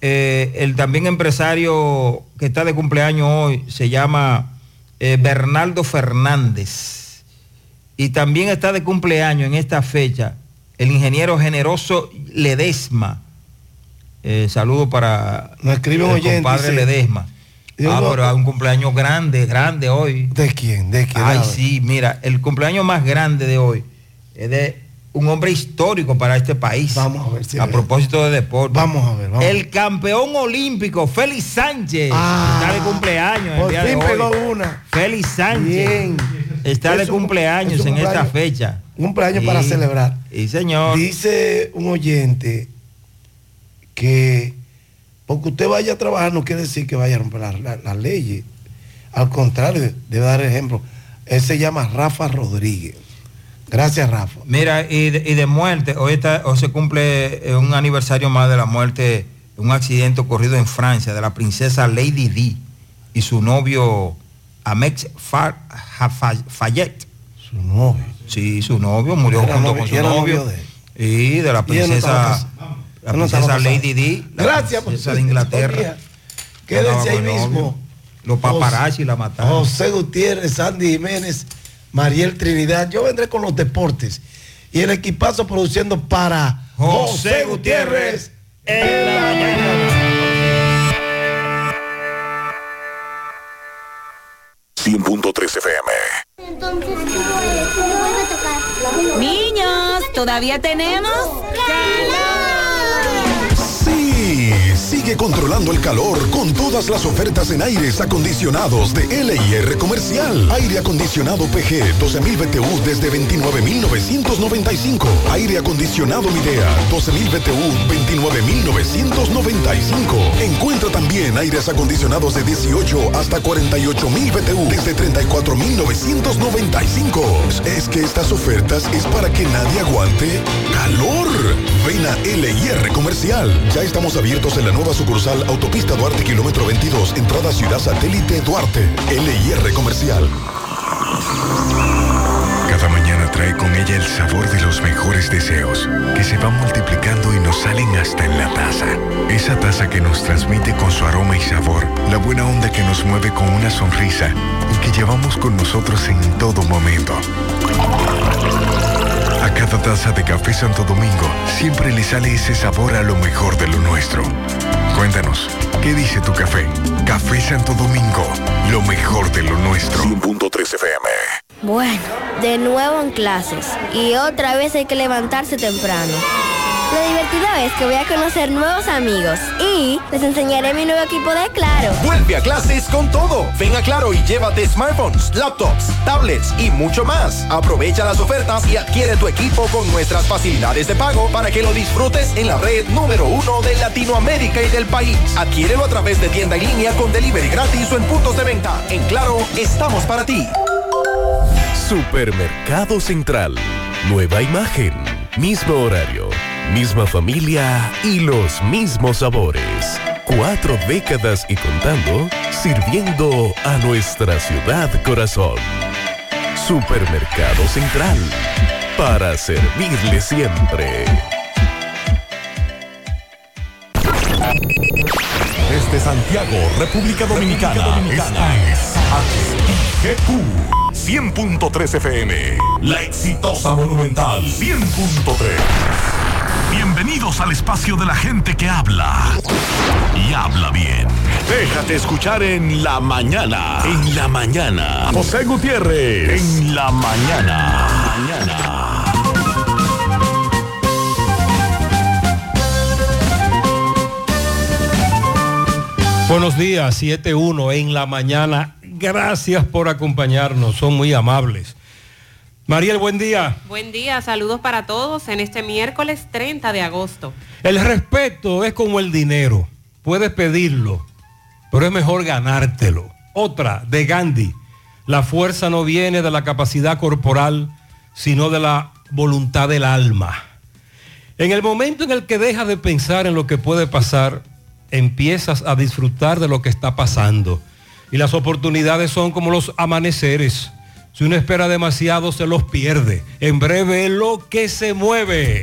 eh, el también empresario que está de cumpleaños hoy se llama eh, Bernardo Fernández. Y también está de cumpleaños en esta fecha el ingeniero generoso Ledesma. Eh, saludo para Nos escribe el oyente, compadre dice- Ledesma. Ah, pero hay un cumpleaños grande, grande hoy. ¿De quién? ¿De quién? Ay, sí, mira, el cumpleaños más grande de hoy es de un hombre histórico para este país. Vamos a ver si A propósito de deporte. Vamos a ver, vamos. El campeón olímpico, Félix Sánchez, Ah, está de cumpleaños el día de fin hoy. pegó una. Félix Sánchez. Bien. Está Es de un- cumpleaños es en esta fecha. Un cumpleaños para celebrar. Sí, señor. Dice un oyente que porque usted vaya a trabajar no quiere decir que vaya a romper las la, las leyes. Al contrario, debe dar ejemplo. Él se llama Rafa Rodríguez. Gracias, Rafa. Mira, y de, y de muerte, hoy, está, hoy se cumple eh, un aniversario más de la muerte, un accidente ocurrido en Francia de la princesa Lady Di y su novio Amex Fa- Fa- Fayette. Su novio. Sí, su novio murió junto novio- con su novio novio. de él. Y de la no princesa, la no princesa. Lady Di, la Gracias, princesa de Inglaterra. Quédense ahí mismo. Los paparazzi la mataron. José Gutiérrez, Sandy Jiménez, Mariel Trinidad. Yo vendré con los deportes. Y el equipazo produciendo para José Gutiérrez en la mañana. 100.3 FM. Entonces, ¿cómo vuelve a tocar? Niños, ¿todavía tenemos? Sí, controlando el calor con todas las ofertas en aires acondicionados de LIR Comercial. Aire acondicionado PG 12.000 BTU desde 29.995. Aire acondicionado Midea 12.000 BTU 29.995. Encuentra también aires acondicionados de 18 hasta 48.000 BTU desde 34.995. Es que estas ofertas es para que nadie aguante calor. Ven a LIR Comercial. Ya estamos abiertos en la nueva sucursal Autopista Duarte, kilómetro 22, entrada Ciudad Satélite Duarte. LIR Comercial. Cada mañana trae con ella el sabor de los mejores deseos, que se van multiplicando y nos salen hasta en la taza. Esa taza que nos transmite con su aroma y sabor, la buena onda que nos mueve con una sonrisa y que llevamos con nosotros en todo momento. A cada taza de café Santo Domingo siempre le sale ese sabor a lo mejor de lo nuestro. Cuéntanos, ¿qué dice tu café? Café Santo Domingo, lo mejor de lo nuestro. 100.3 FM. Bueno, de nuevo en clases. Y otra vez hay que levantarse temprano. Lo divertido es que voy a conocer nuevos amigos y les enseñaré mi nuevo equipo de Claro. Vuelve a clases con todo. Ven a Claro y llévate smartphones, laptops, tablets y mucho más. Aprovecha las ofertas y adquiere tu equipo con nuestras facilidades de pago para que lo disfrutes en la red número uno de Latinoamérica y del país. Adquiérelo a través de tienda en línea con delivery gratis o en puntos de venta. En Claro, estamos para ti. Supermercado Central. Nueva imagen, mismo horario, misma familia y los mismos sabores. Cuatro décadas y contando, sirviendo a nuestra ciudad corazón. Supermercado Central. Para servirle siempre. Desde Santiago, República Dominicana. Esta es HIGQ 100.3 FM. La exitosa Monumental 100.3. Bienvenidos al espacio de la gente que habla y habla bien. Déjate escuchar en la mañana. En la mañana. José Gutiérrez. En la mañana. Mañana. Buenos días, 7-1 en la mañana. Gracias por acompañarnos, son muy amables. Mariel, buen día. Buen día, saludos para todos en este miércoles 30 de agosto. El respeto es como el dinero. Puedes pedirlo, pero es mejor ganártelo. Otra, de Gandhi. La fuerza no viene de la capacidad corporal, sino de la voluntad del alma. En el momento en el que dejas de pensar en lo que puede pasar, empiezas a disfrutar de lo que está pasando. Y las oportunidades son como los amaneceres. Si uno espera demasiado, se los pierde. En breve, lo que se mueve.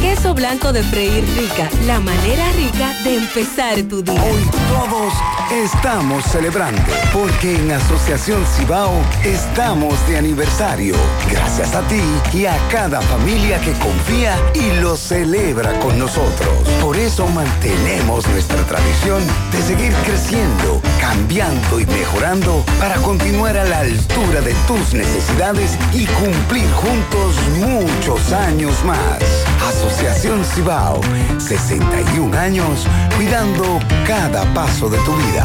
Queso blanco de freír rica, la manera rica de empezar tu día. Hoy todos estamos celebrando porque en Asociación Cibao estamos de aniversario. Gracias a ti y a cada familia que confía y lo celebra con nosotros. Por eso mantenemos nuestra tradición de seguir creciendo, cambiando y mejorando para continuar a la altura de tus necesidades y cumplir juntos muchos años más. Asociación Cibao, 61 años cuidando cada paso de tu vida.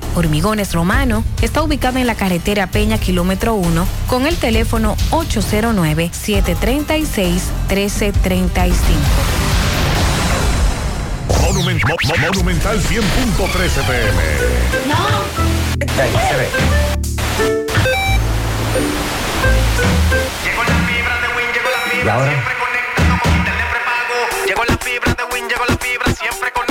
Hormigones Romano está ubicado en la carretera Peña Kilómetro 1 con el teléfono 809-736-1335. Monument- Mo- Mo- Monumental 100.13 pm. ¿Y ahora? Llegó la fibra de Win, llegó la fibra, siempre conectado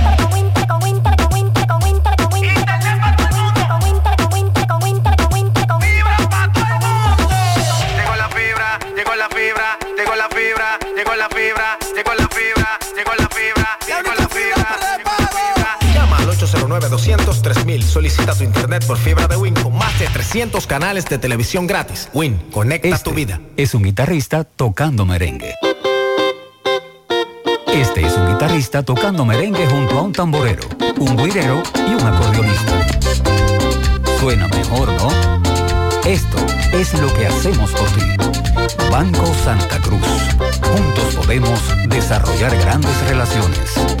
809-200-3000. Solicita tu internet por fibra de Win con más de 300 canales de televisión gratis. Win, conecta tu vida. Es un guitarrista tocando merengue. Este es un guitarrista tocando merengue junto a un tamborero, un guirero y un acordeonista. Suena mejor, ¿no? Esto es lo que hacemos por ti. Banco Santa Cruz. Juntos podemos desarrollar grandes relaciones.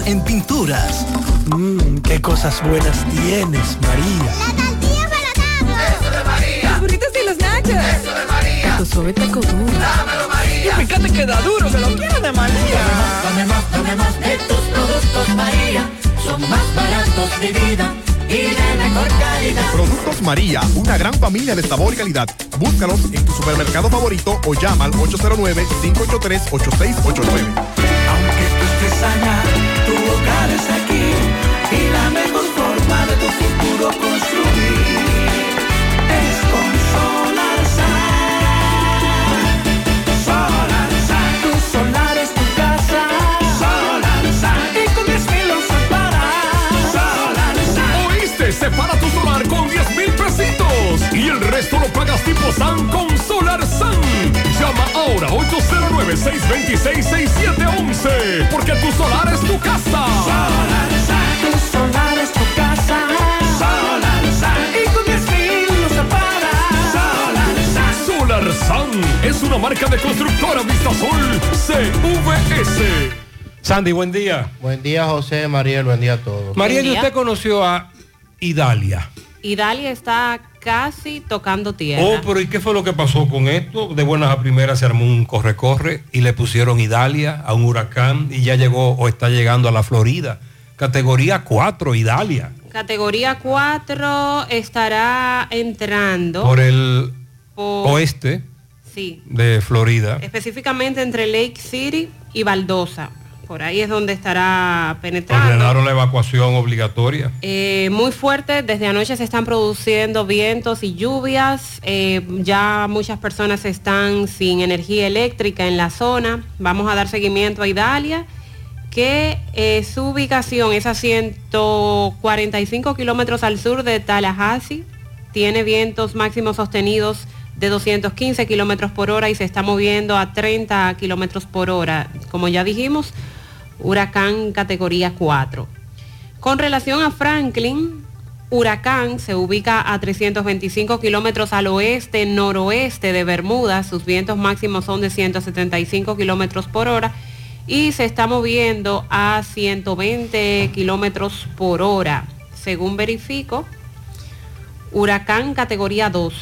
en pinturas. Mmm, qué cosas buenas tienes, María. Eso de María. Los burritos y los nachos. Eso de María. Tu suave taco duro. Dámelo, María. Y fíjate que da duro, que lo quiero de María. Dame más, dame más de tus productos, María. Son más baratos de vida y de mejor calidad. Productos María, una gran familia de sabor y calidad. Búscalos en tu supermercado favorito o llama al 809-583-8689. Aunque tú estés allá, tu hogar es aquí. Y la mejor forma de tu futuro construir es con Solar Solar Tu solar es tu casa. Solar Y con 10 mil lo separas. Solar ¿Oíste? Separa tu solar con 10 mil pesitos y el resto lo pagas tipo SAN con Solar SAN. Llama ahora 809-626-6711 porque tu solar es tu casa. Tu solar es tu casa. Solar Y con 10 mil lo separas. Solar Solar SAN es una marca de constructora Vistasol CVS. Sandy, buen día. Buen día, José, Mariel, buen día a todos. Mariel, usted conoció a Idalia. Idalia está casi tocando tierra. Oh, pero ¿y qué fue lo que pasó con esto? De buenas a primeras se armó un corre-corre y le pusieron Idalia a un huracán y ya llegó o está llegando a la Florida. Categoría 4, Idalia. Categoría 4 estará entrando. Por el por- oeste Sí, de Florida. específicamente entre Lake City y Baldosa. Por ahí es donde estará penetrando. Ordenaron la evacuación obligatoria. Eh, muy fuerte, desde anoche se están produciendo vientos y lluvias, eh, ya muchas personas están sin energía eléctrica en la zona, vamos a dar seguimiento a Idalia, que eh, su ubicación es a 145 kilómetros al sur de Tallahassee, tiene vientos máximos sostenidos de 215 kilómetros por hora y se está moviendo a 30 kilómetros por hora. Como ya dijimos, huracán categoría 4. Con relación a Franklin, Huracán se ubica a 325 kilómetros al oeste, noroeste de Bermuda. Sus vientos máximos son de 175 kilómetros por hora y se está moviendo a 120 kilómetros por hora. Según verifico, Huracán categoría 2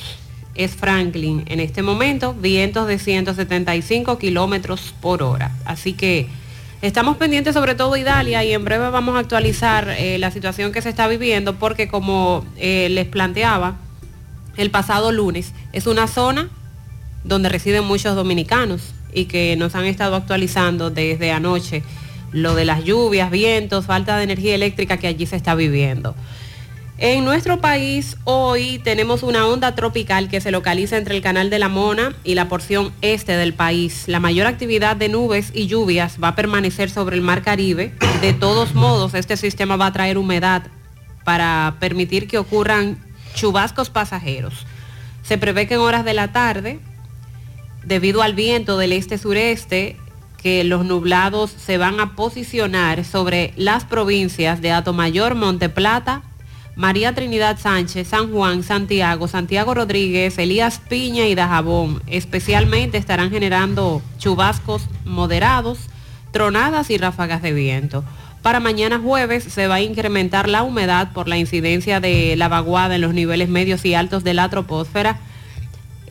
es Franklin en este momento, vientos de 175 kilómetros por hora. Así que estamos pendientes sobre todo Idalia y en breve vamos a actualizar eh, la situación que se está viviendo porque como eh, les planteaba el pasado lunes, es una zona donde residen muchos dominicanos y que nos han estado actualizando desde anoche lo de las lluvias, vientos, falta de energía eléctrica que allí se está viviendo. En nuestro país hoy tenemos una onda tropical que se localiza entre el Canal de la Mona y la porción este del país. La mayor actividad de nubes y lluvias va a permanecer sobre el Mar Caribe. De todos modos, este sistema va a traer humedad para permitir que ocurran chubascos pasajeros. Se prevé que en horas de la tarde, debido al viento del este-sureste, que los nublados se van a posicionar sobre las provincias de Atomayor, Monteplata, María Trinidad Sánchez, San Juan, Santiago, Santiago Rodríguez, Elías Piña y Dajabón. Especialmente estarán generando chubascos moderados, tronadas y ráfagas de viento. Para mañana jueves se va a incrementar la humedad por la incidencia de la vaguada en los niveles medios y altos de la troposfera.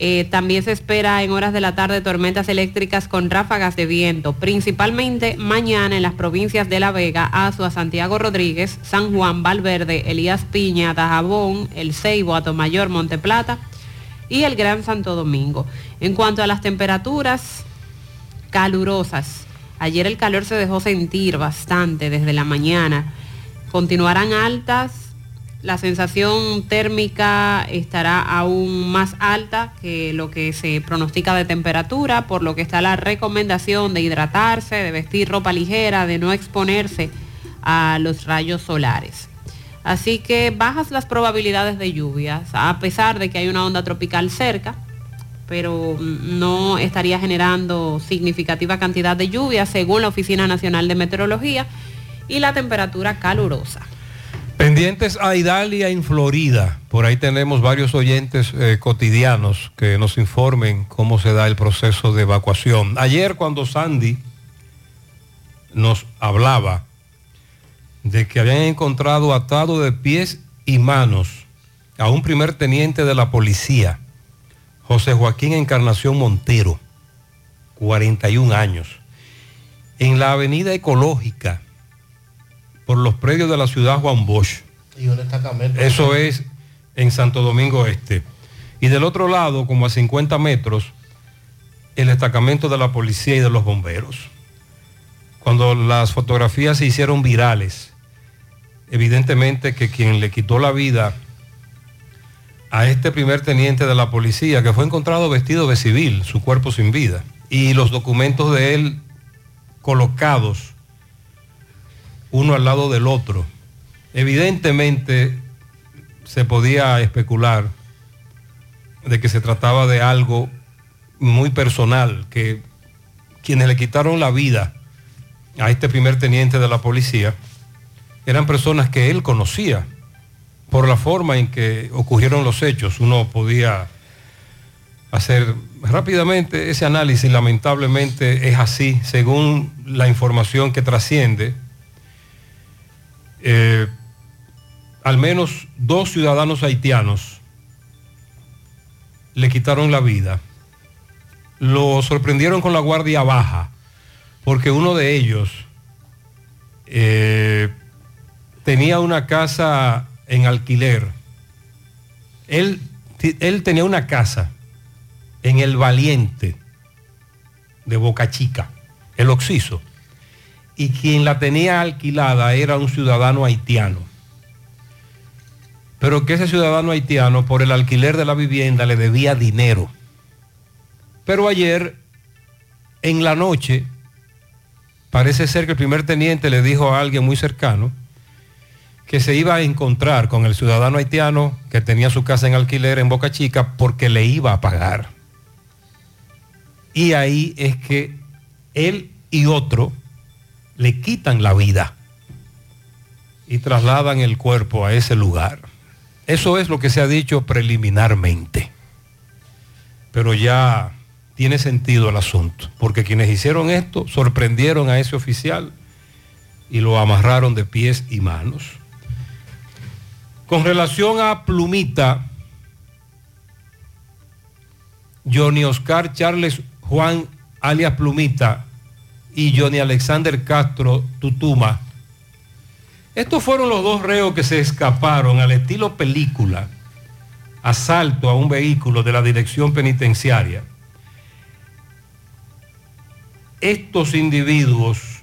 Eh, también se espera en horas de la tarde tormentas eléctricas con ráfagas de viento, principalmente mañana en las provincias de La Vega, Azua, Santiago Rodríguez, San Juan, Valverde, Elías Piña, Dajabón, El Ceibo, Atomayor, Monteplata y el Gran Santo Domingo. En cuanto a las temperaturas calurosas, ayer el calor se dejó sentir bastante desde la mañana. Continuarán altas la sensación térmica estará aún más alta que lo que se pronostica de temperatura, por lo que está la recomendación de hidratarse, de vestir ropa ligera, de no exponerse a los rayos solares. Así que bajas las probabilidades de lluvias, a pesar de que hay una onda tropical cerca, pero no estaría generando significativa cantidad de lluvias según la Oficina Nacional de Meteorología y la temperatura calurosa. Pendientes a Idalia en Florida. Por ahí tenemos varios oyentes eh, cotidianos que nos informen cómo se da el proceso de evacuación. Ayer cuando Sandy nos hablaba de que habían encontrado atado de pies y manos a un primer teniente de la policía, José Joaquín Encarnación Montero, 41 años, en la avenida ecológica por los predios de la ciudad Juan Bosch. Y un destacamento. Eso es en Santo Domingo Este. Y del otro lado, como a 50 metros, el destacamento de la policía y de los bomberos. Cuando las fotografías se hicieron virales, evidentemente que quien le quitó la vida a este primer teniente de la policía, que fue encontrado vestido de civil, su cuerpo sin vida, y los documentos de él colocados uno al lado del otro. Evidentemente se podía especular de que se trataba de algo muy personal, que quienes le quitaron la vida a este primer teniente de la policía eran personas que él conocía por la forma en que ocurrieron los hechos. Uno podía hacer rápidamente ese análisis. Lamentablemente es así, según la información que trasciende. Eh, al menos dos ciudadanos haitianos le quitaron la vida. Lo sorprendieron con la guardia baja, porque uno de ellos eh, tenía una casa en alquiler. Él, él tenía una casa en el Valiente de Boca Chica, el Oxiso, y quien la tenía alquilada era un ciudadano haitiano. Pero que ese ciudadano haitiano por el alquiler de la vivienda le debía dinero. Pero ayer, en la noche, parece ser que el primer teniente le dijo a alguien muy cercano que se iba a encontrar con el ciudadano haitiano que tenía su casa en alquiler en Boca Chica porque le iba a pagar. Y ahí es que él y otro le quitan la vida y trasladan el cuerpo a ese lugar. Eso es lo que se ha dicho preliminarmente. Pero ya tiene sentido el asunto, porque quienes hicieron esto sorprendieron a ese oficial y lo amarraron de pies y manos. Con relación a Plumita, Johnny Oscar Charles Juan alias Plumita y Johnny Alexander Castro Tutuma, estos fueron los dos reos que se escaparon al estilo película, asalto a un vehículo de la dirección penitenciaria. Estos individuos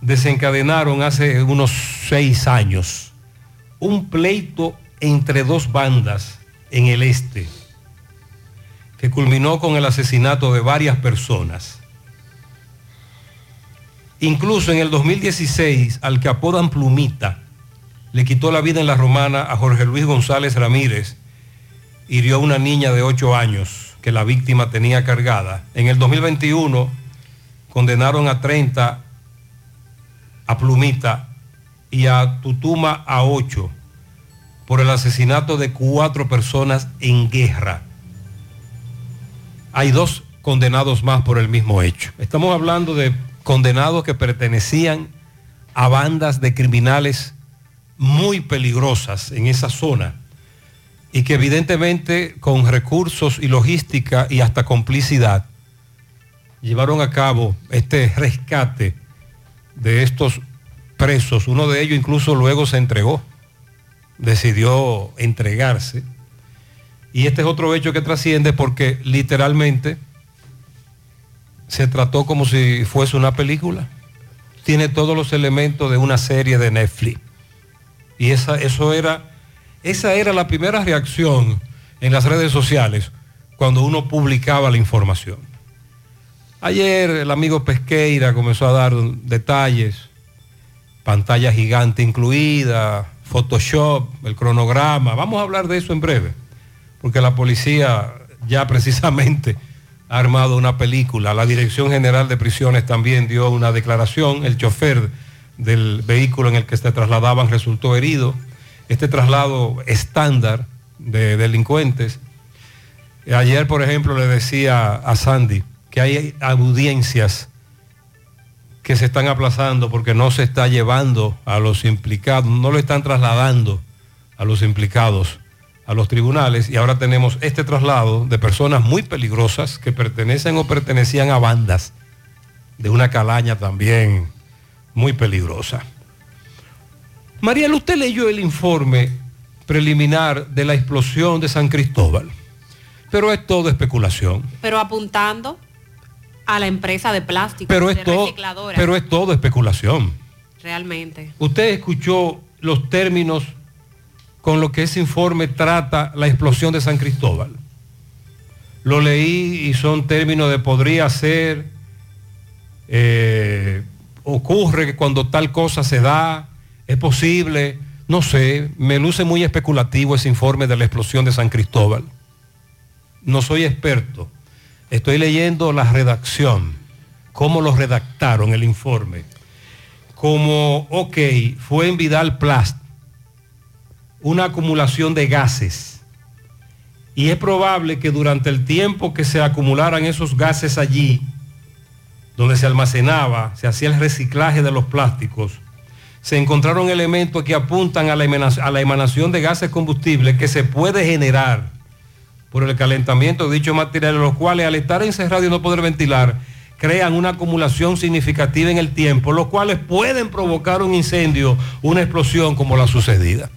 desencadenaron hace unos seis años un pleito entre dos bandas en el este, que culminó con el asesinato de varias personas. Incluso en el 2016, al que apodan Plumita, le quitó la vida en la romana a Jorge Luis González Ramírez, hirió a una niña de 8 años que la víctima tenía cargada. En el 2021 condenaron a 30 a Plumita y a Tutuma a 8 por el asesinato de cuatro personas en guerra. Hay dos condenados más por el mismo hecho. Estamos hablando de condenados que pertenecían a bandas de criminales muy peligrosas en esa zona y que evidentemente con recursos y logística y hasta complicidad llevaron a cabo este rescate de estos presos. Uno de ellos incluso luego se entregó, decidió entregarse. Y este es otro hecho que trasciende porque literalmente se trató como si fuese una película. Tiene todos los elementos de una serie de Netflix. Y esa, eso era, esa era la primera reacción en las redes sociales cuando uno publicaba la información. Ayer el amigo Pesqueira comenzó a dar detalles, pantalla gigante incluida, Photoshop, el cronograma. Vamos a hablar de eso en breve, porque la policía ya precisamente ha armado una película. La Dirección General de Prisiones también dio una declaración. El chofer del vehículo en el que se trasladaban resultó herido. Este traslado estándar de delincuentes. Ayer, por ejemplo, le decía a Sandy que hay audiencias que se están aplazando porque no se está llevando a los implicados, no lo están trasladando a los implicados a los tribunales y ahora tenemos este traslado de personas muy peligrosas que pertenecen o pertenecían a bandas de una calaña también muy peligrosa. Mariel, usted leyó el informe preliminar de la explosión de San Cristóbal, pero es todo especulación. Pero apuntando a la empresa de plástico, Pero de es, todo, pero es todo especulación. Realmente. Usted escuchó los términos con lo que ese informe trata la explosión de San Cristóbal. Lo leí y son términos de podría ser, eh, ocurre cuando tal cosa se da, es posible, no sé, me luce muy especulativo ese informe de la explosión de San Cristóbal. No soy experto, estoy leyendo la redacción, cómo lo redactaron el informe. Como, ok, fue en Vidal Plast una acumulación de gases Y es probable que durante el tiempo que se acumularan esos gases allí, donde se almacenaba, se hacía el reciclaje de los plásticos, se encontraron elementos que apuntan a la, emanación de gases combustibles que se puede generar por el calentamiento de dichos materiales, los cuales al estar encerrados y no poder ventilar, crean una acumulación significativa en el tiempo, los cuales pueden provocar un incendio, una explosión como la sucedida.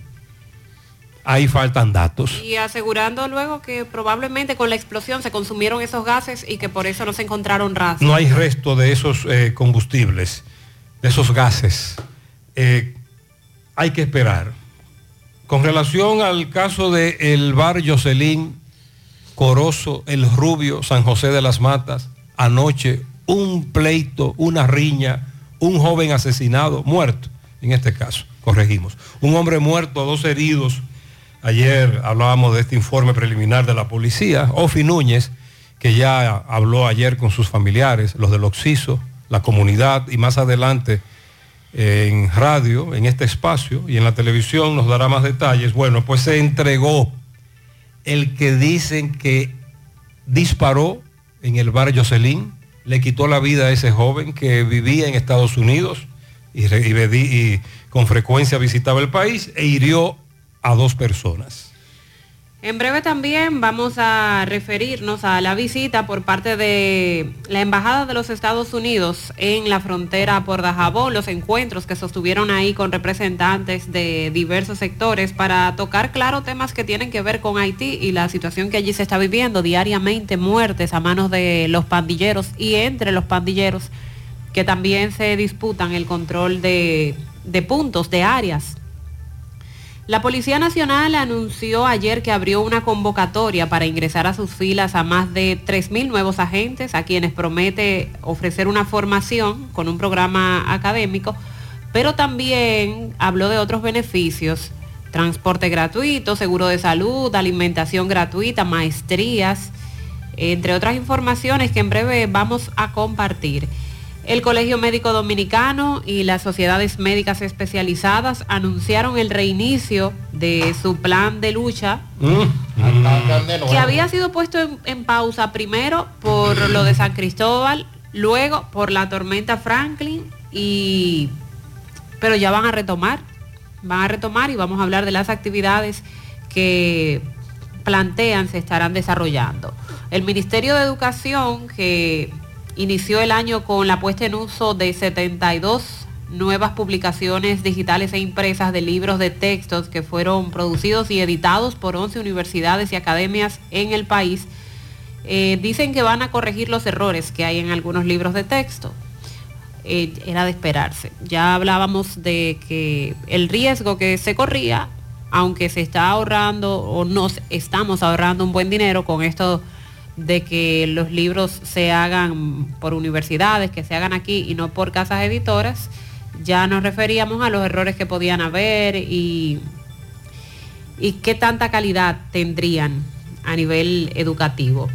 Ahí faltan datos. Y asegurando luego que probablemente con la explosión se consumieron esos gases y que por eso no se encontraron rastros. No hay resto de esos eh, combustibles, de esos gases. Eh, hay que esperar. Con relación al caso del bar Jocelyn Corozo, El Rubio, San José de las Matas, anoche un pleito, una riña, un joven asesinado, muerto, en este caso, corregimos. Un hombre muerto, dos heridos. Ayer hablábamos de este informe preliminar de la policía, Ofi Núñez, que ya habló ayer con sus familiares, los del Oxiso, la comunidad, y más adelante en radio, en este espacio y en la televisión nos dará más detalles. Bueno, pues se entregó el que dicen que disparó en el bar Jocelyn, le quitó la vida a ese joven que vivía en Estados Unidos y con frecuencia visitaba el país e hirió a dos personas. En breve también vamos a referirnos a la visita por parte de la Embajada de los Estados Unidos en la frontera por Dajabón, los encuentros que sostuvieron ahí con representantes de diversos sectores para tocar claro temas que tienen que ver con Haití y la situación que allí se está viviendo diariamente, muertes a manos de los pandilleros y entre los pandilleros que también se disputan el control de, de puntos, de áreas la Policía Nacional anunció ayer que abrió una convocatoria para ingresar a sus filas a más de 3.000 nuevos agentes, a quienes promete ofrecer una formación con un programa académico, pero también habló de otros beneficios, transporte gratuito, seguro de salud, alimentación gratuita, maestrías, entre otras informaciones que en breve vamos a compartir. El Colegio Médico Dominicano y las sociedades médicas especializadas anunciaron el reinicio de su plan de lucha que había sido puesto en, en pausa primero por lo de San Cristóbal, luego por la tormenta Franklin y pero ya van a retomar, van a retomar y vamos a hablar de las actividades que plantean se estarán desarrollando. El Ministerio de Educación que inició el año con la puesta en uso de 72 nuevas publicaciones digitales e impresas de libros de textos que fueron producidos y editados por 11 universidades y academias en el país. Eh, dicen que van a corregir los errores que hay en algunos libros de texto. Eh, era de esperarse. Ya hablábamos de que el riesgo que se corría, aunque se está ahorrando o nos estamos ahorrando un buen dinero con esto de que los libros se hagan por universidades, que se hagan aquí y no por casas editoras, ya nos referíamos a los errores que podían haber y, qué tanta calidad tendrían a nivel educativo.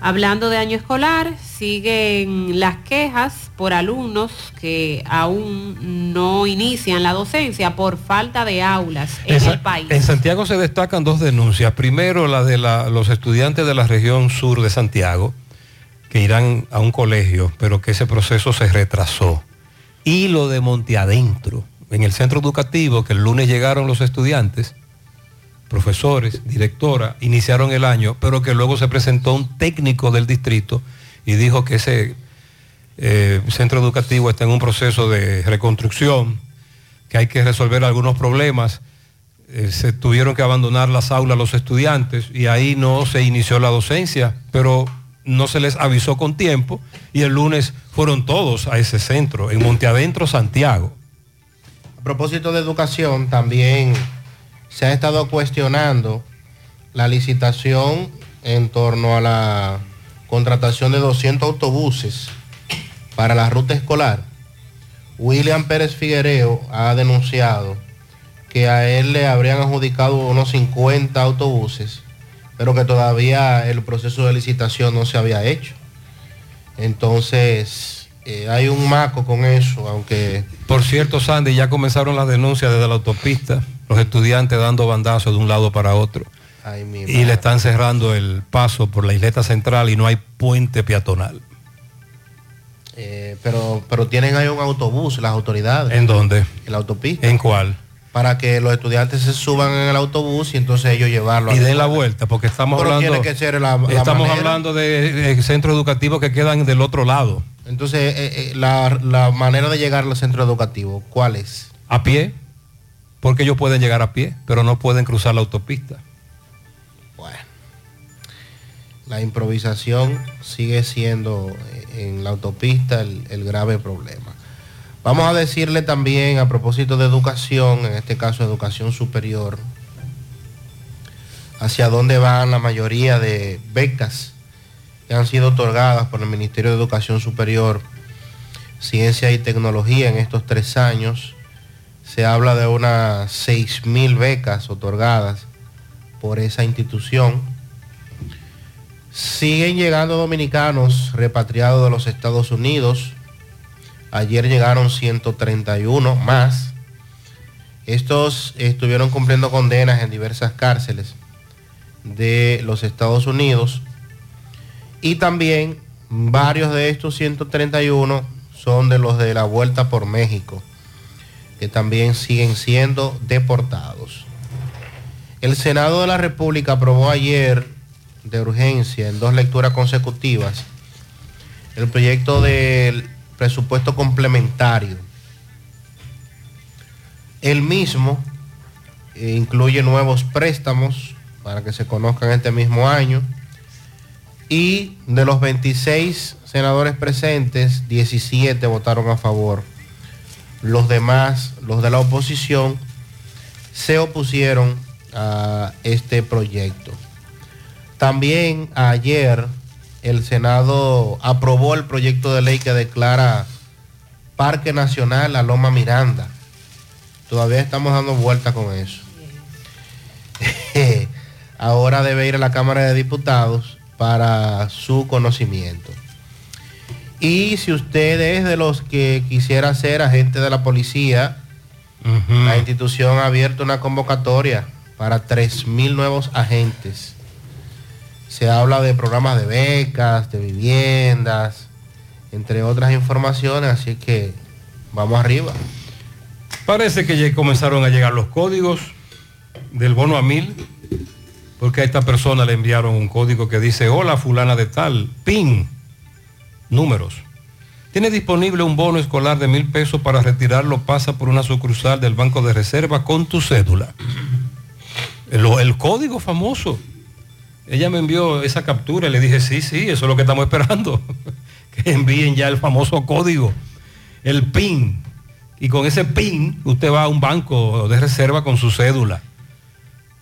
Hablando de año escolar, siguen las quejas por alumnos que aún no inician la docencia por falta de aulas en, el país. en Santiago se destacan dos denuncias. Primero, la de la- los estudiantes de la región sur de Santiago, que irán a un colegio, pero que ese proceso se retrasó. Y lo de Monteadentro, en el centro educativo, que el lunes llegaron los estudiantes, profesores, directora, iniciaron el año, pero que luego se presentó un técnico del distrito y dijo que ese eh, centro educativo está en un proceso de reconstrucción, que hay que resolver algunos problemas. Eh, se tuvieron que abandonar las aulas los estudiantes y ahí no se inició la docencia, pero no se les avisó con tiempo y el lunes fueron todos a ese centro, en Monteadentro, Santiago. A propósito de educación, también se ha estado cuestionando la licitación en torno a la contratación de 200 autobuses para la ruta escolar. William Pérez Figuereo ha denunciado que a él le habrían adjudicado unos 50 autobuses, pero que todavía el proceso de licitación no se había hecho. Entonces, eh, hay un maco con eso, aunque Por cierto, Sandy, ya comenzaron las denuncias desde la autopista, los estudiantes dando bandazos de un lado para otro. Ay, mi y le están cerrando el paso por la isleta central y no hay puente peatonal. Eh, pero, pero tienen ahí un autobús, las autoridades. ¿En dónde? En la autopista. ¿En cuál? Para que los estudiantes se suban en el autobús y entonces ellos llevarlo. Y den la vuelta, porque estamos Pero hablando. tiene que ser la- la estamos manera. hablando de, de centros educativos que quedan del otro lado. Entonces, eh, eh, la, la manera de llegar al centro educativo, ¿cuál es? A pie, porque ellos pueden llegar a pie, pero no pueden cruzar la autopista. La improvisación sigue siendo eh, en la autopista el grave problema. Vamos a decirle también a propósito de educación, en este caso educación superior, hacia dónde van la mayoría de becas que han sido otorgadas por el Ministerio de Educación Superior, Ciencia y Tecnología en estos tres años. Se habla de unas 6.000 becas otorgadas por esa institución. Siguen llegando dominicanos repatriados de los Estados Unidos. Ayer llegaron 131 más. Estos estuvieron cumpliendo condenas en diversas cárceles de los Estados Unidos. Y también varios de estos 131 son de los de la Vuelta por México, que también siguen siendo deportados. El Senado de la República aprobó ayer de urgencia en dos lecturas consecutivas el proyecto del presupuesto complementario. El mismo eh, incluye nuevos préstamos para que se conozcan este mismo año y de los 26 senadores presentes, 17 votaron a favor. Los demás, los de la oposición, se opusieron a este proyecto. También ayer el Senado aprobó el proyecto de ley que declara Parque Nacional a Loma Miranda. Todavía estamos dando vueltas con eso. Ahora debe ir a la Cámara de Diputados para su conocimiento. Y si usted es de los que quisiera ser agente de la policía, la institución ha abierto una convocatoria para 3.000 nuevos agentes. Se habla de programas de becas, de viviendas, entre otras informaciones, así que vamos arriba. Parece que ya comenzaron a llegar los códigos del bono a mil, porque a esta persona le enviaron un código que dice, hola fulana de tal, PIN, números. Tiene disponible un bono escolar de mil pesos para retirarlo, pasa por una sucursal del Banco de Reserva con tu cédula. El, código famoso. Ella me envió esa captura y le dije, sí, sí, eso es lo que estamos esperando. que envíen ya el famoso código, el PIN. Y con ese PIN usted va a un banco de reserva con su cédula.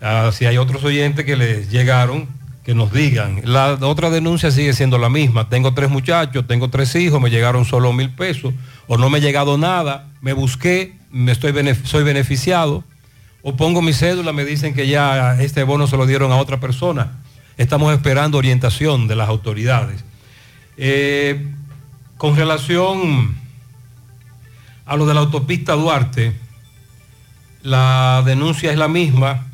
Ah, si hay otros oyentes que les llegaron, que nos digan. La otra denuncia sigue siendo la misma. Tengo tres muchachos, tengo tres hijos, me llegaron solo mil pesos, o no me ha llegado nada, me busqué, me estoy soy beneficiado, o pongo mi cédula, me dicen que ya este bono se lo dieron a otra persona. Estamos esperando orientación de las autoridades. Eh, con relación a lo de la autopista Duarte, la denuncia es la misma.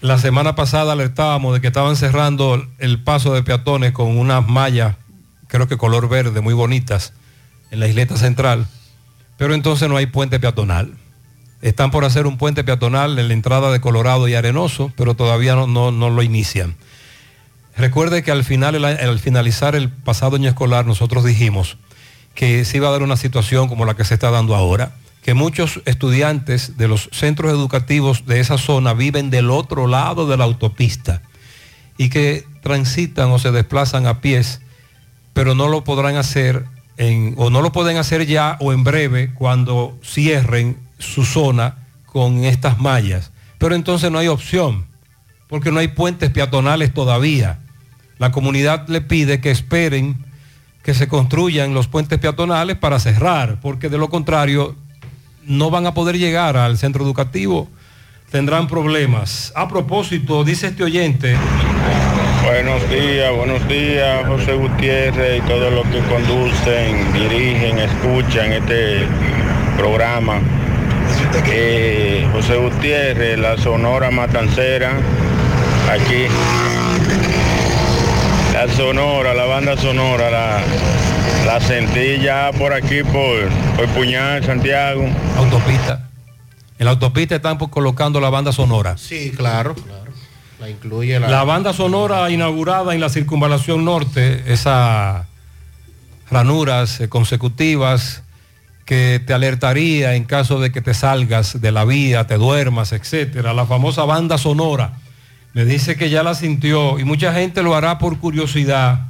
La semana pasada alertábamos de que estaban cerrando el paso de peatones con unas mallas, creo que color verde, muy bonitas, en la isleta central, pero entonces no hay puente peatonal. Están por hacer un puente peatonal en la entrada de Colorado y Arenoso, pero todavía no, no- lo inician. Recuerde que al, al finalizar el pasado año escolar nosotros dijimos que se iba a dar una situación como la que se está dando ahora, que muchos estudiantes de los centros educativos de esa zona viven del otro lado de la autopista y que transitan o se desplazan a pies, pero no lo podrán hacer en- o no lo pueden hacer ya o en breve cuando cierren su zona con estas mallas. Pero entonces no hay opción, porque no hay puentes peatonales todavía. La comunidad le pide que esperen que se construyan los puentes peatonales para cerrar, porque de lo contrario no van a poder llegar al centro educativo, tendrán problemas. A propósito, dice este oyente, Buenos días, buenos días, José Gutiérrez y todos los que conducen, dirigen, escuchan este programa. Eh, José Gutiérrez, la Sonora Matancera, aquí. La sonora, la banda sonora, la, la sentí ya por aquí, por, por Puñal, Santiago. Autopista. En la autopista están pues, colocando la banda sonora. Sí, claro, claro. La incluye la... La banda sonora inaugurada en la circunvalación norte, esas ranuras eh, consecutivas que te alertaría en caso de que te salgas de la vía, te duermas, etcétera. La famosa banda sonora. Me dice que ya la sintió y mucha gente lo hará por curiosidad.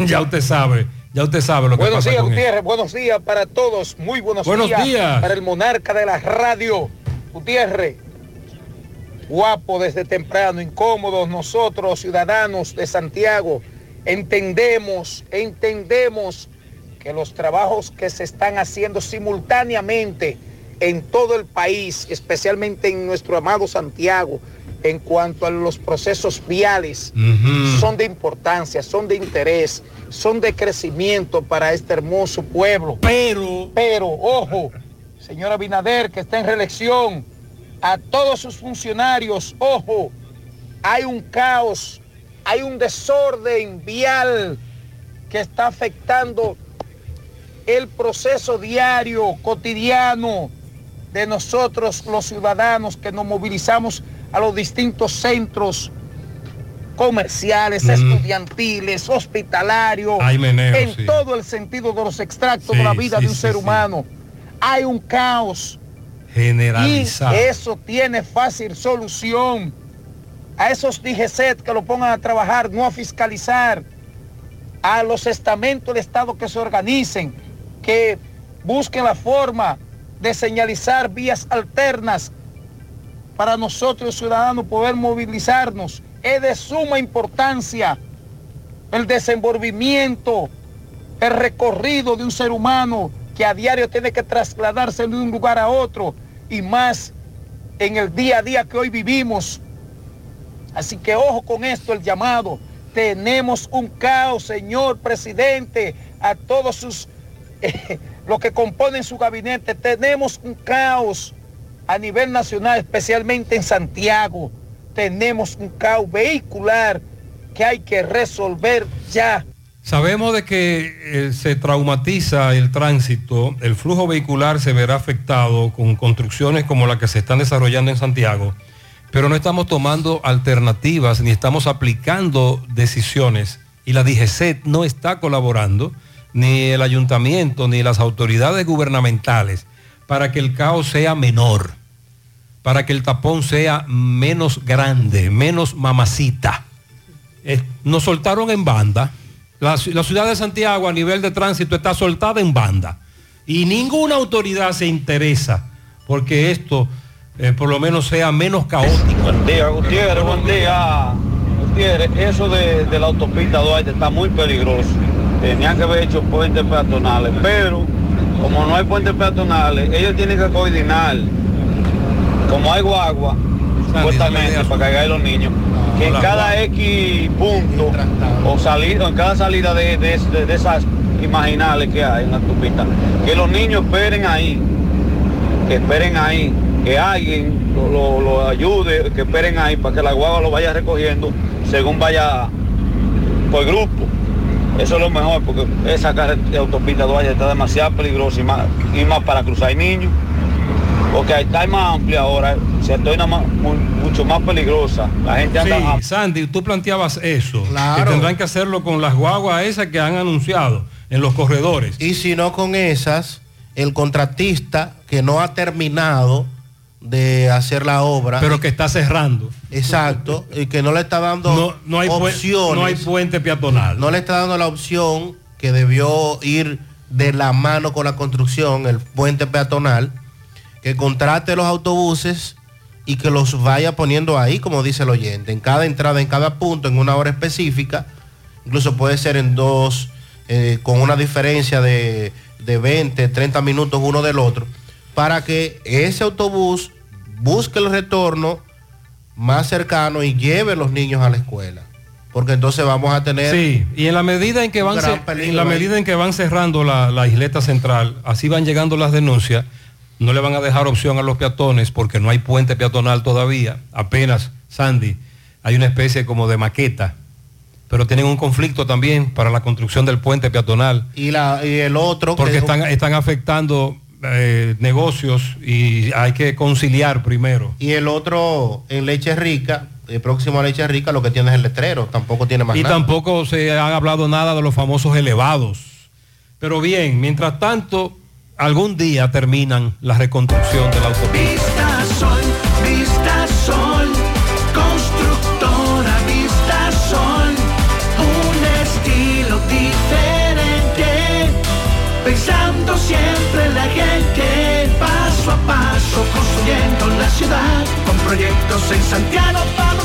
ya usted sabe, ya usted sabe lo que Buenos pasa días, con. Gutiérrez. Buenos días para todos. Muy buenos, Buenos días. para el monarca de la radio. Gutiérrez, guapo desde temprano, incómodos nosotros, ciudadanos de Santiago, entendemos, entendemos que los trabajos que se están haciendo simultáneamente en todo el país, especialmente en nuestro amado Santiago, en cuanto a los procesos viales, son de importancia, son de interés, son de crecimiento para este hermoso pueblo. Pero, pero, ojo, señora Binader, que está en reelección, a todos sus funcionarios, ojo, hay un caos, hay un desorden vial que está afectando el proceso diario, cotidiano de nosotros los ciudadanos que nos movilizamos a los distintos centros comerciales, Mm. estudiantiles, hospitalarios, meneo, en sí. todo el sentido de los extractos Sí, de la vida sí, de un ser humano. Hay un caos Generalizado. y eso tiene fácil solución. A esos DGCET que lo pongan a trabajar, no a fiscalizar. A los estamentos del Estado que se organicen, que busquen la forma de señalizar vías alternas para nosotros ciudadanos poder movilizarnos. Es de suma importancia el desenvolvimiento, el recorrido de un ser humano que a diario tiene que trasladarse de un lugar a otro y más en el día a día que hoy vivimos. Así que ojo con esto, el llamado. Tenemos un caos, señor presidente, a todos sus, eh, los que componen su gabinete. Tenemos un caos a nivel nacional, especialmente en Santiago. Tenemos un caos vehicular que hay que resolver ya. Sabemos de que eh, se traumatiza el tránsito, el flujo vehicular se verá afectado con construcciones como la que se están desarrollando en Santiago, pero no estamos tomando alternativas ni estamos aplicando decisiones y la DGCET no está colaborando, ni el ayuntamiento, ni las autoridades gubernamentales, para que el caos sea menor, para que el tapón sea menos grande, menos mamacita. Eh, nos soltaron en banda. La, ci- la ciudad de Santiago a nivel de tránsito está soltada en banda. Y ninguna autoridad se interesa porque esto eh, por lo menos sea menos caótico. Buen día, Gutiérrez, buen día. Gutiérrez, eso de, de la autopista Duarte está muy peligroso. Tenían que haber hecho puentes peatonales, pero como no hay puentes peatonales, ellos tienen que coordinar. Como hay guagua, supuestamente, para cargar a los niños, que en cada X punto o salida, en cada salida de, de- de- de esas imaginales que hay en la autopista, que los niños esperen ahí, que esperen ahí, que alguien lo, lo- lo ayude, que esperen ahí para que la guagua lo vaya recogiendo según vaya por grupo. Eso es lo mejor porque esa carretera autopista Duarte está demasiado peligrosa y más, y más para cruzar niños. Porque ahí está más amplia ahora, se torna más- mu- mucho más peligrosa. La gente anda Sí, Sandy, tú planteabas eso, Claro. que tendrán que hacerlo con las guaguas esas que han anunciado en los corredores. Y si no con esas, el contratista que no ha terminado de hacer la obra. Pero que está cerrando. Exacto, y que no le está dando No, no hay opciones. no hay puente peatonal. No le está dando la opción que debió ir de la mano con la construcción, el puente peatonal, que contrate los autobuses y que los vaya poniendo ahí, como dice el oyente, en cada entrada, en cada punto, en una hora específica, incluso puede ser en dos, eh, con una diferencia de, de 20, 30 minutos uno del otro, para que ese autobús busque el retorno más cercano y lleve a los niños a la escuela. Porque entonces vamos a tener... Sí, y en la medida en que van, en la medida en que van cerrando la, la isleta central, así van llegando las denuncias, no le van a dejar opción a los peatones porque no hay puente peatonal todavía, apenas Sandy, hay una especie como de maqueta, pero tienen un conflicto también para la construcción del puente peatonal. Y, la, y el otro... Porque que- están, están afectando eh, negocios y hay que conciliar primero. Y el otro en Leche Rica, el próximo a Leche Rica, lo que tiene es el letrero, tampoco tiene más Y nada. tampoco se ha hablado nada de los famosos elevados. Pero bien, mientras tanto, algún día terminan la reconstrucción de la autopista. Vista Sol, Vista Sol, constructora Vista Sol, un estilo diferente, pensando siempre en la gente, paso a paso construyendo la ciudad, con proyectos en Santiago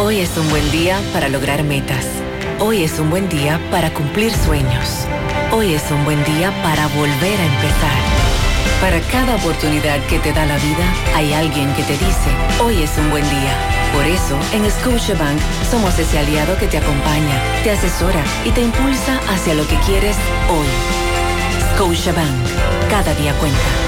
Hoy es un buen día para lograr metas. Hoy es un buen día para cumplir sueños. Hoy es un buen día para volver a empezar. Para cada oportunidad que te da la vida, hay alguien que te dice, hoy es un buen día. Por eso, en Scotiabank somos ese aliado que te acompaña, te asesora y te impulsa hacia lo que quieres hoy. Scotiabank, cada día cuenta.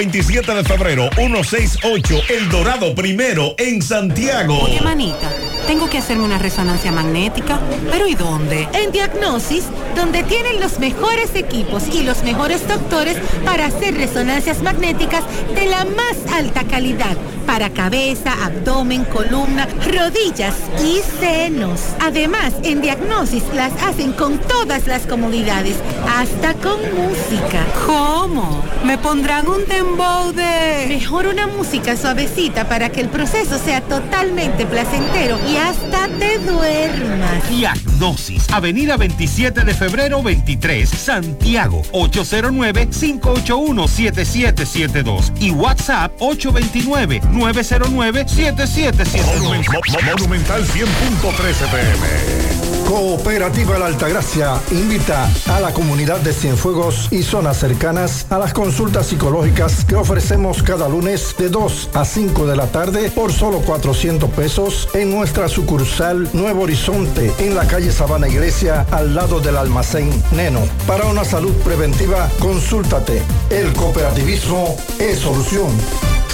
27 de febrero, 168, El Dorado Primero, en Santiago. Oye, manita, tengo que hacerme una resonancia magnética. ¿Pero y dónde? En Diagnosis, donde tienen los mejores equipos y los mejores doctores para hacer resonancias magnéticas de la más alta calidad para cabeza, abdomen, columna, rodillas y senos. Además, en Diagnosis las hacen con todas las comodidades, hasta con música. ¿Cómo? ¿Me pondrán un dembow de...? Mejor una música suavecita para que el proceso sea totalmente placentero y hasta te duermas. Diagnosis, Avenida 27 de febrero 23, Santiago, 809-581-7772 y WhatsApp 829-909-7772. Monumental 100.13 pm. Cooperativa La Altagracia invita a la comunidad de Cienfuegos y zonas cercanas a las consultas psicológicas que ofrecemos cada lunes de 2 a 5 de la tarde por solo 400 pesos en nuestra sucursal Nuevo Horizonte en la calle Sabana Iglesia al lado del almacén Neno. Para una salud preventiva, consúltate. El cooperativismo es solución.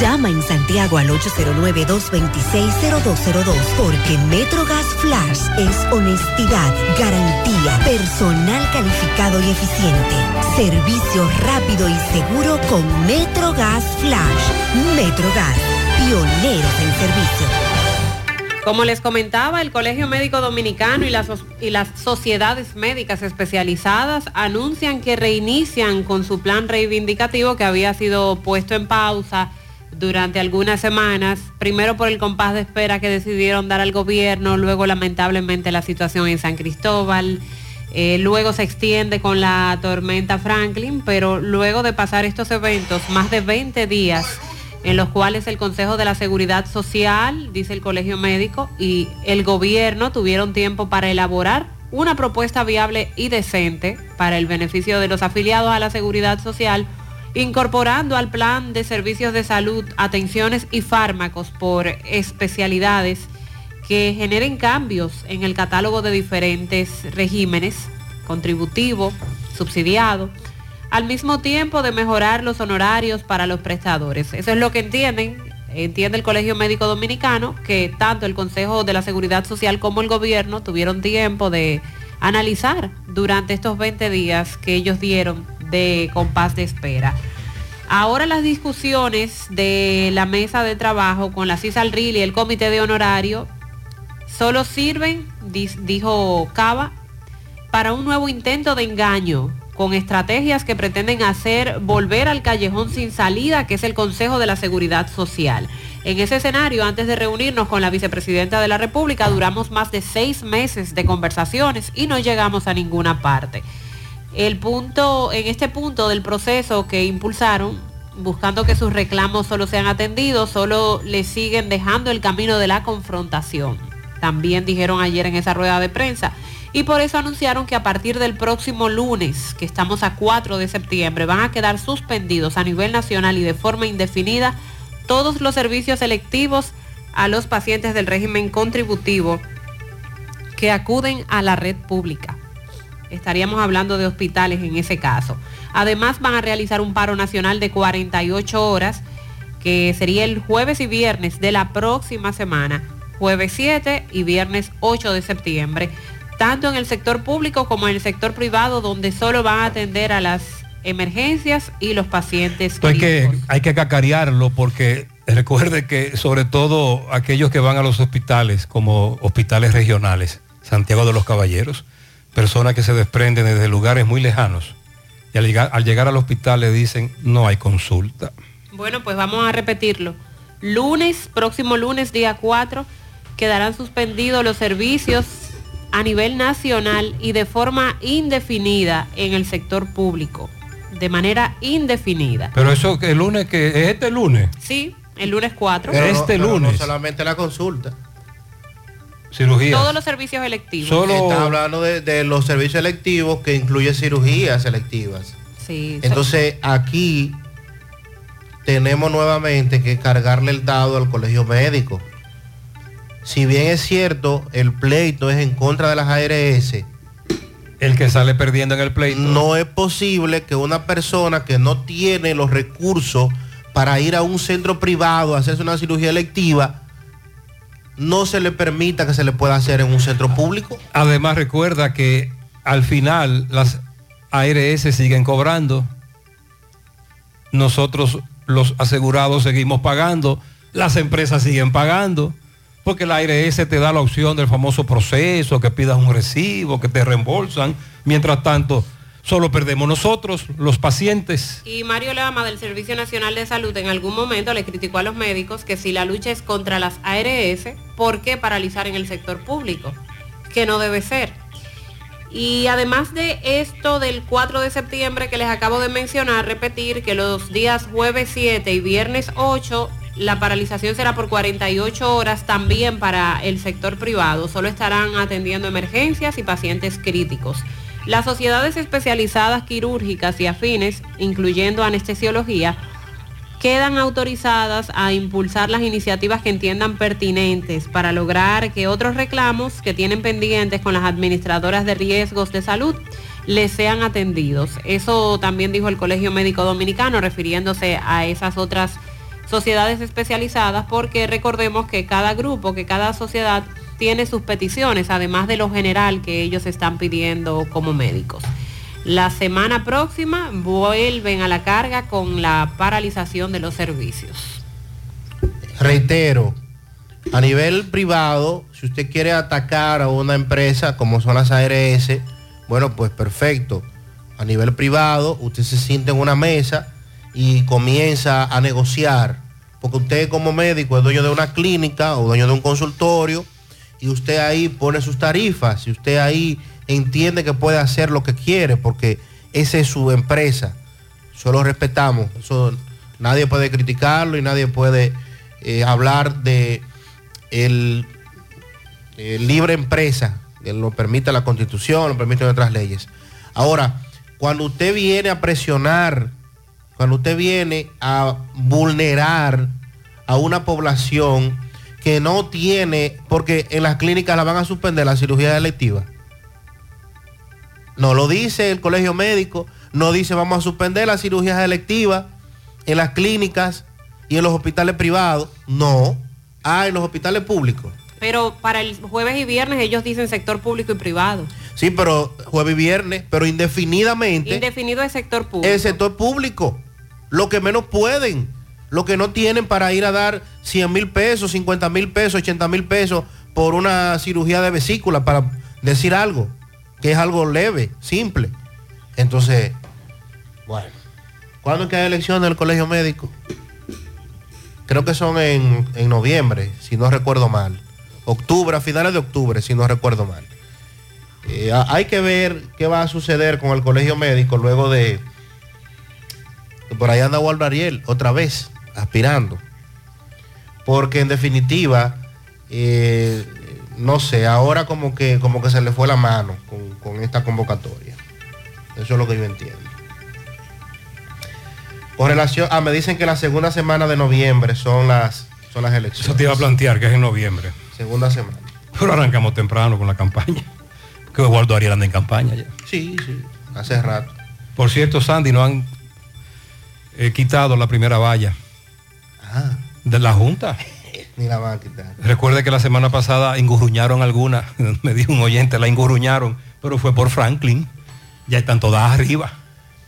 Llama en Santiago al 809-226-0202 porque MetroGas Flash es honestidad, garantía, personal calificado y eficiente, servicio rápido y seguro con MetroGas Flash. MetroGas, pioneros en servicio. Como les comentaba, el Colegio Médico Dominicano y las, y las sociedades médicas especializadas anuncian que reinician con su plan reivindicativo que había sido puesto en pausa durante algunas semanas, primero por el compás de espera que decidieron dar al gobierno, luego lamentablemente la situación en San Cristóbal, eh, luego se extiende con la tormenta Franklin, pero luego de pasar estos eventos, más de 20 días en los cuales el Consejo de la Seguridad Social, dice el Colegio Médico, y el gobierno tuvieron tiempo para elaborar una propuesta viable y decente para el beneficio de los afiliados a la Seguridad Social, incorporando al plan de servicios de salud atenciones y fármacos por especialidades que generen cambios en el catálogo de diferentes regímenes, contributivo, subsidiado, al mismo tiempo de mejorar los honorarios para los prestadores. Eso es lo que entienden, entiende el Colegio Médico Dominicano, que tanto el Consejo de la Seguridad Social como el gobierno tuvieron tiempo de analizar durante estos 20 días que ellos dieron de compás de espera. Ahora las discusiones de la mesa de trabajo con la CISALRIL y el Comité de Honorario solo sirven, dijo Cava, para un nuevo intento de engaño con estrategias que pretenden hacer volver al callejón sin salida, que es el Consejo de la Seguridad Social. En ese escenario, antes de reunirnos con la vicepresidenta de la República, duramos más de seis meses de conversaciones y no llegamos a ninguna parte. El punto, en este punto del proceso que impulsaron, buscando que sus reclamos solo sean atendidos, solo le siguen dejando el camino de la confrontación. También dijeron ayer en esa rueda de prensa y por eso anunciaron que a partir del próximo lunes, que estamos a 4 de septiembre, van a quedar suspendidos a nivel nacional y de forma indefinida todos los servicios selectivos a los pacientes del régimen contributivo que acuden a la red pública. Estaríamos hablando de hospitales en ese caso. Además van a realizar un paro nacional de 48 horas, que sería el jueves y viernes de la próxima semana, jueves 7 y viernes 8 de septiembre tanto en el sector público como en el sector privado, donde solo van a atender a las emergencias y los pacientes. hay que, hay que cacarearlo porque recuerde que sobre todo aquellos que van a los hospitales, como hospitales regionales, Santiago de los Caballeros, personas que se desprenden desde lugares muy lejanos y al llegar, al llegar al hospital le dicen no hay consulta. Bueno, pues vamos a repetirlo. Lunes, próximo lunes, día 4, quedarán suspendidos los servicios a nivel nacional y de forma indefinida en el sector público. De manera indefinida. Pero eso el lunes que es este lunes. Sí, el lunes 4. este lunes. No solamente la consulta. Cirugía. Todos los servicios electivos. Solo... Está hablando de, los servicios electivos que incluye cirugías electivas. Sí. Entonces aquí tenemos nuevamente que cargarle el dado al colegio médico si bien es cierto, el pleito es en contra de las ARS, el que sale perdiendo en el pleito. No es posible que una persona que no tiene los recursos para ir a un centro privado a hacerse una cirugía electiva, no se le permita que se le pueda hacer en un centro público. Además recuerda que al final las ARS siguen cobrando, nosotros los asegurados seguimos pagando, las empresas siguen pagando porque la ARS te da la opción del famoso proceso, que pidas un recibo, que te reembolsan. Mientras tanto, solo perdemos nosotros, los pacientes. Y Mario Lama del Servicio Nacional de Salud en algún momento le criticó a los médicos que si la lucha es contra las ARS, ¿por qué paralizar en el sector público? Que no debe ser. Y además de esto del 4 de septiembre que les acabo de mencionar, repetir que los días jueves 7 y viernes 8 la paralización será por 48 horas también para el sector privado. Solo estarán atendiendo emergencias y pacientes críticos. Las sociedades especializadas quirúrgicas y afines, incluyendo anestesiología, quedan autorizadas a impulsar las iniciativas que entiendan pertinentes para lograr que otros reclamos que tienen pendientes con las administradoras de riesgos de salud les sean atendidos. Eso también dijo el Colegio Médico Dominicano refiriéndose a esas otras sociedades especializadas porque recordemos que cada grupo, que cada sociedad tiene sus peticiones, además de lo general que ellos están pidiendo como médicos. La semana próxima vuelven a la carga con la paralización de los servicios. Reitero, A nivel privado, si usted quiere atacar a una empresa como son las ARS, bueno, pues perfecto. A nivel privado, usted se siente en una mesa y comienza a negociar, porque usted como médico es dueño de una clínica o dueño de un consultorio y usted ahí pone sus tarifas y usted ahí entiende que puede hacer lo que quiere porque esa es su empresa. Solo respetamos. Eso nadie puede criticarlo y nadie puede eh, hablar de el, libre empresa, lo permite la constitución, lo permiten otras leyes. Ahora, cuando usted viene a presionar, cuando usted viene a vulnerar a una población que no tiene, porque en las clínicas la van a suspender la cirugía electiva. No lo dice el colegio médico, no dice vamos a suspender las cirugías electivas en las clínicas y en los hospitales privados. No. Ah, en los hospitales públicos. Pero para el jueves y viernes ellos dicen sector público y privado. Sí, pero jueves y viernes, pero indefinidamente. Indefinido es sector público. El sector público. Lo que menos pueden. Lo que no tienen para ir a dar 100 mil pesos, 50 mil pesos, 80 mil pesos por una cirugía de vesícula, para decir algo, que es algo leve, simple. Entonces, bueno, ¿cuándo es que hay elecciones del colegio médico? Creo que son en, en noviembre, si no recuerdo mal. Octubre, a finales de octubre, si no recuerdo mal. Eh, hay que ver qué va a suceder con el colegio médico luego de... Por ahí anda Waldo Ariel, otra vez, aspirando. Porque en definitiva, eh, no sé, ahora como que, como que se le fue la mano con, con esta convocatoria. Eso es lo que yo entiendo. Con relación, ah, me dicen que la segunda semana de noviembre son las, son las elecciones. Eso te iba a plantear, que es en noviembre. Segunda semana. Pero arrancamos temprano con la campaña. Que Eduardo Ariel anda en campaña ya. Sí, sí, hace rato. Por cierto, Sandy, no han eh, quitado la primera valla Ah, de la Junta. ni la van a quitar. Recuerde que la semana pasada engurruñaron alguna, me dijo un oyente, la engurruñaron, pero fue por Franklin. Ya están todas arriba.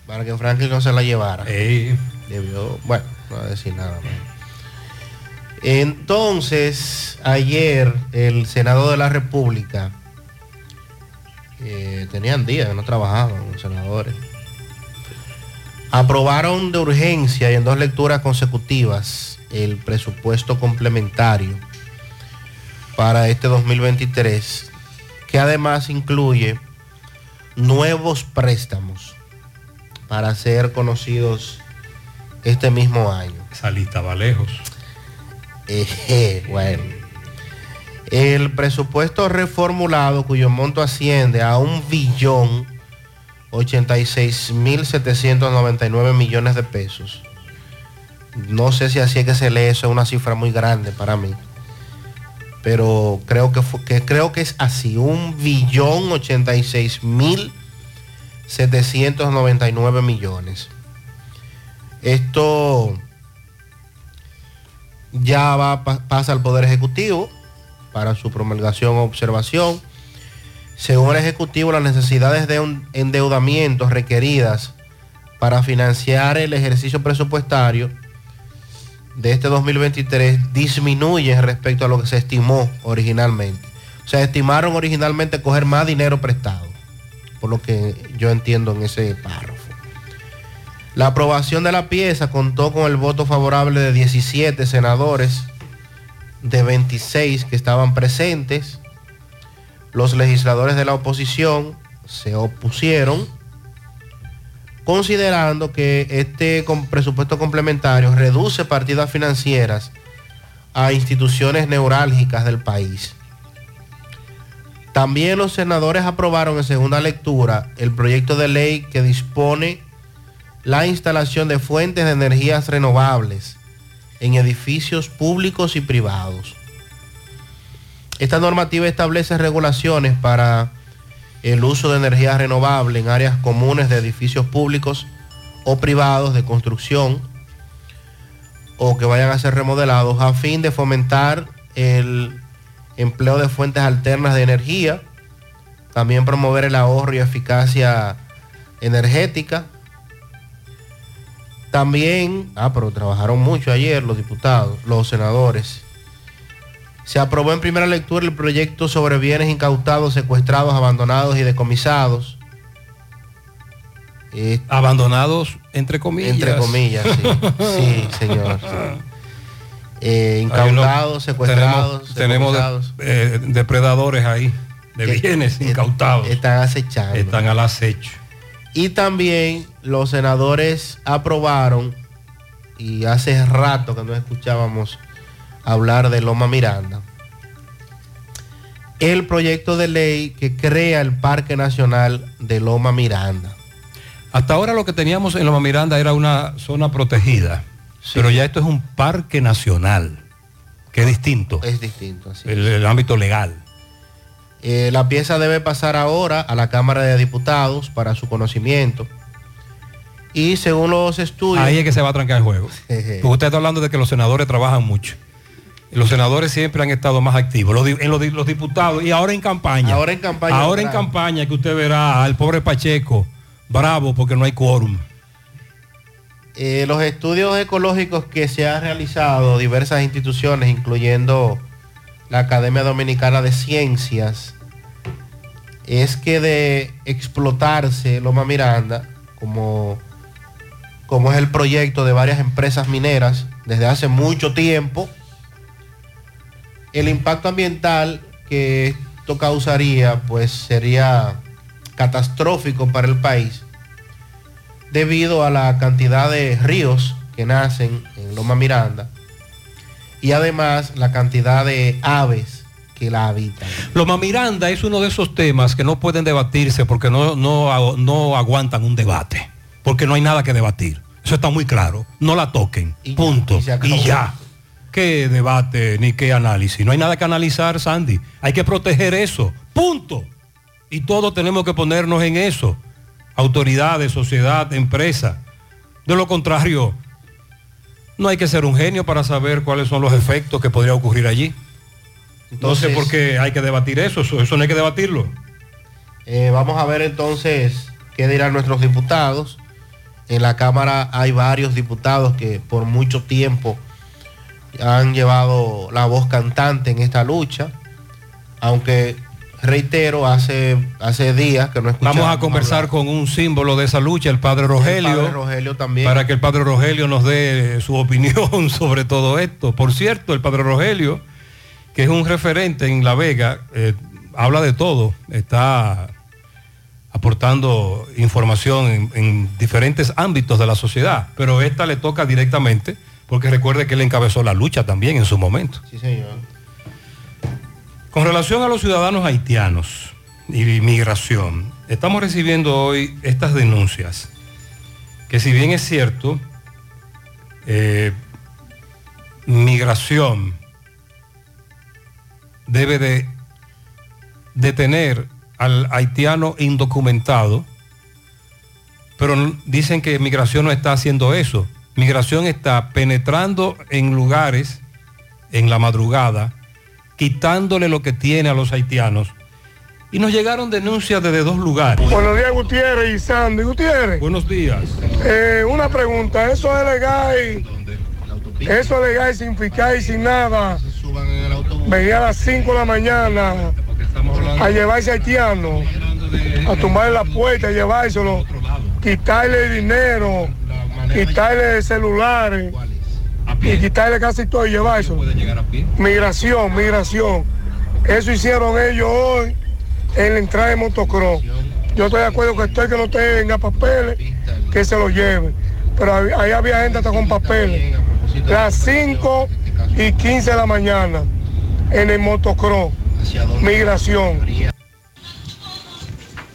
Para que Franklin no se la llevara. Ey. Debió, bueno, no voy a decir nada más. Entonces, ayer el Senado de la República, eh, tenían días que no trabajaban los senadores, aprobaron de urgencia y en dos lecturas consecutivas el presupuesto complementario para este 2023, que además incluye nuevos préstamos para ser conocidos este mismo año. Esa lista va lejos. Eh, bueno. El presupuesto reformulado, cuyo monto asciende a un billón 86.799 millones de pesos. No sé si así es que se lee, eso es una cifra muy grande para mí. Pero creo que, fue- que creo que es así, un billón 86 mil 799 millones. Esto ya va, pa- pasa al Poder Ejecutivo para su promulgación o observación. Según el Ejecutivo, las necesidades de un endeudamiento requeridas para financiar el ejercicio presupuestario de este 2023 disminuyen respecto a lo que se estimó originalmente. O sea, estimaron originalmente coger más dinero prestado, por lo que yo entiendo en ese párrafo. La aprobación de la pieza contó con el voto favorable de 17 senadores de 26 que estaban presentes. Los legisladores de la oposición se opusieron, considerando que este presupuesto complementario reduce partidas financieras a instituciones neurálgicas del país. También los senadores aprobaron en segunda lectura el proyecto de ley que dispone la instalación de fuentes de energías renovables en edificios públicos y privados. Esta normativa establece regulaciones para el uso de energía renovable en áreas comunes de edificios públicos o privados de construcción o que vayan a ser remodelados a fin de fomentar el empleo de fuentes alternas de energía, también promover el ahorro y eficacia energética. También, ah, pero trabajaron mucho ayer los diputados, los senadores. Se aprobó en primera lectura el proyecto sobre bienes incautados, secuestrados, abandonados y decomisados. Eh, Abandonados, entre comillas. Entre comillas, sí. Sí, señor. Eh, incautados, secuestrados, Tenemos, decomisados. tenemos de- eh, depredadores ahí, de Que- bienes incautados. Están acechando. Están al acecho. Y también los senadores aprobaron, y hace rato que no escuchábamos hablar de Loma Miranda, el proyecto de ley que crea el Parque Nacional de Loma Miranda. Hasta ahora lo que teníamos en Loma Miranda era una zona protegida, pero ya esto es un parque nacional, que es distinto, Es distinto, así. el, el ámbito legal. Eh, la pieza debe pasar ahora a la Cámara de Diputados para su conocimiento. Y según los estudios... Ahí es que se va a trancar el juego. Porque usted está hablando de que los senadores trabajan mucho. Los senadores siempre han estado más activos, los, en los, di- los diputados, y ahora en campaña. Ahora en campaña, Ahora en bravo. campaña que usted verá al pobre Pacheco, bravo porque no hay quórum. Eh, los estudios ecológicos que se han realizado diversas instituciones, incluyendo la Academia Dominicana de Ciencias, es que de explotarse Loma Miranda, como, como es el proyecto de varias empresas mineras desde hace mucho tiempo, el impacto ambiental que esto causaría pues sería catastrófico para el país debido a la cantidad de ríos que nacen en Loma Miranda y además la cantidad de aves que la habitan. Loma Miranda es uno de esos temas que no pueden debatirse porque no, no, no aguantan un debate, porque no hay nada que debatir. Eso está muy claro. No la toquen. punto. Y ya. ¿Qué debate ni qué análisis? No hay nada que analizar, Sandy. Hay que proteger eso. Punto. Y todos tenemos que ponernos en eso. Autoridades, sociedad, empresa. De lo contrario, no hay que ser un genio para saber cuáles son los efectos que podría ocurrir allí. no sé Entonces- por qué hay que debatir eso. Eso, eso no hay que debatirlo. Eh, vamos a ver entonces qué dirán nuestros diputados. En la Cámara hay varios diputados que por mucho tiempo han llevado la voz cantante en esta lucha, aunque reitero, hace, hace días que no escuchamos. Vamos a conversar con un símbolo de esa lucha, el padre Rogelio. padre Rogelio también. Para que el padre Rogelio nos dé su opinión sobre todo esto. Por cierto, el padre Rogelio, que es un referente en La Vega, eh, habla de todo, está aportando información en, en diferentes ámbitos de la sociedad, pero esta le toca directamente, porque recuerde que él encabezó la lucha también en su momento. Sí, señor. Con relación a los ciudadanos haitianos y migración, estamos recibiendo hoy estas denuncias, que si bien es cierto, eh, migración debe de detener al haitiano indocumentado, pero dicen que migración no está haciendo eso. Migración está penetrando en lugares en la madrugada, quitándole lo que tiene a los haitianos. Y nos llegaron denuncias desde dos lugares. Buenos días, Gutiérrez y Sandy. Gutiérrez. Buenos días. Eh, una pregunta, ¿eso es legal? Eso es legal sin fiscal y sin nada. Venía a las 5 de la mañana a llevarse haitiano, a tumbarle la puerta, a llevárselo, quitarle dinero, quitarle celulares y quitarle casi todo y llevárselo. Migración, migración. Eso hicieron ellos hoy en la entrada de motocross. Yo estoy de acuerdo que estoy que no tenga papeles, que se lo lleve. Pero ahí ahí había gente hasta con papeles. Las 5 y 15 de la mañana en el motocross. Migración.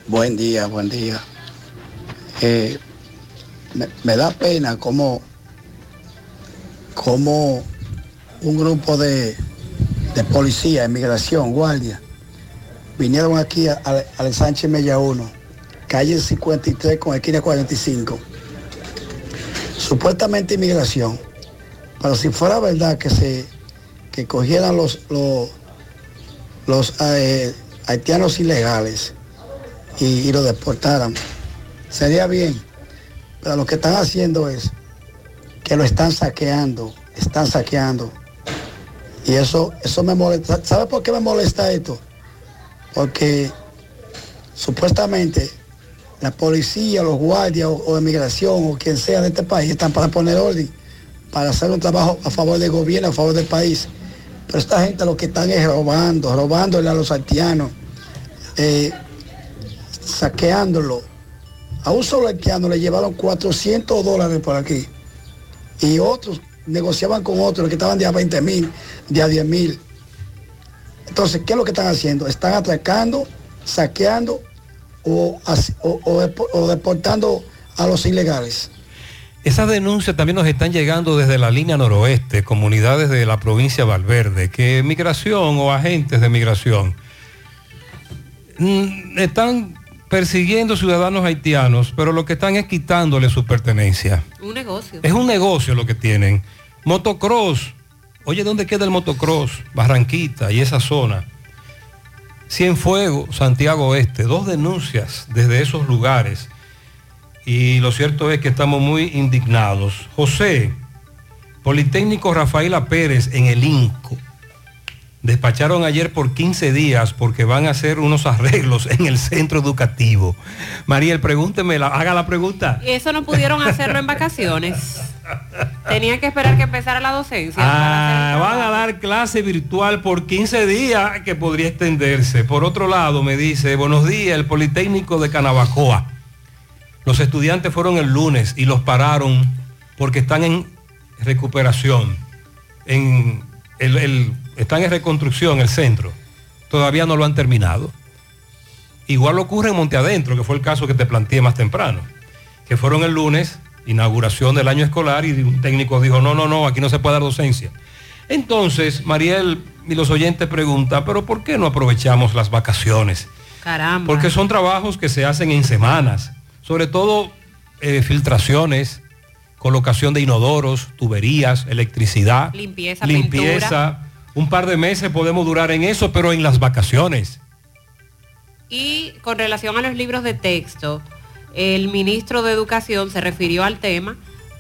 Buen día, buen día. Eh, me, da pena como, un grupo de, de policía, inmigración, guardia, vinieron aquí al Sánchez Mella 1, calle 53 con esquina 45. Supuestamente inmigración. Pero si fuera verdad que se que cogieran los, los, los eh, haitianos ilegales y, y lo deportaran, sería bien. Lo que están haciendo es que lo están saqueando, están saqueando Y eso, eso me molesta. ¿Sabe por qué me molesta esto? Porque supuestamente la policía, los guardias o, o de migración o quien sea de este país están para poner orden, para hacer un trabajo a favor del gobierno, a favor del país. Pero esta gente lo que están es robando, robándole a los haitianos, eh, saqueándolo. A un solo haitiano le llevaron 400 dólares por aquí. Y otros negociaban con otros que estaban de a 20 mil, de a 10 mil. Entonces, ¿qué es lo que están haciendo? Están atracando, saqueando o, o- o o deportando a los ilegales. Esas denuncias también nos están llegando desde la línea noroeste, comunidades de la provincia de Valverde, que migración o agentes de migración mm, están persiguiendo ciudadanos haitianos, pero lo que están es quitándole su pertenencia. Un negocio. Es un negocio lo que tienen. Motocross. Oye, ¿dónde queda el motocross? Barranquita y esa zona. Cienfuegos, Santiago Oeste. Dos denuncias desde esos lugares. Y lo cierto es que estamos muy indignados. José, Politécnico Rafaela Pérez en el INCO. Despacharon ayer por 15 días porque van a hacer unos arreglos en el centro educativo. Mariel, pregúnteme, haga la pregunta. Eso no pudieron hacerlo en vacaciones. Tenían que esperar que empezara la docencia. Ah, van a dar clase virtual por 15 días que podría extenderse. Por otro lado, me dice, buenos días, el Politécnico de Canabacoa. Los estudiantes fueron el lunes y los pararon porque están en recuperación. En el- el- están en reconstrucción el centro. Todavía no lo han terminado. Igual ocurre en Monte Adentro, que fue el caso que te planteé más temprano. Que fueron el lunes, inauguración del año escolar, y un técnico dijo, no, no, no, aquí no se puede dar docencia. Entonces, Mariel y los oyentes preguntan, pero ¿por qué no aprovechamos las vacaciones? Caramba. Porque son trabajos que se hacen en semanas, sobre todo eh, filtraciones, colocación de inodoros, tuberías, electricidad, Limpieza, limpieza. pintura. Un par de meses podemos durar en eso, pero en las vacaciones. Y con relación a los libros de texto, el ministro de Educación se refirió al tema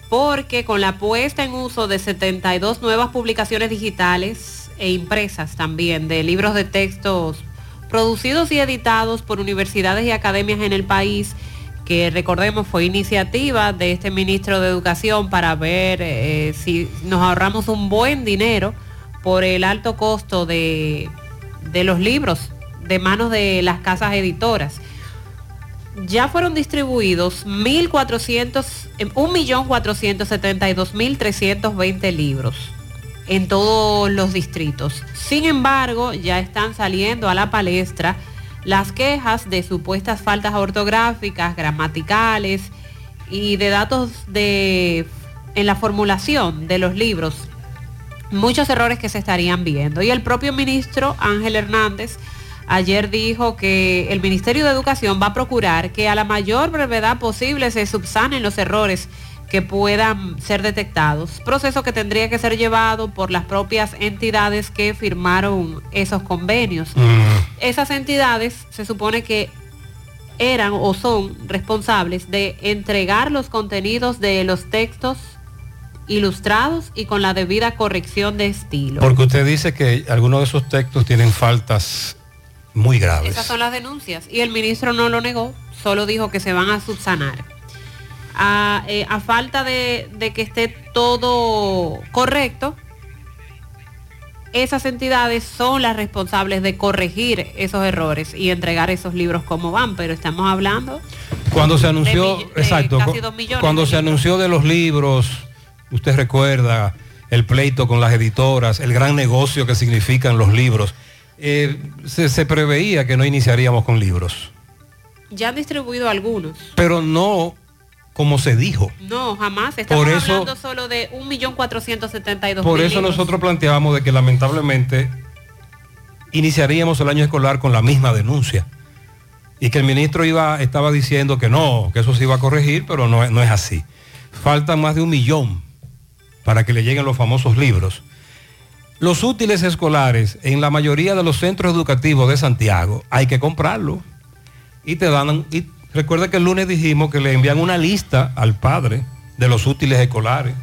porque con la puesta en uso de 72 nuevas publicaciones digitales e impresas también de libros de textos producidos y editados por universidades y academias en el país, que recordemos fue iniciativa de este ministro de Educación para ver eh, si nos ahorramos un buen dinero por el alto costo de, de los libros de manos de las casas editoras. Ya fueron distribuidos 1.400, eh, 1.472.320 libros en todos los distritos. Sin embargo, ya están saliendo a la palestra las quejas de supuestas faltas ortográficas, gramaticales y de datos de, en la formulación de los libros. Muchos errores que se estarían viendo. Y el propio ministro Ángel Hernández ayer dijo que el Ministerio de Educación va a procurar que a la mayor brevedad posible se subsanen los errores que puedan ser detectados, proceso que tendría que ser llevado por las propias entidades que firmaron esos convenios. Esas entidades se supone que eran o son responsables de entregar los contenidos de los textos ilustrados y con la debida corrección de estilo. Porque usted dice que algunos de esos textos tienen faltas muy graves. Esas son las denuncias. Y el ministro no lo negó, solo dijo que se van a subsanar. A, eh, a falta de, de que esté todo correcto, esas entidades son las responsables de corregir esos errores y entregar esos libros como van, pero estamos hablando Cuando se anunció, de exacto, casi dos millones cuando de se anunció de los libros, usted recuerda el pleito con las editoras, el gran negocio que significan los libros. Eh, se, se preveía que no iniciaríamos con libros, ya han distribuido algunos. pero no como se dijo. No, jamás. Estamos Por eso- hablando solo de 1.472.000 Por eso libros. nosotros planteamos de que lamentablemente iniciaríamos el año escolar con la misma denuncia. Y que el ministro iba, estaba diciendo que no, que eso se iba a corregir, pero no, es- no es así. Faltan más de un millón para que le lleguen los famosos libros. Los útiles escolares en la mayoría de los centros educativos de Santiago hay que comprarlo. Y te dan, y recuerda que el lunes dijimos que le envían una lista al padre de los útiles escolares.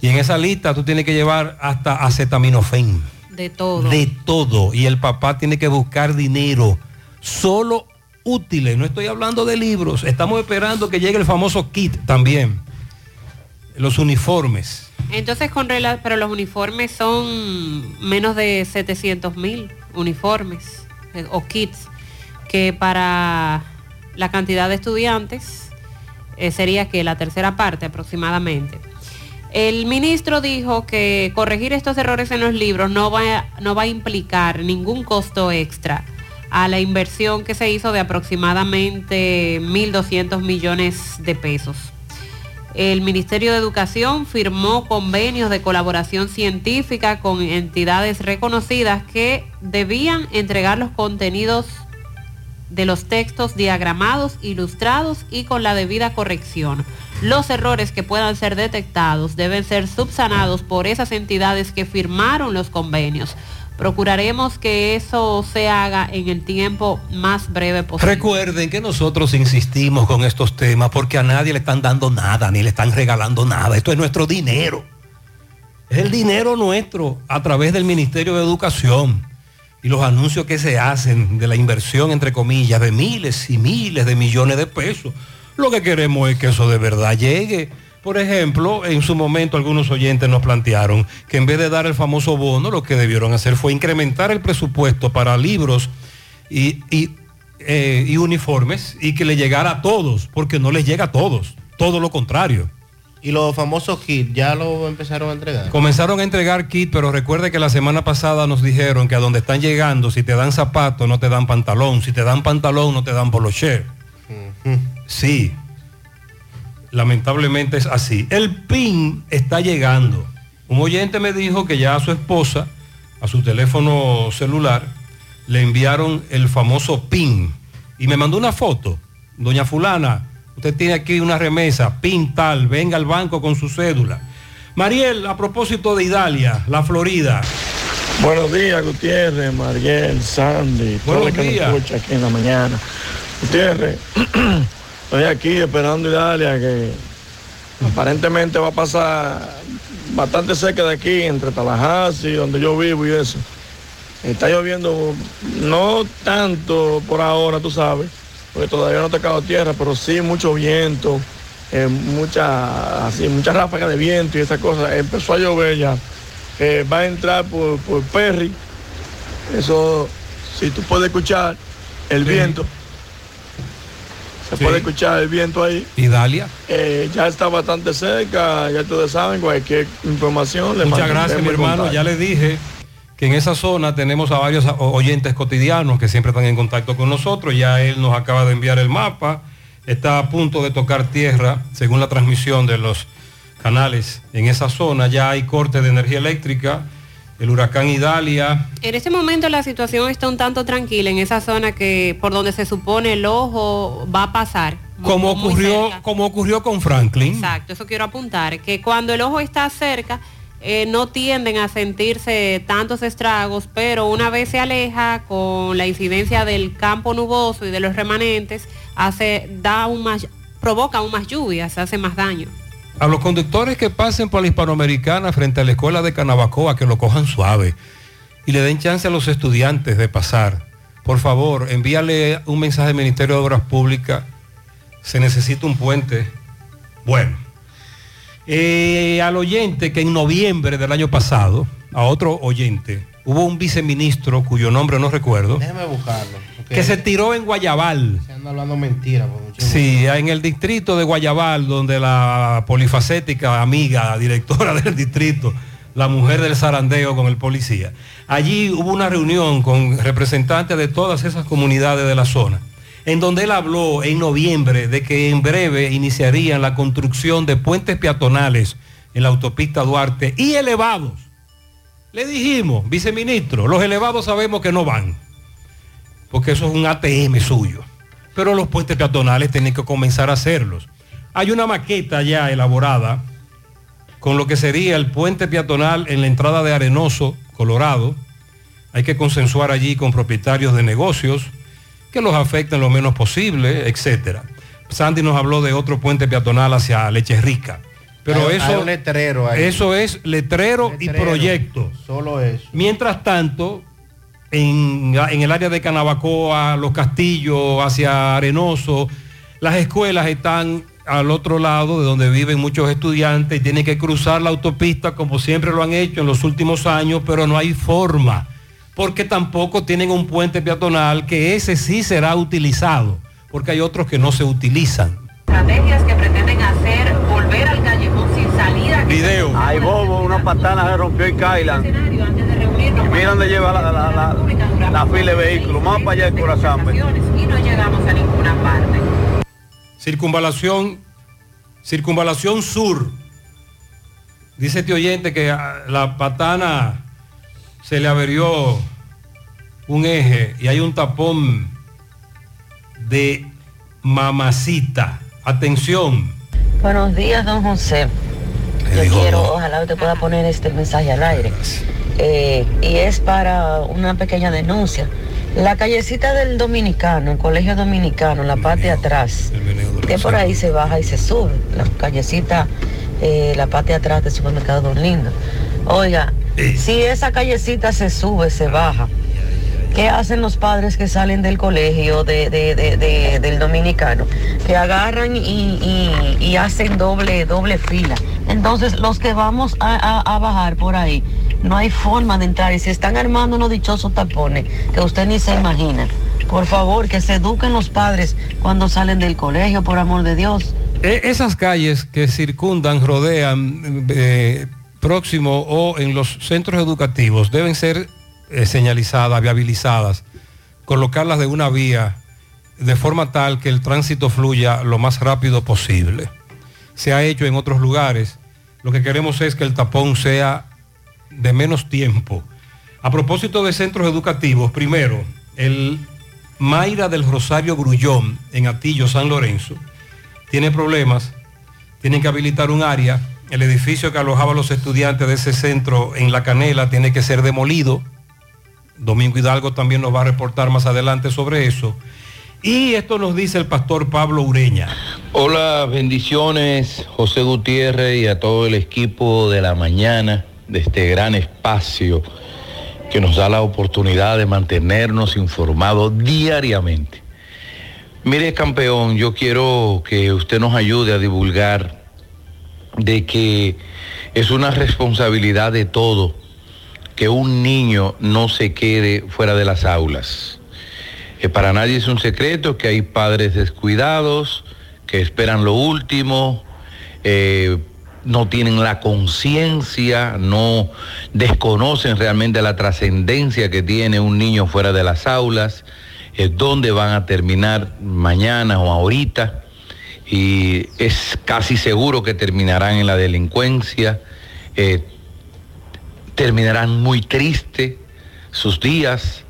Y en esa lista tú tienes que llevar hasta acetaminofén. De todo. De todo. Y el papá tiene que buscar dinero. Solo útiles. No estoy hablando de libros. Estamos esperando que llegue el famoso kit también. Los uniformes. Entonces, con rela- pero los uniformes son menos de 700 mil uniformes eh, o kits, que para la cantidad de estudiantes eh, sería que la tercera parte aproximadamente. El ministro dijo que corregir estos errores en los libros no va, no va a implicar ningún costo extra a la inversión que se hizo de aproximadamente 1.200 millones de pesos. El Ministerio de Educación firmó convenios de colaboración científica con entidades reconocidas que debían entregar los contenidos de los textos diagramados, ilustrados y con la debida corrección. Los errores que puedan ser detectados deben ser subsanados por esas entidades que firmaron los convenios. Procuraremos que eso se haga en el tiempo más breve posible. Recuerden que nosotros insistimos con estos temas porque a nadie le están dando nada, ni le están regalando nada. Esto es nuestro dinero. Es el dinero nuestro a través del Ministerio de Educación y los anuncios que se hacen de la inversión, entre comillas, de miles y miles de millones de pesos. Lo que queremos es que eso de verdad llegue. Por ejemplo, en su momento algunos oyentes nos plantearon que en vez de dar el famoso bono, lo que debieron hacer fue incrementar el presupuesto para libros y, y, eh, y uniformes y que le llegara a todos, porque no les llega a todos, todo lo contrario. Y los famosos kits, ¿ya lo empezaron a entregar? Comenzaron a entregar kit, pero recuerde que la semana pasada nos dijeron que a donde están llegando, si te dan zapato, no te dan pantalón, si te dan pantalón, no te dan polocher. Sí, lamentablemente es así. El PIN está llegando. Un oyente me dijo que ya a su esposa, a su teléfono celular, le enviaron el famoso PIN y me mandó una foto. Doña fulana, usted tiene aquí una remesa, PIN tal, venga al banco con su cédula. Mariel, a propósito de Idalia, la Florida. Buenos días, Gutiérrez, Mariel, Sandy, todo Buenos el que nos escucha aquí en la mañana. Gutiérrez, estoy aquí esperando Idalia que aparentemente va a pasar bastante cerca de aquí, entre Tallahassee, donde yo vivo y eso. Está lloviendo, no tanto por ahora, tú sabes, porque todavía no ha tocado tierra, pero sí mucho viento, eh, mucha, así, mucha ráfaga de viento y esas cosas. Empezó a llover ya. Eh, va a entrar por, por Perry. Eso, si tú puedes escuchar el viento, se Sí. puede escuchar el viento ahí. Idalia. Eh, ya está bastante cerca, ya ustedes saben, cualquier información le Muchas gracias, mi hermano. contacto. Ya le dije que en esa zona tenemos a varios oyentes cotidianos que siempre están en contacto con nosotros. Ya él nos acaba de enviar el mapa. Está a punto de tocar tierra, según la transmisión de los canales en esa zona. Ya hay corte de energía eléctrica. El huracán Idalia En este momento la situación está un tanto tranquila en esa zona que por donde se supone el ojo va a pasar. como ocurrió, como ocurrió con Franklin. Exacto, eso quiero apuntar, que cuando el ojo está cerca eh, no tienden a sentirse tantos estragos, pero una vez se aleja con la incidencia del campo nuboso y de los remanentes, hace, da aún más, provoca aún más lluvias, hace más daño. A los conductores que pasen por la hispanoamericana frente a la escuela de Canabacoa, que lo cojan suave y le den chance a los estudiantes de pasar. Por favor, envíale un mensaje al Ministerio de Obras Públicas. Se necesita un puente. Bueno, eh, al oyente que en noviembre del año pasado, a otro oyente, hubo un viceministro cuyo nombre no recuerdo, Déjeme buscarlo. que se tiró en Guayabal. Se anda hablando mentira. por. Sí, en el distrito de Guayabal, donde la polifacética amiga, directora del distrito, la mujer del zarandeo con el policía. Allí hubo una reunión con representantes de todas esas comunidades de la zona, en donde él habló en noviembre de que en breve iniciarían la construcción de puentes peatonales en la autopista Duarte y elevados. Le dijimos, viceministro, los elevados sabemos que no van, porque eso es un ATM suyo pero los puentes peatonales tienen que comenzar a hacerlos. Hay una maqueta ya elaborada con lo que sería el puente peatonal en la entrada de Arenoso, Colorado. Hay que consensuar allí con propietarios de negocios que los afecten lo menos posible, etcétera. Sandy nos habló de otro puente peatonal hacia Leche Rica. Pero Hay- eso, hay un letrero ahí. eso es letrero, y proyecto. Solo eso. Mientras tanto, en, en el área de Canabacoa, Los Castillos, hacia Arenoso, las escuelas están al otro lado de donde viven muchos estudiantes y tienen que cruzar la autopista como siempre lo han hecho en los últimos años, pero no hay forma, porque tampoco tienen un puente peatonal que ese sí será utilizado, porque hay otros que no se utilizan. Estrategias que pretenden hacer volver al callejón sin salida. Video. Ay, bobo, una patana se rompió en Kailan. Mira dónde lleva la, la, la, la fila de vehículos. Más para allá el corazón. Y no llegamos a ninguna parte. Circunvalación, circunvalación sur. Dice este oyente que a la patana se le averió un eje y hay un tapón de mamacita. Atención. Buenos días, don José. Yo quiero, ojalá usted pueda poner este mensaje al aire. Eh, y es para una pequeña denuncia. La callecita del dominicano, el colegio dominicano, la parte de atrás, que por ahí se baja y se sube. La callecita, eh, la parte de atrás del supermercado Don Lindo. Oiga, si esa callecita se sube, se baja, ¿qué hacen los padres que salen del colegio de- de- de- de- del dominicano? Que agarran y, hacen doble, doble fila. Entonces los que vamos a, bajar por ahí, no hay forma de entrar y se están armando unos dichosos tapones que usted ni se imagina. Por favor, que se eduquen los padres cuando salen del colegio, por amor de Dios. E- esas calles que circundan, rodean, eh, próximo o en los centros educativos deben ser eh, señalizadas, viabilizadas, colocarlas de una vía de forma tal que el tránsito fluya lo más rápido posible. Se ha hecho en otros lugares. Lo que queremos es que el tapón sea de menos tiempo. A propósito de centros educativos, primero, el Mayra del Rosario Grullón en Atillo, San Lorenzo, tiene problemas, tienen que habilitar un área, el edificio que alojaba a los estudiantes de ese centro en La Canela tiene que ser demolido. Domingo Hidalgo también nos va a reportar más adelante sobre eso. Y esto nos dice el pastor Pablo Ureña. Hola, bendiciones José Gutiérrez y a todo el equipo de la mañana de este gran espacio que nos da la oportunidad de mantenernos informados diariamente. Mire, campeón, yo quiero que usted nos ayude a divulgar de que es una responsabilidad de todo que un niño no se quede fuera de las aulas. Eh, para nadie es un secreto que hay padres descuidados, que esperan lo último, eh, no tienen la conciencia, no desconocen realmente la trascendencia que tiene un niño fuera de las aulas, eh, dónde van a terminar mañana o ahorita, y es casi seguro que terminarán en la delincuencia, terminarán muy tristes sus días,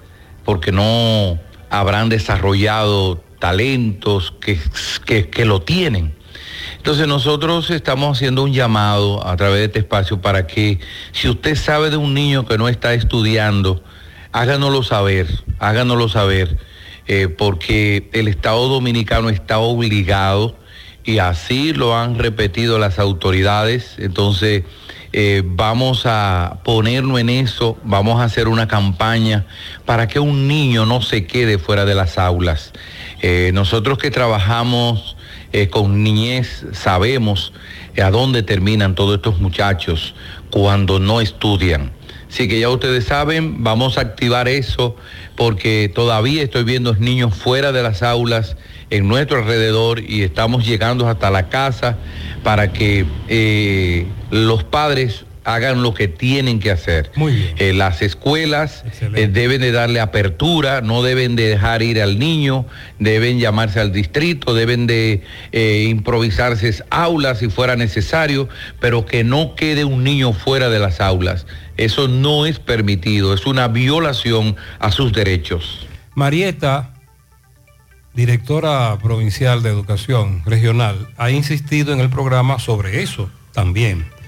porque no habrán desarrollado talentos que, que, que lo tienen. Entonces nosotros estamos haciendo un llamado a través de este espacio para que si usted sabe de un niño que no está estudiando, háganoslo saber, háganoslo saber, eh, porque el Estado Dominicano está obligado y así lo han repetido las autoridades. Entonces eh, vamos a ponernos en eso, vamos a hacer una campaña para que un niño no se quede fuera de las aulas. Eh, nosotros que trabajamos eh, con niñez sabemos a dónde terminan todos estos muchachos cuando no estudian. Así que ya ustedes saben, vamos a activar eso porque todavía estoy viendo niños fuera de las aulas en nuestro alrededor y estamos llegando hasta la casa para que eh, los padres hagan lo que tienen que hacer. Muy bien. Eh, las escuelas eh, deben de darle apertura, no deben de dejar ir al niño, deben llamarse al distrito, deben de eh, improvisarse aulas si fuera necesario, pero que no quede un niño fuera de las aulas. Eso no es permitido, es una violación a sus derechos. Marieta, directora provincial de educación regional, ha insistido en el programa sobre eso también.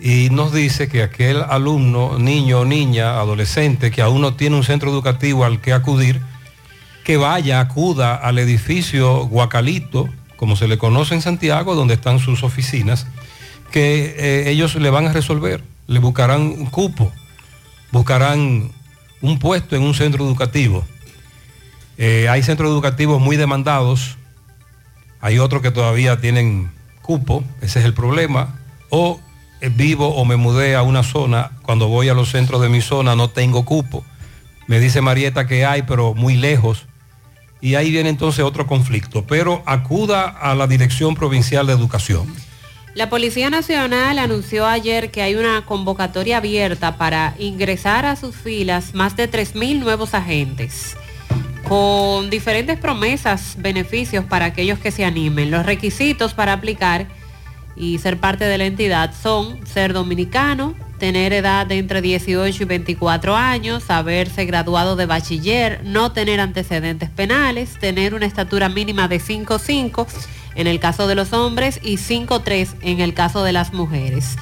Y nos dice que aquel alumno, niño o niña, adolescente, que aún no tiene un centro educativo al que acudir, que vaya, acuda al edificio Guacalito, como se le conoce en Santiago, donde están sus oficinas, que eh, ellos le van a resolver, le buscarán un cupo, buscarán un puesto en un centro educativo. Eh, hay centros educativos muy demandados, hay otros que todavía tienen cupo, ese es el problema, o vivo o me mudé a una zona, cuando voy a los centros de mi zona no tengo cupo. Me dice Marieta que hay, pero muy lejos. Y ahí viene entonces otro conflicto. Pero acuda a la Dirección Provincial de Educación. La Policía Nacional anunció ayer que hay una convocatoria abierta para ingresar a sus filas más de 3.000 nuevos agentes, con diferentes promesas, beneficios para aquellos que se animen. Los requisitos para aplicar y ser parte de la entidad son ser dominicano, tener edad de entre 18 y 24 años, haberse graduado de bachiller, no tener antecedentes penales, tener una estatura mínima de 5'5 en el caso de los hombres y 5'3 en el caso de las mujeres.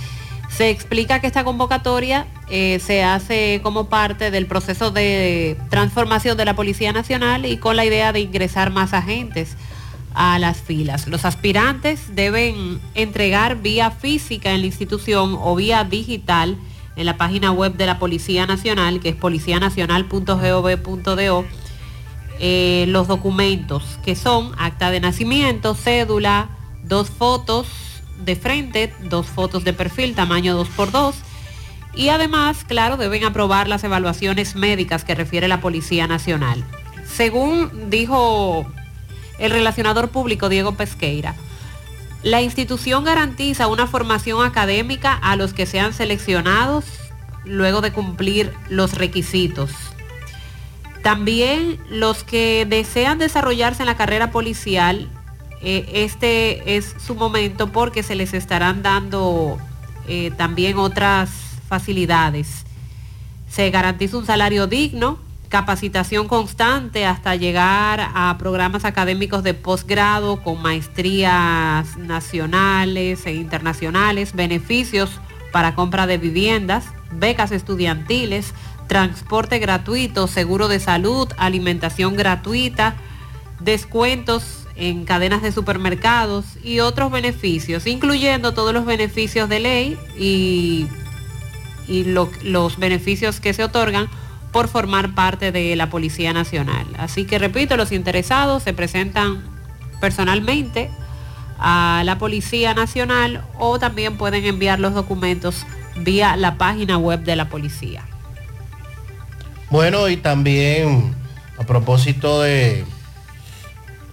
Se explica que esta convocatoria eh, se hace como parte del proceso de transformación de la Policía Nacional y con la idea de ingresar más agentes a las filas. Los aspirantes deben entregar vía física en la institución o vía digital en la página web de la Policía Nacional, que es policianacional.gov.do, eh, los documentos que son acta de nacimiento, cédula, dos fotos de frente, dos fotos de perfil, tamaño 2x2. Y además, claro, deben aprobar las evaluaciones médicas que refiere la Policía Nacional. Según dijo el relacionador público Diego Pesqueira. La institución garantiza una formación académica a los que sean seleccionados luego de cumplir los requisitos. También los que desean desarrollarse en la carrera policial, eh, este es su momento porque se les estarán dando eh, también otras facilidades. Se garantiza un salario digno, capacitación constante hasta llegar a programas académicos de posgrado con maestrías nacionales e internacionales, beneficios para compra de viviendas, becas estudiantiles, transporte gratuito, seguro de salud, alimentación gratuita, descuentos en cadenas de supermercados y otros beneficios, incluyendo todos los beneficios de ley y, y los beneficios que se otorgan por formar parte de la Policía Nacional. Así que repito, los interesados se presentan personalmente a la Policía Nacional o también pueden enviar los documentos vía la página web de la policía. Bueno, y también a propósito de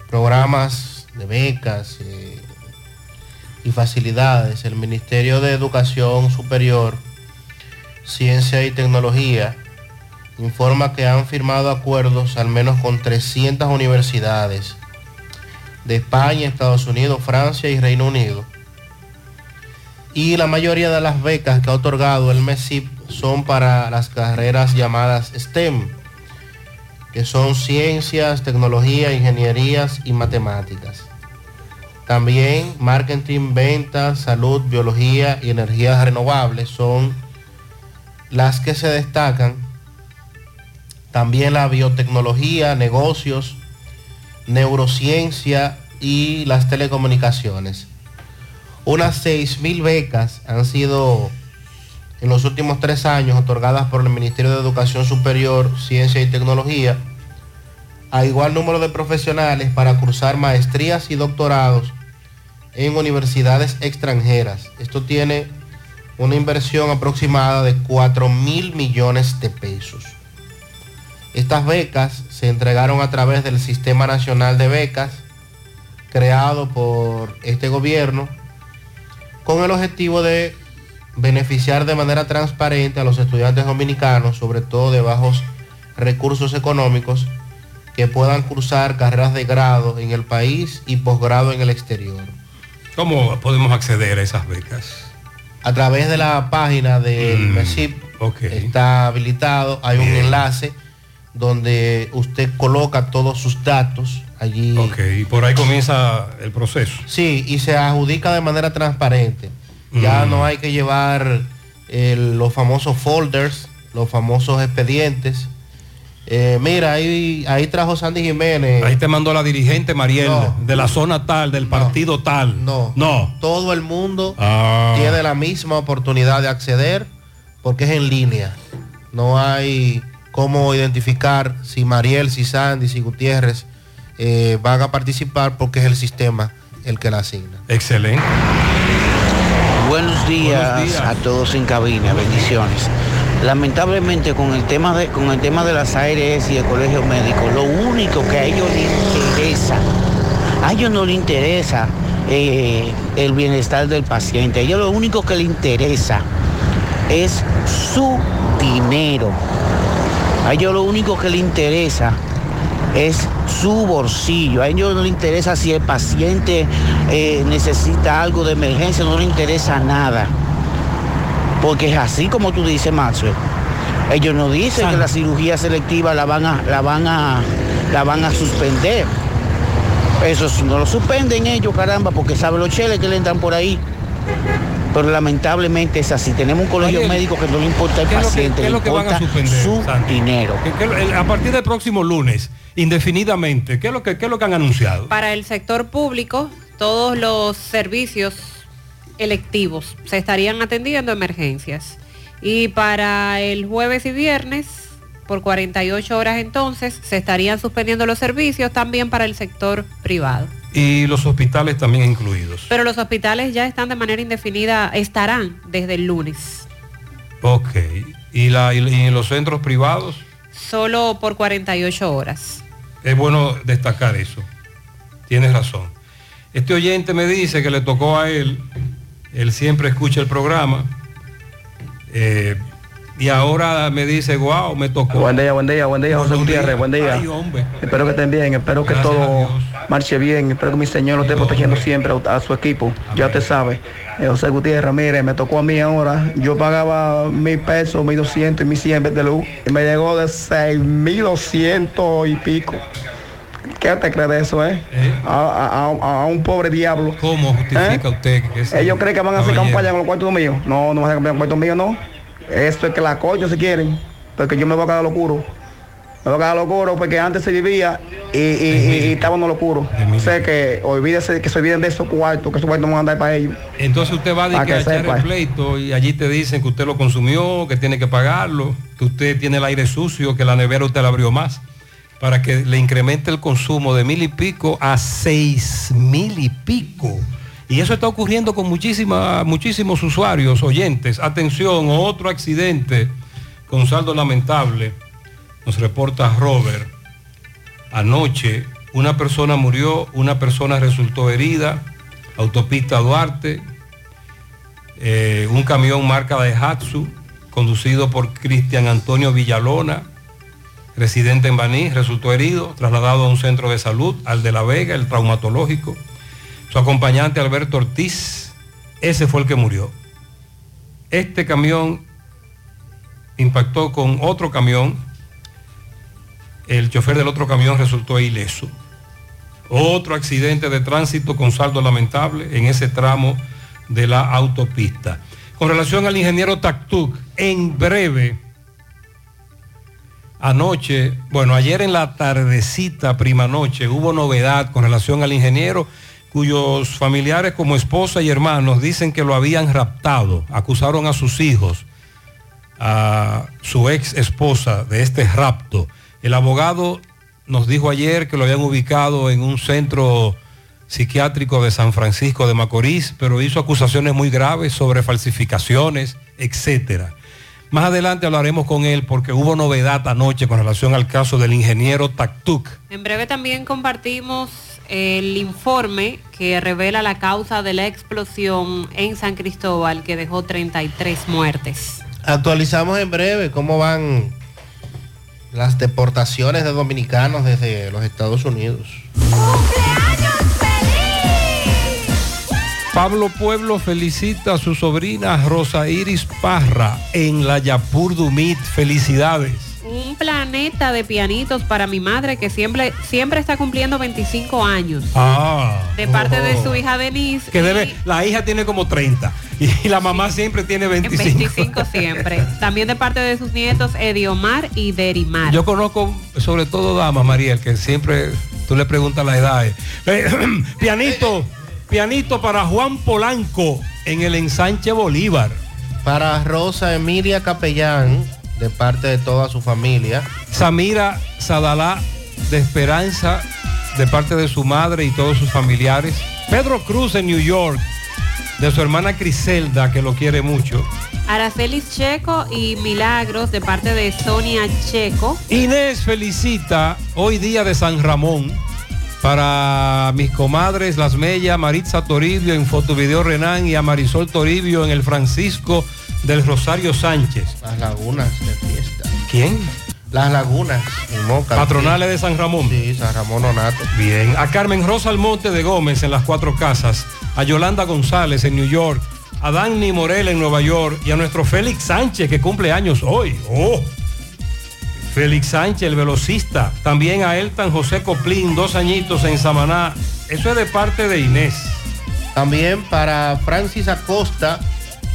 programas de becas eh, y facilidades, el Ministerio de Educación Superior, Ciencia y Tecnología informa que han firmado acuerdos al menos con 300 universidades de España, Estados Unidos, Francia y Reino Unido. Y la mayoría de las becas que ha otorgado el MESIP son para las carreras llamadas STEM, que son ciencias, tecnología, ingenierías y matemáticas. También marketing, ventas, salud, biología y energías renovables son las que se destacan también la biotecnología, negocios, neurociencia y las telecomunicaciones. Unas 6.000 becas han sido en los últimos tres años otorgadas por el Ministerio de Educación Superior, Ciencia y Tecnología a igual número de profesionales para cursar maestrías y doctorados en universidades extranjeras. Esto tiene una inversión aproximada de 4 mil millones de pesos. Estas becas se entregaron a través del Sistema Nacional de Becas creado por este gobierno con el objetivo de beneficiar de manera transparente a los estudiantes dominicanos, sobre todo de bajos recursos económicos, que puedan cursar carreras de grado en el país y posgrado en el exterior. ¿Cómo podemos acceder a esas becas? A través de la página del mm, MESIP está habilitado, hay un enlace donde usted coloca todos sus datos allí. Ok, y por ahí comienza el proceso. Sí, y se adjudica de manera transparente. Ya mm. no hay que llevar los famosos folders, los famosos expedientes, Eh, mira, ahí, ahí trajo Sandy Jiménez. Ahí te mandó la dirigente Mariel, No. de la zona tal, del partido tal. No. No. Todo el mundo Ah. tiene la misma oportunidad de acceder porque es en línea. No hay cómo identificar si Mariel, si Sandy, si Gutiérrez eh, van a participar porque es el sistema el que la asigna. Excelente. Buenos días, Buenos días. a todos en cabina, bendiciones. Lamentablemente con el tema de con el tema de las ARS y el colegio médico, lo único que a ellos les interesa, a ellos no les interesa eh, el bienestar del paciente, a ellos lo único que les interesa es su dinero. A ellos lo único que les interesa es su bolsillo. A ellos no les interesa si el paciente eh, necesita algo de emergencia, no les interesa nada. Porque es así como tú dices, Maxwell. Ellos no dicen que la cirugía selectiva la van a, la van a, la van a suspender. Eso no lo suspenden ellos, caramba, porque saben los cheles que le entran por ahí. Pero lamentablemente es así. Tenemos un colegio médico que no le importa el ¿Qué es lo que- paciente, le que van a importa suspender, su Sandy? dinero. ¿Qué- qué- el- a partir del próximo lunes, indefinidamente, ¿qué es lo que, qué es lo que han anunciado? Para el sector público, todos los servicios electivos se estarían atendiendo emergencias. Y para el jueves y viernes, por 48 horas entonces, se estarían suspendiendo los servicios también para el sector privado. Y los hospitales también incluidos. Pero los hospitales ya están de manera indefinida, estarán desde el lunes, Ok. ¿Y, la, y, los centros privados? solo por 48 horas. Es bueno destacar eso. Tienes razón. Este oyente me dice que le tocó a él, él siempre escucha el programa, eh, y ahora me dice, wow, me tocó. Buen día, buen día, buen día, José Gutiérrez, buen día. Ay, hombre. Espero que estén bien, espero que todo marche bien, espero que mi Señor lo esté protegiendo siempre a, a su equipo, ya te sabe. Eh, José Gutiérrez, mire, me tocó a mí ahora, yo pagaba mil pesos, mil doscientos y mil cien de luz, y me llegó de seis mil doscientos y pico. ¿Qué te crees de eso, eh? A, a- a- a un pobre diablo. ¿Cómo justifica usted que Ellos creen que van a hacer campaña con los cuartos míos. No, no van a hacer campaña con los cuartos míos, no. Esto es que la coño si quieren. Porque yo me voy a quedar locuro. Me voy a quedar locuro porque antes se vivía y, y, y, estábamos locuros. Sé que olvídese que se olviden de esos cuartos, que esos cuartos no van a andar para ellos. Entonces usted va a, que a que echar el pleito y allí te dicen que usted lo consumió, que tiene que pagarlo, que usted tiene el aire sucio, que la nevera usted la abrió más, para que le incremente el consumo de mil y pico a seis mil y pico. Y eso está ocurriendo con muchísimos usuarios, oyentes. Atención, otro accidente con saldo lamentable. Nos reporta Robert. Anoche una persona murió, una persona resultó herida. Autopista Duarte. Eh, un camión marca Daihatsu conducido por Cristian Antonio Villalona, residente en Baní, resultó herido, trasladado a un centro de salud, al de La Vega, el traumatológico. Su acompañante Alberto Ortiz, ese fue el que murió. Este camión impactó con otro camión. El chofer del otro camión resultó ileso. Otro accidente de tránsito con saldo lamentable en ese tramo de la autopista. Con relación al ingeniero Tactuc, en breve, anoche, bueno, ayer en la tardecita, prima noche, hubo novedad con relación al ingeniero cuyos familiares como esposa y hermanos dicen que lo habían raptado, acusaron a sus hijos, a su ex esposa de este rapto. El abogado nos dijo ayer que lo habían ubicado en un centro psiquiátrico de San Francisco de Macorís, pero hizo acusaciones muy graves sobre falsificaciones, etcétera. Más adelante hablaremos con él porque hubo novedad anoche con relación al caso del ingeniero Tactuc. En breve también compartimos el informe que revela la causa de la explosión en San Cristóbal que dejó 33 muertes. Actualizamos en breve cómo van las deportaciones de dominicanos desde los Estados Unidos. Pablo Pueblo felicita a su sobrina Rosa Iris Parra en la Yapur Dumit. Felicidades. Un planeta de pianitos para mi madre que siempre, siempre está cumpliendo 25 años. Ah. De parte de Oh. su hija Denise. Que debe, la hija tiene como 30 y la mamá siempre tiene 25. 25 siempre. También de parte de sus nietos Ediomar y Derimar. Yo conozco sobre todo damas, Mariel, que siempre tú le preguntas la edad. eh. Eh, pianito, pianito para Juan Polanco en el ensanche Bolívar. Para Rosa Emilia Capellán, de parte de toda su familia. Samira Sadalá de Esperanza, de parte de su madre y todos sus familiares. Pedro Cruz en New York, de su hermana Criselda, que lo quiere mucho. Aracelis Checo y Milagros de parte de Sonia Checo. Inés felicita hoy día de San Ramón para mis comadres Las Mellas, Maritza Toribio en Fotovideo Renán y a Marisol Toribio en el Francisco del Rosario Sánchez. Las lagunas de fiesta. ¿Quién? Las lagunas en Moca. Patronales de San Ramón. Sí, San Ramón Onato. Bien. A Carmen Rosa Almonte de Gómez en Las Cuatro Casas. A Yolanda González en New York. A Danny Morel en Nueva York. Y a nuestro Félix Sánchez que cumple años hoy. ¡Oh! Félix Sánchez, el velocista. También a Elton José Coplín, dos añitos en Samaná. Eso es de parte de Inés. También para Francis Acosta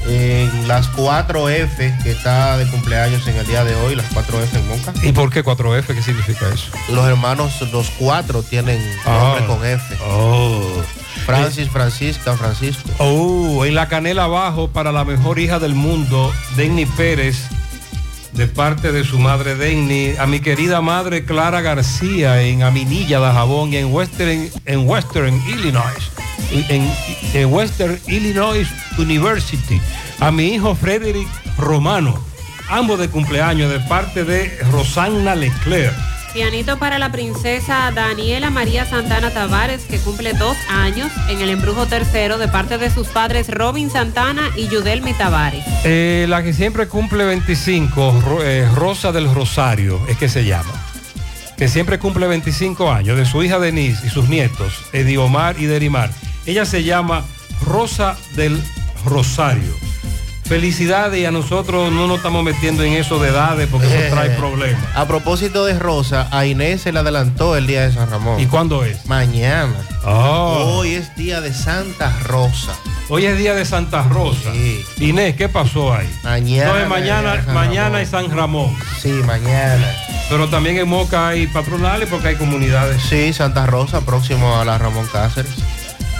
en las 4F, que está de cumpleaños en el día de hoy, las 4F en Moca. ¿Y por qué 4F? ¿Qué significa eso? Los hermanos, los cuatro tienen Ah. nombre con F. Oh. Francis, Francisca, Francisco. Oh, en la canela abajo para la mejor hija del mundo, Denny Pérez, de parte de su madre Denny, a mi querida madre Clara García en Aminilla de Jabón y en Western, en Western Illinois, en, en Western Illinois University, a mi hijo Frederick Romano, ambos de cumpleaños de parte de Rosanna Leclerc. Pianito para la princesa Daniela María Santana Tavares, que cumple dos años en el embrujo tercero de parte de sus padres Robin Santana y Yudelmi Tavares. Eh, la que siempre cumple 25, Ro- eh, Rosa del Rosario, es que se llama. Que siempre cumple 25 años, de su hija Denise y sus nietos, Ediomar y Derimar. Ella se llama Rosa del Rosario. Felicidades y a nosotros no nos estamos metiendo en eso de edades porque eso trae problemas. A propósito de Rosa, a Inés se le adelantó el día de San Ramón. ¿Y cuándo es? Mañana. Oh. Hoy es día de Santa Rosa. Hoy es día de Santa Rosa. Inés, ¿qué pasó ahí? Mañana. No, es mañana, San mañana Ramón. es San Ramón. Sí, mañana. Pero también en Moca hay patronales porque hay comunidades. Sí, Santa Rosa, próximo a la Ramón Cáceres.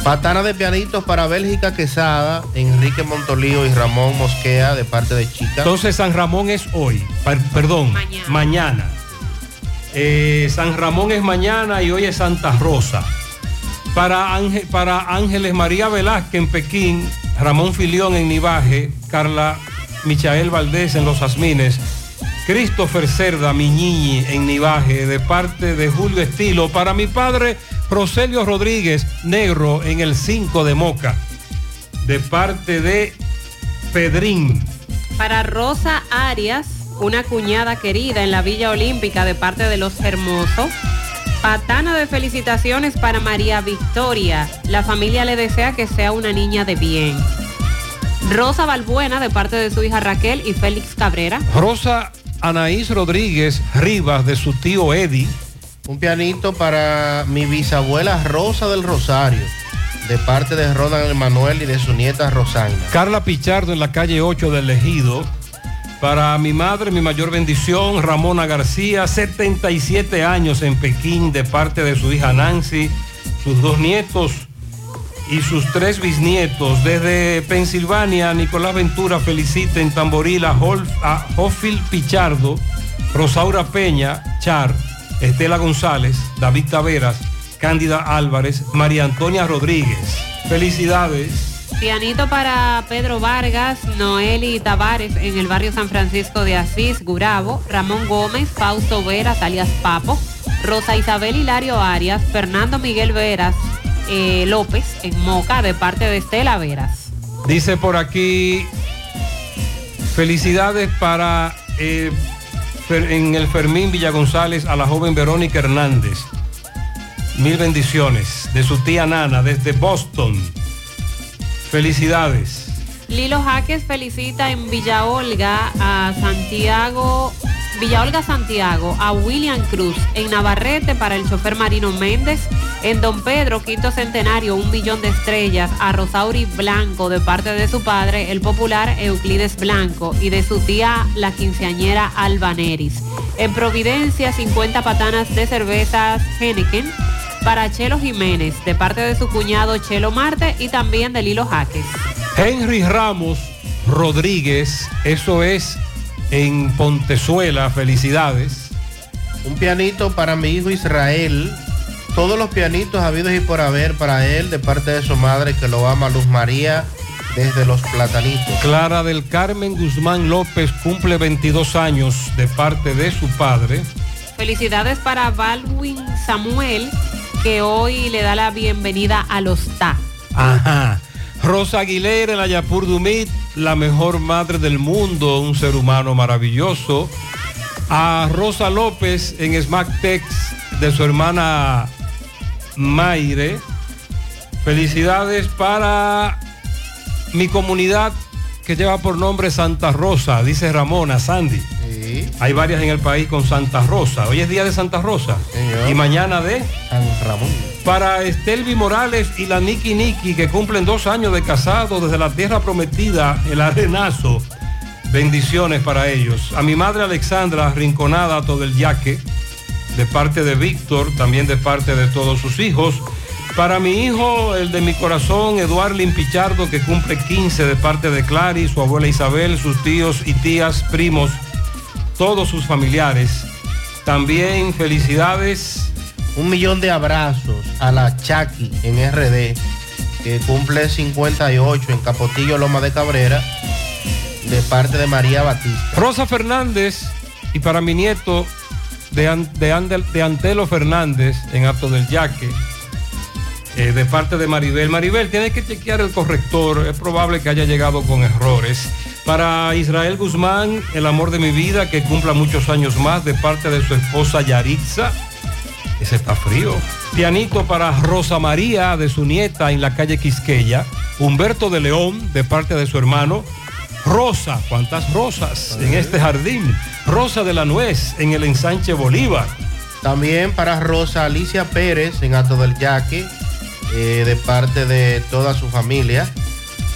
Patana de pianitos para Bélgica Quesada, Enrique Montolío y Ramón Mosquea de parte de Chica. Entonces San Ramón es hoy, per- perdón, mañana. Eh, San Ramón es mañana y hoy es Santa Rosa. Para, Ángel- para Ángeles María Velázquez en Pekín, Ramón Filión en Nivaje, Carla Michael Valdés en Los Asmines, Christopher Cerda Miñiñi en Nivaje, de parte de Julio Estilo. Para mi padre, Roselio Rodríguez Negro en el 5 de Moca, de parte de Pedrín. Para Rosa Arias, una cuñada querida en la Villa Olímpica de parte de los Hermosos. Patana de felicitaciones para María Victoria. La familia le desea que sea una niña de bien. Rosa Balbuena de parte de su hija Raquel y Félix Cabrera. Rosa Anaís Rodríguez Rivas de su tío Eddie. Un pianito para mi bisabuela Rosa del Rosario, de parte de Ronald Emanuel y de su nieta Rosana. Carla Pichardo en la calle 8 del Ejido. Para mi madre, mi mayor bendición, Ramona García, 77 años en Pekín, de parte de su hija Nancy, sus dos nietos y sus tres bisnietos. Desde Pensilvania, Nicolás Ventura felicita en Tamboril a, Hol- Pichardo, Rosaura Peña, Char, Estela González, David Taveras, Cándida Álvarez, María Antonia Rodríguez. Felicidades. Pianito para Pedro Vargas, Noeli Tavares en el barrio San Francisco de Asís, Gurabo, Ramón Gómez, Fausto Veras, alias Papo, Rosa Isabel Hilario Arias, Fernando Miguel Veras eh, López en Moca de parte de Estela Veras. Dice por aquí, felicidades para eh, en el Fermín Villa González a la joven Verónica Hernández. Mil bendiciones de su tía Nana desde Boston. Felicidades. Lilo Jaques felicita en Villa Olga a Santiago Villa Olga Santiago a William Cruz, en Navarrete para el chofer Marino Méndez, en Don Pedro, quinto centenario, un millón de estrellas, a Rosauri Blanco de parte de su padre, el popular Euclides Blanco, y de su tía, la quinceañera Albaneris. En Providencia, 50 patanas de cervezas Henneken para Chelo Jiménez, de parte de su cuñado Chelo Marte y también de Lilo Jaques. Henry Ramos Rodríguez, eso es en Pontezuela, felicidades. Un pianito para mi hijo Israel. Todos los pianitos habidos y por haber para él de parte de su madre que lo ama Luz María desde los platanitos. Clara del Carmen Guzmán López cumple 22 años de parte de su padre. Felicidades para Baldwin Samuel, que hoy le da la bienvenida a los TA. Ajá. Rosa Aguilera en Ayapur Dumit, la mejor madre del mundo, un ser humano maravilloso. A Rosa López en Tex de su hermana Maire. Felicidades para mi comunidad que lleva por nombre Santa Rosa, dice Ramona, Sandy. Hay varias en el país con Santa Rosa. Hoy es día de Santa Rosa. Y mañana de San Ramón. Para Estelvi Morales y la Niki Niki, que cumplen dos años de casado desde la tierra prometida, el arenazo. Bendiciones para ellos. A mi madre Alexandra, rinconada todo el yaque, de parte de Víctor, también de parte de todos sus hijos. Para mi hijo, el de mi corazón, Eduardo Limpichardo, que cumple 15 de parte de Clary, su abuela Isabel, sus tíos y tías, primos, todos sus familiares. También felicidades. Un millón de abrazos a la Chaki en RD, que cumple 58 en Capotillo, Loma de Cabrera, de parte de María Batista. Rosa Fernández y para mi nieto de, de, Antelo Fernández en Acto del Yaque. Eh, de parte de Maribel. Maribel, tiene que chequear el corrector, es probable que haya llegado con errores. Para Israel Guzmán, el amor de mi vida, que cumpla muchos años más de parte de su esposa Yaritza. Ese está frío. Pianito para Rosa María, de su nieta en la calle Quisqueya. Humberto de León, de parte de su hermano. Rosa, ¿cuántas rosas en este jardín? Rosa de la Nuez, en el ensanche Bolívar. También para Rosa Alicia Pérez, en Alto del Yaque, eh, de parte de toda su familia.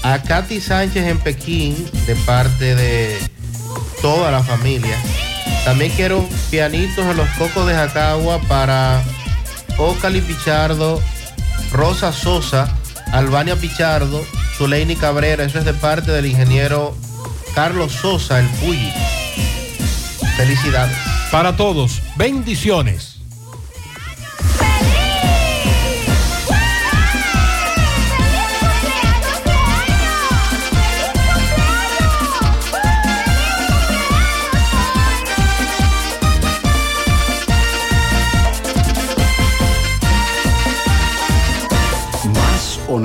A Katy Sánchez en Pekín, de parte de toda la familia. También quiero pianitos en los cocos de Jacagua para Ocali Pichardo, Rosa Sosa, Albania Pichardo, Zuleini Cabrera. Eso es de parte del ingeniero Carlos Sosa, el Puyi. Felicidades. Para todos, bendiciones.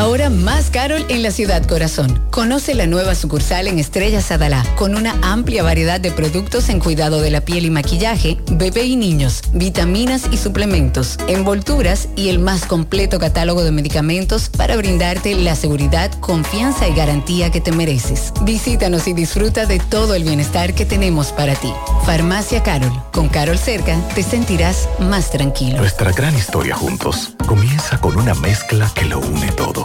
Ahora más Carol en la ciudad corazón. Conoce la nueva sucursal en Estrella Sadalá, con una amplia variedad de productos en cuidado de la piel y maquillaje, bebé y niños, vitaminas y suplementos, envolturas y el más completo catálogo de medicamentos para brindarte la seguridad, confianza y garantía que te mereces. Visítanos y disfruta de todo el bienestar que tenemos para ti. Farmacia Carol. Con Carol cerca te sentirás más tranquilo. Nuestra gran historia juntos comienza con una mezcla que lo une todo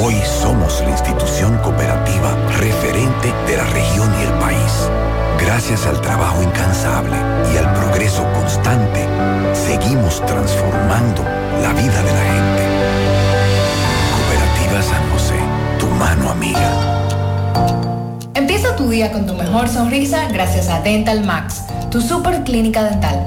hoy somos la institución cooperativa referente de la región y el país. Gracias al trabajo incansable y al progreso constante, seguimos transformando la vida de la gente. Cooperativa San José, tu mano amiga. Empieza tu día con tu mejor sonrisa gracias a Dental Max, tu super clínica dental.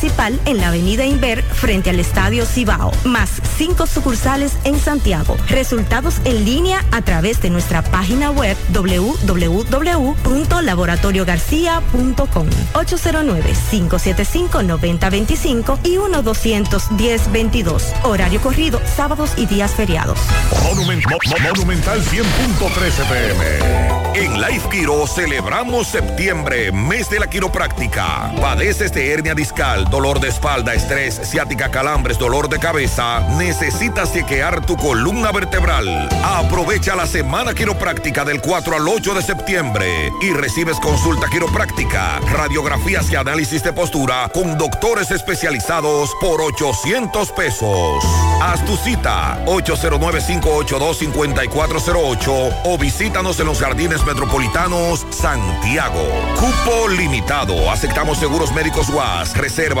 en la avenida Inver frente al Estadio Cibao, más cinco sucursales en Santiago. Resultados en línea a través de nuestra página web www.laboratoriogarcia.com 809-575-9025 y 1-210-22. Horario corrido, sábados y días feriados. Monument- Mo- Mo- Monumental 100.13 pm. En Life Quiro celebramos septiembre, mes de la quiropráctica. Padeces de hernia discal, dolor de espalda, estrés, ciática, calambres, dolor de cabeza. Necesitas chequear tu columna vertebral. Aprovecha la semana quiropráctica del 4 al 8 de septiembre y recibes consulta quiropráctica, radiografías y análisis de postura con doctores especializados por 800 pesos. Haz tu cita 809-582-5408 o visítanos en los jardines metropolitanos Santiago. Cupo limitado. Aceptamos seguros médicos UAS, reservas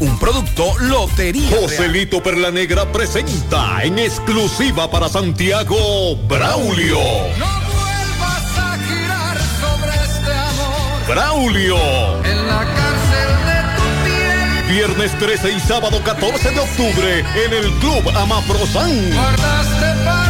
Un producto Lotería. Joselito Perla Negra presenta en exclusiva para Santiago Braulio. vuelvas a girar sobre este amor. Braulio. En la cárcel de tu piel. Viernes 13 y sábado 14 de octubre en el Club Amaprosan. Guardaste para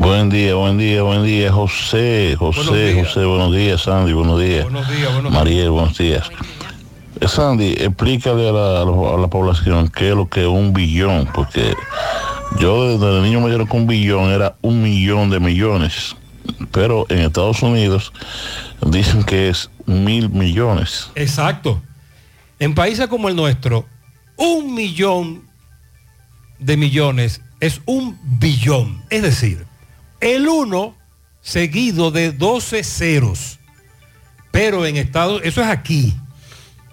Buen día, buen día, buen día, José, José, José, buenos días, Sandy, buenos días. Buenos días, buenos Mariel, buenos días. Eh, Sandy, explícale a la, a población qué es lo que es un billón, porque yo desde niño me dieron que un billón era un millón de millones, pero en Estados Unidos dicen que es mil millones. Exacto. En países como el nuestro, un millón de millones es un billón. Es decir, el uno seguido de 12 ceros. Pero en Estados, eso es aquí,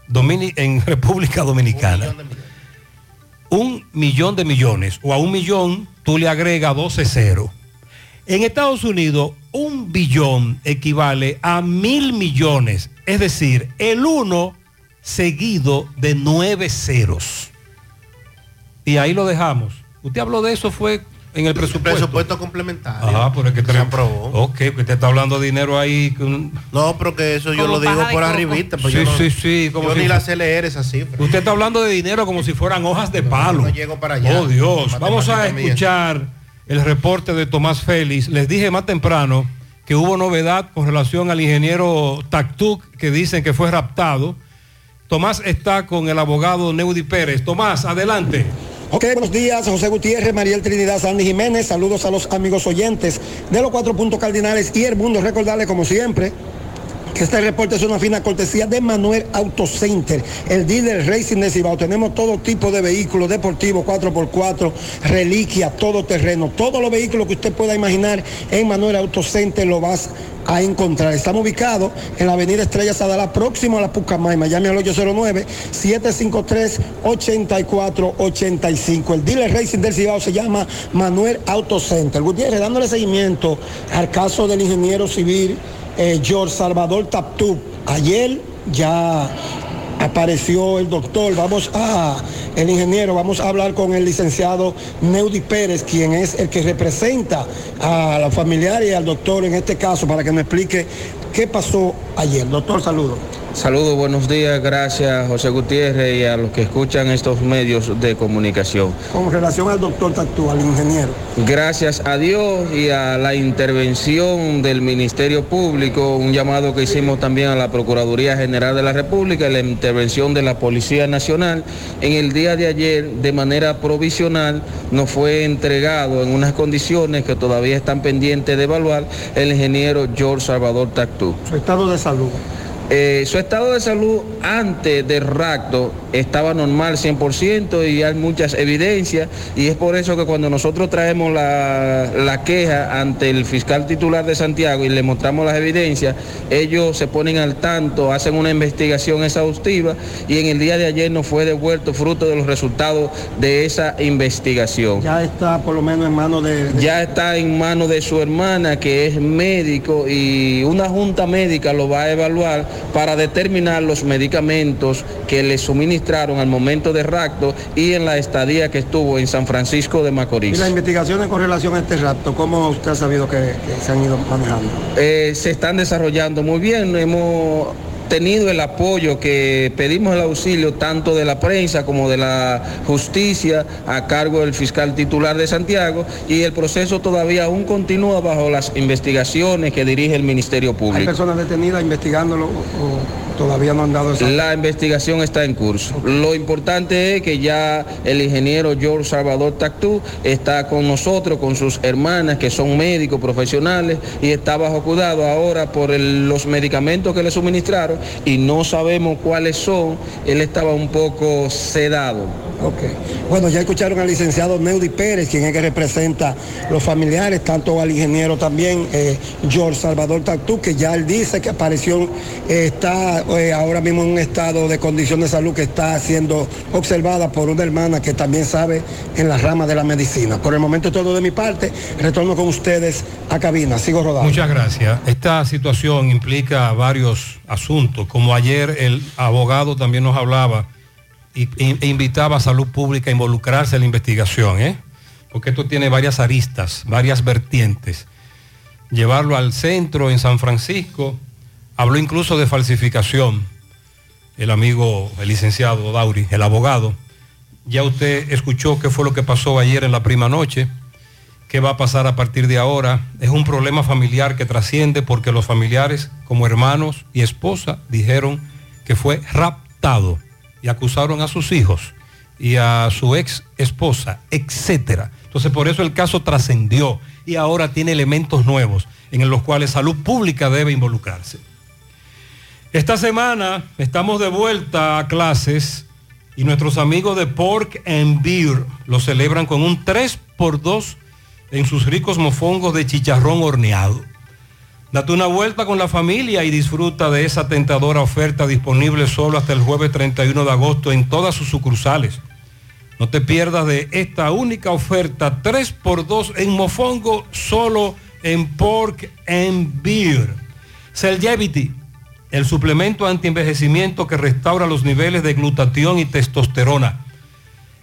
Domini- en República Dominicana. Un millón de millones, o a un millón tú le agregas 12 ceros. En Estados Unidos, un billón equivale a mil millones, es decir, el uno seguido de nueve ceros. Y ahí lo dejamos. Usted habló de eso, fue en el presupuesto. Presupuesto complementario. Ah, pero es que te se aprobó. Ok, porque te está hablando de dinero ahí. con- No, pero que eso yo lo digo por arribita. Pues Sí, yo no- sí, sí, como yo si ni la sé leer esa cifra. Usted está hablando de dinero como si fueran hojas de palo. no llego para allá. Oh Dios. Vamos a escuchar el reporte de Tomás Félix. Les dije más temprano que hubo novedad con relación al ingeniero Taktuk que dicen que fue raptado. Tomás está con el abogado Neudi Pérez. Tomás, adelante. Ok, buenos días, José Gutiérrez, Mariel Trinidad, Sandy Jiménez, saludos a los amigos oyentes de los cuatro puntos cardinales y el mundo. Recordarle, como siempre, este reporte es una fina cortesía de Manuel Auto Center, el dealer Racing de Cibao. Tenemos todo tipo de vehículos deportivos, 4x4, reliquia, todo terreno, todos los vehículos que usted pueda imaginar en Manuel Auto Center lo vas a encontrar. Estamos ubicados en la avenida Estrella Sadala, próximo a la Pucamay. Miami al 809-753-8485. El dealer Racing del Cibao se llama Manuel Auto Center. Gutiérrez, dándole seguimiento al caso del ingeniero civil eh, George Salvador Taptub. Ayer ya apareció el doctor, vamos a, el ingeniero, vamos a hablar con el licenciado Neudi Pérez, quien es el que representa a la familiar y al doctor en este caso, para que me explique qué pasó ayer. Doctor, saludo. Saludos, buenos días, gracias José Gutiérrez y a los que escuchan estos medios de comunicación. Con relación al doctor Taptub, al ingeniero. Gracias a Dios y a la intervención del Ministerio Público, un llamado que hicimos también a la Procuraduría General de la República y la intervención de la Policía Nacional, en el día de ayer, de manera provisional, nos fue entregado en unas condiciones que todavía están pendientes de evaluar el ingeniero George Salvador Tactú. Su estado de salud. Eh, su estado de salud antes del rapto estaba normal 100% y hay muchas evidencias y es por eso que cuando nosotros traemos la, la queja ante el fiscal titular de Santiago y le mostramos las evidencias, ellos se ponen al tanto, hacen una investigación exhaustiva y en el día de ayer nos fue devuelto fruto de los resultados de esa investigación. Ya está por lo menos en manos de... de- Ya está en manos de su hermana que es médico y una junta médica lo va a evaluar para determinar los medicamentos que le suministraron al momento de rapto y en la estadía que estuvo en San Francisco de Y Macorís. las investigaciones con relación a este rapto, ¿cómo usted ha sabido que, que se han ido manejando? Eh, se están desarrollando muy bien. Hemos tenido el apoyo que pedimos el auxilio tanto de la prensa como de la justicia a cargo del fiscal titular de Santiago y el proceso todavía aún continúa bajo las investigaciones que dirige el Ministerio ¿Hay Público. personas detenidas investigándolo o todavía no han dado esa... La investigación está en curso. Lo importante es que ya el ingeniero George Salvador Tactú está con nosotros, con sus hermanas que son médicos profesionales y está bajo cuidado ahora por el- los medicamentos que le suministraron y no sabemos cuáles son. Él estaba un poco sedado. Ok. Bueno, ya escucharon al licenciado Neudi Pérez, quien es que representa los familiares, tanto al ingeniero también, eh, George Salvador Tactú, que ya él dice que apareció, eh, está eh, ahora mismo en un estado de condición de salud que está siendo observada por una hermana que también sabe en la rama de la medicina. Por el momento todo de mi parte. Retorno con ustedes a cabina. Sigo rodando. Muchas gracias. Esta situación implica varios asuntos, como ayer el abogado también nos hablaba e invitaba a Salud Pública a involucrarse en la investigación, ¿eh? porque esto tiene varias aristas, varias vertientes. Llevarlo al centro en San Francisco, habló incluso de falsificación, el amigo, el licenciado Dauri, el abogado. Ya usted escuchó qué fue lo que pasó ayer en la prima noche qué va a pasar a partir de ahora. Es un problema familiar que trasciende porque los familiares, como hermanos y esposa, dijeron que fue raptado acusaron a sus hijos y a su ex esposa, etcétera. Entonces por eso el caso trascendió y ahora tiene elementos nuevos en los cuales salud pública debe involucrarse. Esta semana estamos de vuelta a clases y nuestros amigos de Pork and Beer lo celebran con un 3x2 en sus ricos mofongos de chicharrón horneado. Date una vuelta con la familia y disfruta de esa tentadora oferta disponible solo hasta el jueves 31 de agosto en todas sus sucursales. No te pierdas de esta única oferta 3x2 en Mofongo, solo en Pork and Beer. Cellgevity, el suplemento antienvejecimiento que restaura los niveles de glutatión y testosterona.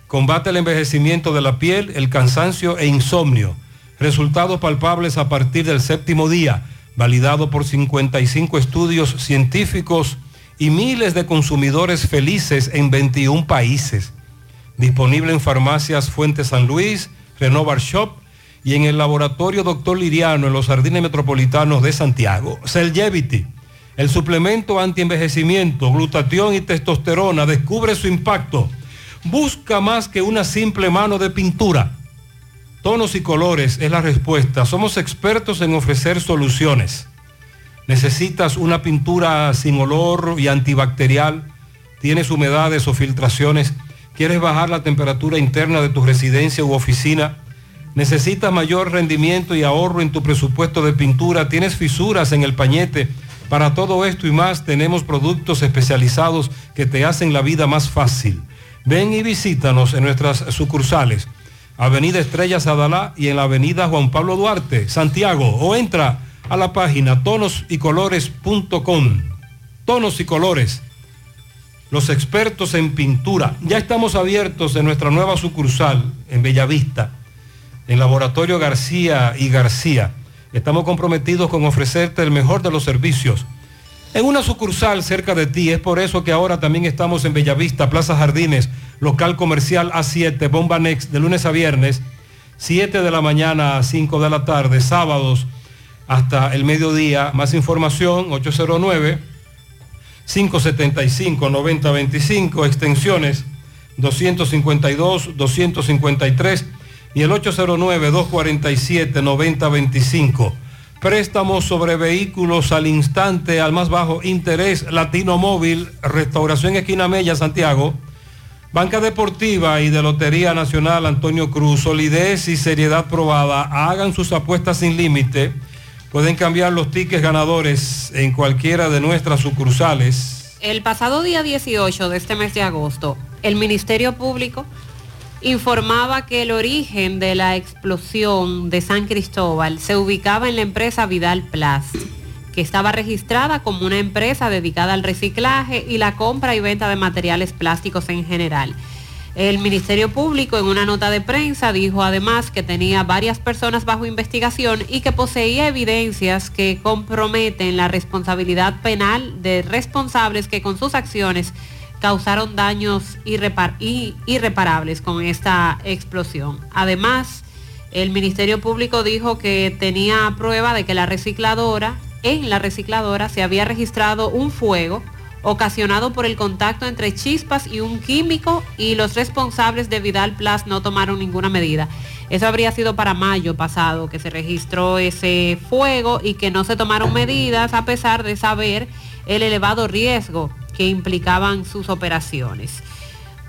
Combate el envejecimiento de la piel, el cansancio e insomnio. Resultados palpables a partir del séptimo día, validado por 55 estudios científicos y miles de consumidores felices en 21 países. Disponible en farmacias Fuente San Luis, Renovar Shop y en el laboratorio Doctor Liriano en los Jardines Metropolitanos de Santiago. Cellgevity, el suplemento antienvejecimiento, glutatión y testosterona, descubre su impacto. Busca más que una simple mano de pintura. Tonos y colores es la respuesta. Somos expertos en ofrecer soluciones. Necesitas una pintura sin olor y antibacterial. Tienes humedades o filtraciones. ¿Quieres bajar la temperatura interna de tu residencia u oficina? ¿Necesitas mayor rendimiento y ahorro en tu presupuesto de pintura? ¿Tienes fisuras en el pañete? Para todo esto y más tenemos productos especializados que te hacen la vida más fácil. Ven y visítanos en nuestras sucursales. Avenida Estrellas Adalá y en la Avenida Juan Pablo Duarte, Santiago, o entra a la página tonosycolores.com. Tonos y colores, los expertos en pintura. Ya estamos abiertos en nuestra nueva sucursal en Bellavista, en Laboratorio García y García. Estamos comprometidos con ofrecerte el mejor de los servicios. En una sucursal cerca de ti, es por eso que ahora también estamos en Bellavista, Plaza Jardines, local comercial A7, Bomba Next, de lunes a viernes, 7 de la mañana a 5 de la tarde, sábados hasta el mediodía. Más información, 809-575-9025, extensiones 252, 253 y el 809-247-9025. Préstamos sobre vehículos al instante, al más bajo interés, Latino Móvil, Restauración Esquina Mella, Santiago. Banca Deportiva y de Lotería Nacional Antonio Cruz, solidez y seriedad probada. Hagan sus apuestas sin límite. Pueden cambiar los tickets ganadores en cualquiera de nuestras sucursales. El pasado día 18 de este mes de agosto, el Ministerio Público informaba que el origen de la explosión de San Cristóbal se ubicaba en la empresa Vidal Plast, que estaba registrada como una empresa dedicada al reciclaje y la compra y venta de materiales plásticos en general. El Ministerio Público en una nota de prensa dijo además que tenía varias personas bajo investigación y que poseía evidencias que comprometen la responsabilidad penal de responsables que con sus acciones causaron daños irrepar irreparables con esta explosión. Además, el Ministerio Público dijo que tenía prueba de que la recicladora, en la recicladora se había registrado un fuego ocasionado por el contacto entre chispas y un químico y los responsables de Vidal Plus no tomaron ninguna medida. Eso habría sido para mayo pasado que se registró ese fuego y que no se tomaron medidas a pesar de saber el elevado riesgo que implicaban sus operaciones.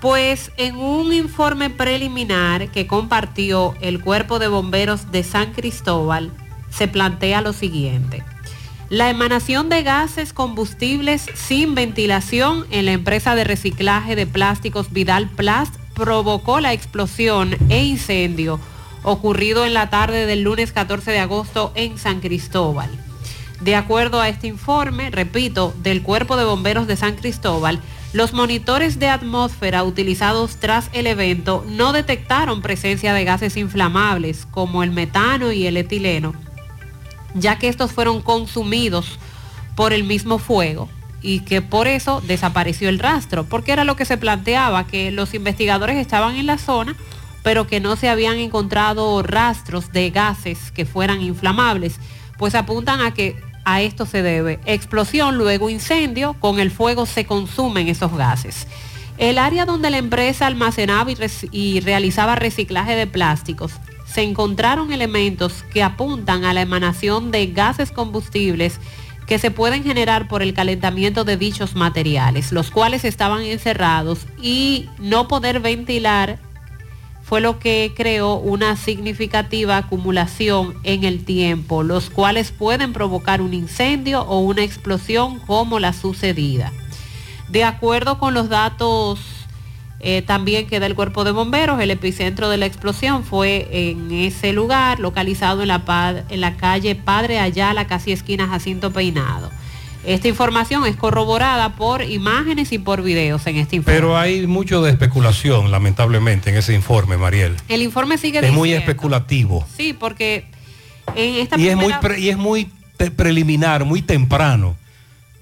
Pues en un informe preliminar que compartió el Cuerpo de Bomberos de San Cristóbal, se plantea lo siguiente. La emanación de gases combustibles sin ventilación en la empresa de reciclaje de plásticos Vidal Plast provocó la explosión e incendio ocurrido en la tarde del lunes 14 de agosto en San Cristóbal. De acuerdo a este informe, repito, del Cuerpo de Bomberos de San Cristóbal, los monitores de atmósfera utilizados tras el evento no detectaron presencia de gases inflamables como el metano y el etileno, ya que estos fueron consumidos por el mismo fuego y que por eso desapareció el rastro, porque era lo que se planteaba, que los investigadores estaban en la zona, pero que no se habían encontrado rastros de gases que fueran inflamables, pues apuntan a que a esto se debe explosión, luego incendio, con el fuego se consumen esos gases. El área donde la empresa almacenaba y, realizaba reciclaje de plásticos, se encontraron elementos que apuntan a la emanación de gases combustibles que se pueden generar por el calentamiento de dichos materiales, los cuales estaban encerrados y no poder ventilar fue lo que creó una significativa acumulación en el tiempo, los cuales pueden provocar un incendio o una explosión como la sucedida. De acuerdo con los datos eh, también que da el cuerpo de bomberos, el epicentro de la explosión fue en ese lugar, localizado en la, en la calle Padre Ayala, casi esquina Jacinto Peinado. Esta información es corroborada por imágenes y por videos en este informe. Pero hay mucho de especulación, lamentablemente, en ese informe, Mariel. el informe sigue Es muy especulativo. Sí, porque en esta Y es muy, pre- y es muy preliminar, muy temprano.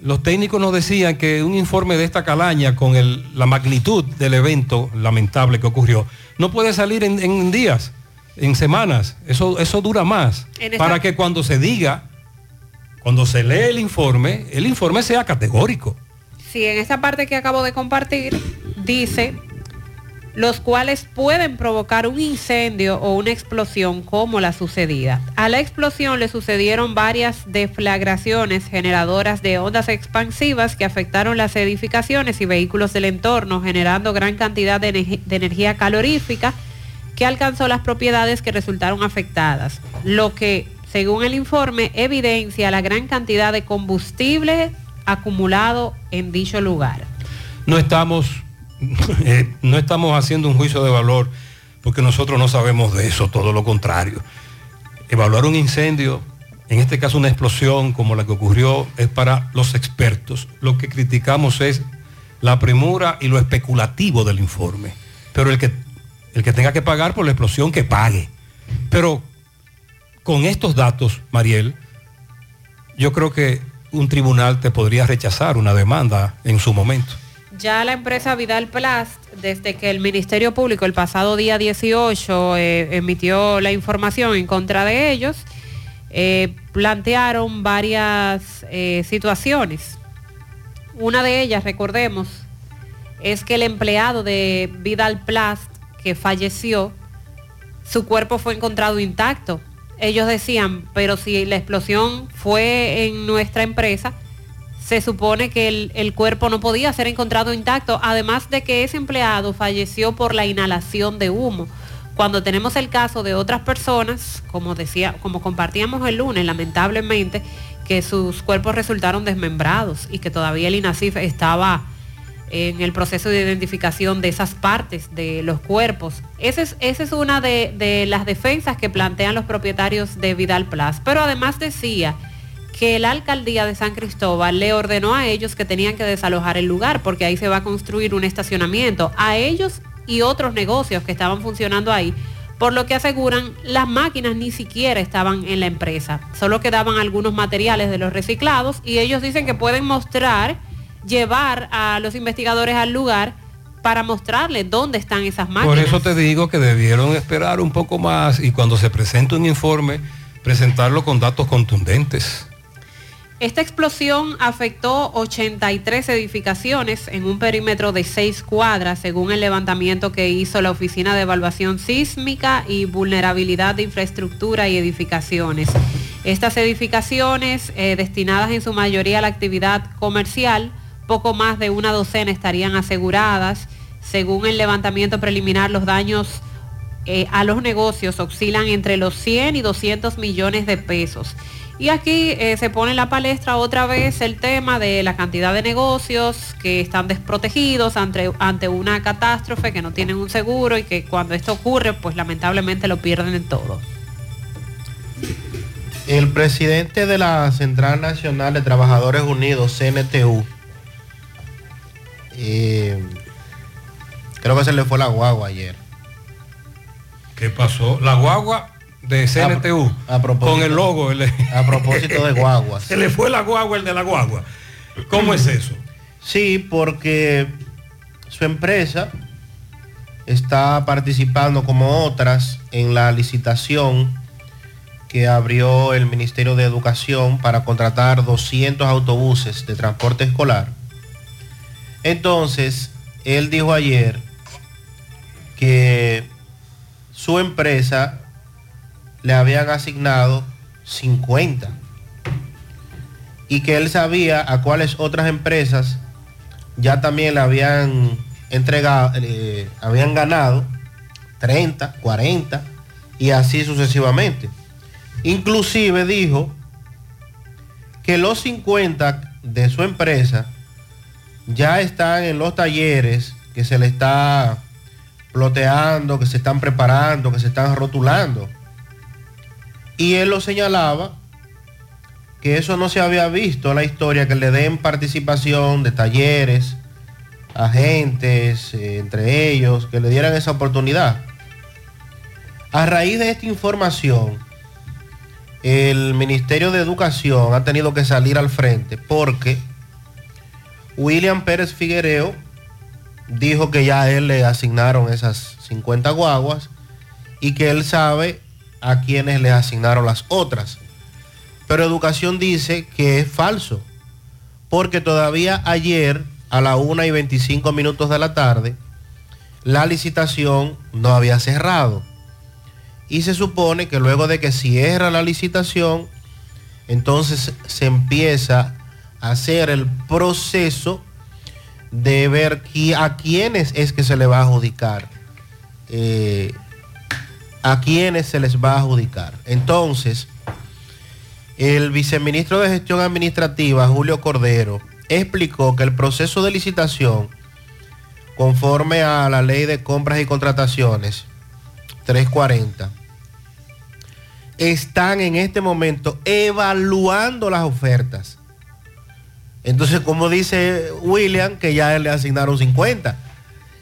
Los técnicos nos decían que un informe de esta calaña con el- la magnitud del evento lamentable que ocurrió no puede salir en, en días, en semanas. Eso, eso dura más. Esta- Para que cuando se diga, cuando se lee el informe, el informe sea categórico. Sí, en esta parte que acabo de compartir, dice los cuales pueden provocar un incendio o una explosión como la sucedida. A la explosión le sucedieron varias deflagraciones generadoras de ondas expansivas que afectaron las edificaciones y vehículos del entorno, generando gran cantidad de, energía calorífica que alcanzó las propiedades que resultaron afectadas, lo que, según el informe, evidencia la gran cantidad de combustible acumulado en dicho lugar. no estamos, eh, no estamos haciendo un juicio de valor porque nosotros no sabemos de eso, todo lo contrario. Evaluar un incendio, en este caso una explosión como la que ocurrió, es para los expertos. Lo que criticamos es la premura y lo especulativo del informe. Pero el que, el que tenga que pagar por la explosión, que pague. Pero con estos datos, Mariel, yo creo que un tribunal te podría rechazar una demanda en su momento. Ya la empresa Vidal Plast, desde que el Ministerio Público el pasado día 18 eh, emitió la información en contra de ellos, eh, plantearon varias eh, situaciones. Una de ellas, recordemos, es que el empleado de Vidal Plast que falleció, su cuerpo fue encontrado intacto. Ellos decían, pero si la explosión fue en nuestra empresa, se supone que el, el cuerpo no podía ser encontrado intacto, además de que ese empleado falleció por la inhalación de humo. Cuando tenemos el caso de otras personas, como decía, como compartíamos el lunes, lamentablemente, que sus cuerpos resultaron desmembrados y que todavía el INACIF estaba en el proceso de identificación de esas partes de los cuerpos. Esa es, una de, de las defensas que plantean los propietarios de Vidal Plus. Pero además decía que la alcaldía de San Cristóbal le ordenó a ellos que tenían que desalojar el lugar porque ahí se va a construir un estacionamiento. A ellos y otros negocios que estaban funcionando ahí, por lo que aseguran las máquinas ni siquiera estaban en la empresa, solo quedaban algunos materiales de los reciclados y ellos dicen que pueden mostrar, llevar a los investigadores al lugar para mostrarles dónde están esas máquinas. Por eso te digo que debieron esperar un poco más y cuando se presente un informe, presentarlo con datos contundentes. Esta explosión afectó 83 edificaciones en un perímetro de 6 cuadras, según el levantamiento que hizo la Oficina de Evaluación Sísmica y Vulnerabilidad de Infraestructura y Edificaciones. Estas edificaciones, eh, destinadas en su mayoría a la actividad comercial, poco más de una docena estarían aseguradas. Según el levantamiento preliminar, los daños eh, a los negocios oscilan entre los 100 y 200 millones de pesos. Y aquí eh, se pone en la palestra otra vez el tema de la cantidad de negocios que están desprotegidos ante, ante una catástrofe, que no tienen un seguro y que cuando esto ocurre, pues lamentablemente lo pierden en todo. El presidente de la Central Nacional de Trabajadores Unidos, CNTU, eh, creo que se le fue la guagua ayer. ¿Qué pasó? La guagua de CNTU A propósito- con el logo. el- A propósito de guaguas. Se le fue la guagua el de la guagua. ¿Cómo es eso? Sí, porque su empresa está participando como otras en la licitación que abrió el Ministerio de Educación para contratar 200 autobuses de transporte escolar. Entonces, él dijo ayer que su empresa le habían asignado 50 y que él sabía a cuáles otras empresas ya también le habían entregado, eh, habían ganado 30, 40 y así sucesivamente. Inclusive dijo que los 50 de su empresa ya están en los talleres que se le está ploteando, que se están preparando, que se están rotulando. Y él lo señalaba que eso no se había visto en la historia, que le den participación de talleres, agentes, eh, entre ellos, que le dieran esa oportunidad. A raíz de esta información, el Ministerio de Educación ha tenido que salir al frente porque William Pérez Figuereo dijo que ya a él le asignaron esas 50 guaguas y que él sabe a quienes le asignaron las otras. Pero Educación dice que es falso, porque todavía ayer a la 1 y 25 minutos de la tarde, la licitación no había cerrado. Y se supone que luego de que cierra la licitación, entonces se empieza hacer el proceso de ver a quiénes es que se le va a adjudicar. Eh, a quiénes se les va a adjudicar. Entonces, el viceministro de Gestión Administrativa, Julio Cordero, explicó que el proceso de licitación, conforme a la ley de compras y contrataciones 340, están en este momento evaluando las ofertas. Entonces, como dice William, que ya él le asignaron 50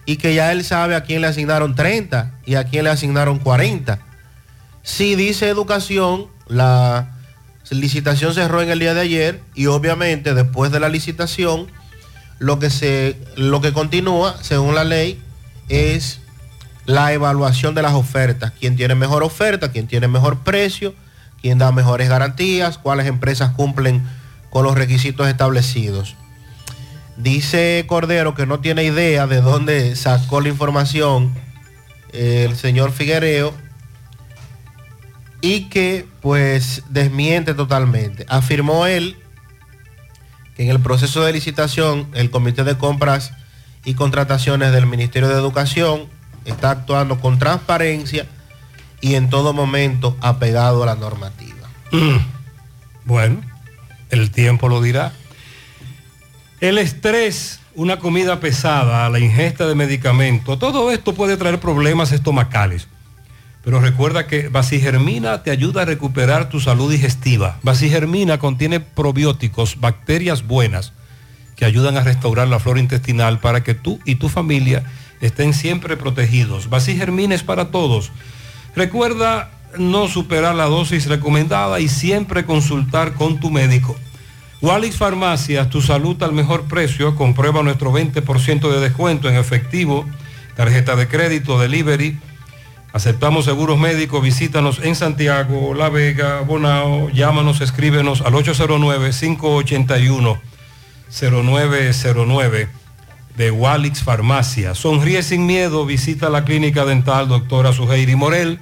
y que ya él sabe a quién le asignaron 30 y a quién le asignaron 40. Si dice educación, la licitación cerró en el día de ayer y obviamente después de la licitación lo que, se, lo que continúa, según la ley, es la evaluación de las ofertas. Quién tiene mejor oferta, quién tiene mejor precio, quién da mejores garantías, cuáles empresas cumplen con los requisitos establecidos. Dice Cordero que no tiene idea de dónde sacó la información el señor Figuereo y que pues desmiente totalmente. Afirmó él que en el proceso de licitación el Comité de Compras y Contrataciones del Ministerio de Educación está actuando con transparencia y en todo momento apegado a la normativa. Bueno, el tiempo lo dirá. El estrés, una comida pesada, la ingesta de medicamentos, todo esto puede traer problemas estomacales. Pero recuerda que Basigermina te ayuda a recuperar tu salud digestiva. Basigermina contiene probióticos, bacterias buenas, que ayudan a restaurar la flora intestinal para que tú y tu familia estén siempre protegidos. Basigermina es para todos. Recuerda no superar la dosis recomendada y siempre consultar con tu médico. Walix Farmacias, tu salud al mejor precio. Comprueba nuestro 20% de descuento en efectivo, tarjeta de crédito, delivery Aceptamos seguros médicos, visítanos en Santiago, La Vega, Bonao, llámanos, escríbenos al 809-581-0909 de Walix Farmacia. Sonríe sin miedo, visita la clínica dental doctora Suheiri Morel.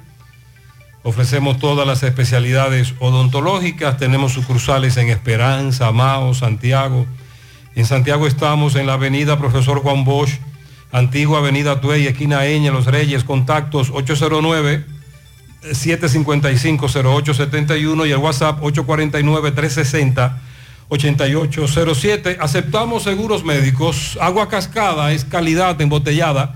Ofrecemos todas las especialidades odontológicas, tenemos sucursales en Esperanza, Mao, Santiago. En Santiago estamos en la avenida Profesor Juan Bosch Antigua Avenida Tuey, esquina Eña, Los Reyes, contactos 809-755-0871 y el WhatsApp 849-360-8807. Aceptamos seguros médicos. Agua cascada es calidad embotellada.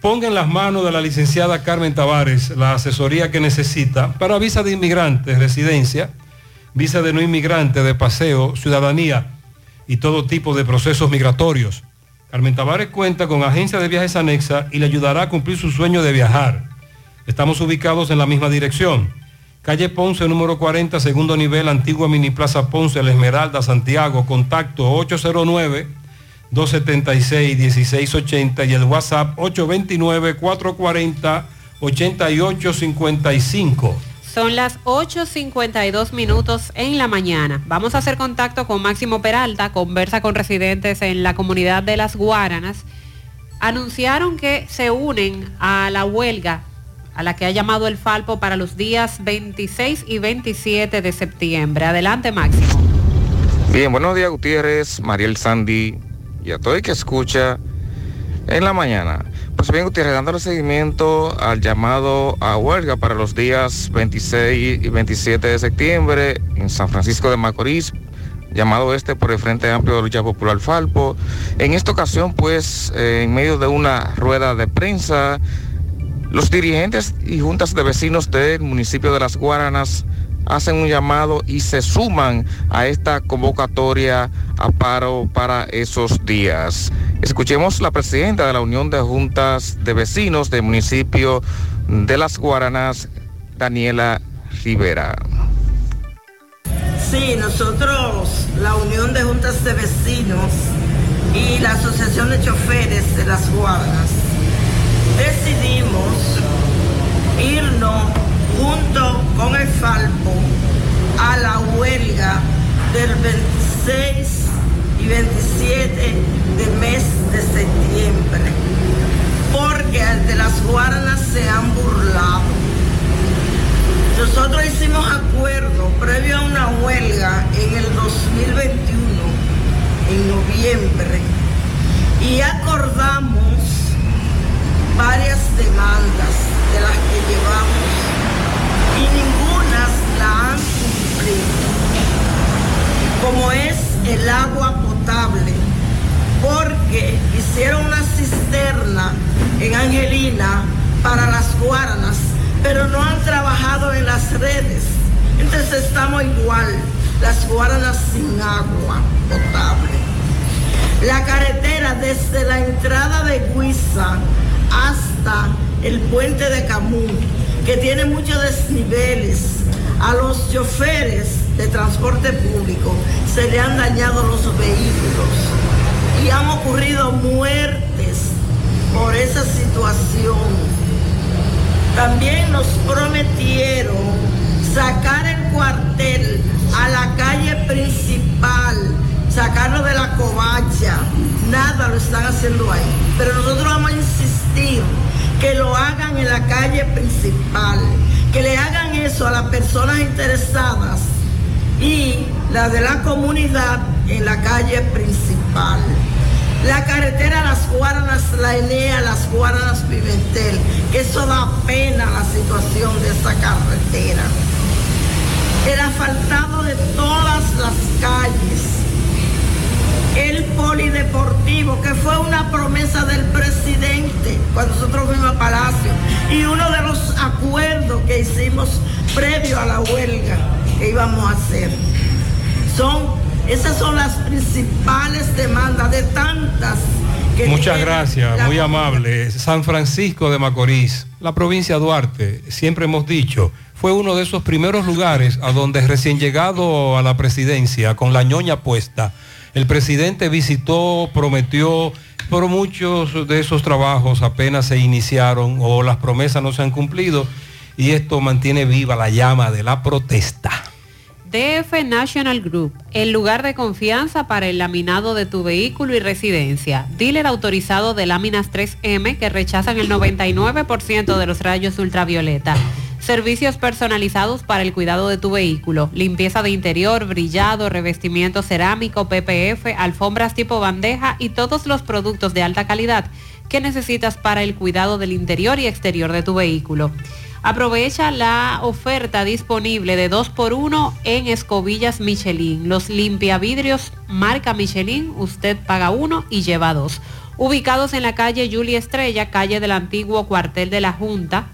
Ponga en las manos de la licenciada Carmen Tavares la asesoría que necesita para visa de inmigrante, residencia, visa de no inmigrante, de paseo, ciudadanía y todo tipo de procesos migratorios. Carmen Tavares cuenta con agencia de viajes anexa y le ayudará a cumplir su sueño de viajar. Estamos ubicados en la misma dirección. Calle Ponce, número 40, segundo nivel, antigua Mini Plaza Ponce, La Esmeralda, Santiago. Contacto 809-276-1680 y el WhatsApp 829-440-8855. Son las 8.52 minutos en la mañana. Vamos a hacer contacto con Máximo Peralta, conversa con residentes en la comunidad de Las Guaranas. Anunciaron que se unen a la huelga a la que ha llamado el Falpo para los días 26 y 27 de septiembre. Adelante, Máximo. Bien, buenos días, Gutiérrez, Mariel Sandy y a todo el que escucha en la mañana. Pues bien, Gutiérrez, dándole seguimiento al llamado a huelga para los días 26 y 27 de septiembre en San Francisco de Macorís, llamado este por el Frente Amplio de Lucha Popular Falpo. En esta ocasión, pues, eh, en medio de una rueda de prensa, los dirigentes y juntas de vecinos del municipio de Las Guaranas hacen un llamado y se suman a esta convocatoria a paro para esos días. Escuchemos la presidenta de la Unión de Juntas de Vecinos del municipio de Las Guaranas, Daniela Rivera. Sí, nosotros, la Unión de Juntas de Vecinos y la Asociación de Choferes de Las Guaranas, decidimos irnos junto con el Falpo a la huelga del 26 y 27 de mes de septiembre, porque ante las guaranas se han burlado. Nosotros hicimos acuerdo previo a una huelga en el 2021, en noviembre, y acordamos varias demandas de las que llevamos y ninguna la han cumplido, como es el agua potable, porque hicieron una cisterna en Angelina para las guaranas, pero no han trabajado en las redes. Entonces estamos igual, las guaranas sin agua potable. La carretera desde la entrada de Guisa hasta el puente de Camus, que tiene muchos desniveles. A los choferes de transporte público se le han dañado los vehículos y han ocurrido muertes por esa situación. También nos prometieron sacar el cuartel a la calle principal, sacarlo de la covacha. Nada lo están haciendo ahí. Pero nosotros vamos a insistir que lo hagan en la calle principal, que le hagan eso a las personas interesadas y la de la comunidad en la calle principal. La carretera Las Guaranas, la Enea, Las Guaranas Pimentel, que eso da pena la situación de esa carretera. El asfaltado de todas las calles. El polideportivo, que fue una promesa del presidente cuando nosotros fuimos a Palacio. Y uno de los acuerdos que hicimos previo a la huelga que íbamos a hacer. Son, esas son las principales demandas de tantas que Muchas gracias, muy amable. San Francisco de Macorís, la provincia de Duarte, siempre hemos dicho, fue uno de esos primeros lugares a donde recién llegado a la presidencia, con la ñoña puesta, el presidente visitó, prometió, pero muchos de esos trabajos apenas se iniciaron o las promesas no se han cumplido y esto mantiene viva la llama de la protesta. DF National Group, el lugar de confianza para el laminado de tu vehículo y residencia. Dealer autorizado de láminas 3M que rechazan el 99% de los rayos ultravioleta. Servicios personalizados para el cuidado de tu vehículo. Limpieza de interior, brillado, revestimiento cerámico, PPF, alfombras tipo bandeja y todos los productos de alta calidad que necesitas para el cuidado del interior y exterior de tu vehículo. Aprovecha la oferta disponible de 2x1 en escobillas Michelin. Los limpiavidrios marca Michelin, usted paga uno y lleva dos. Ubicados en la calle Julia Estrella, calle del antiguo cuartel de la Junta,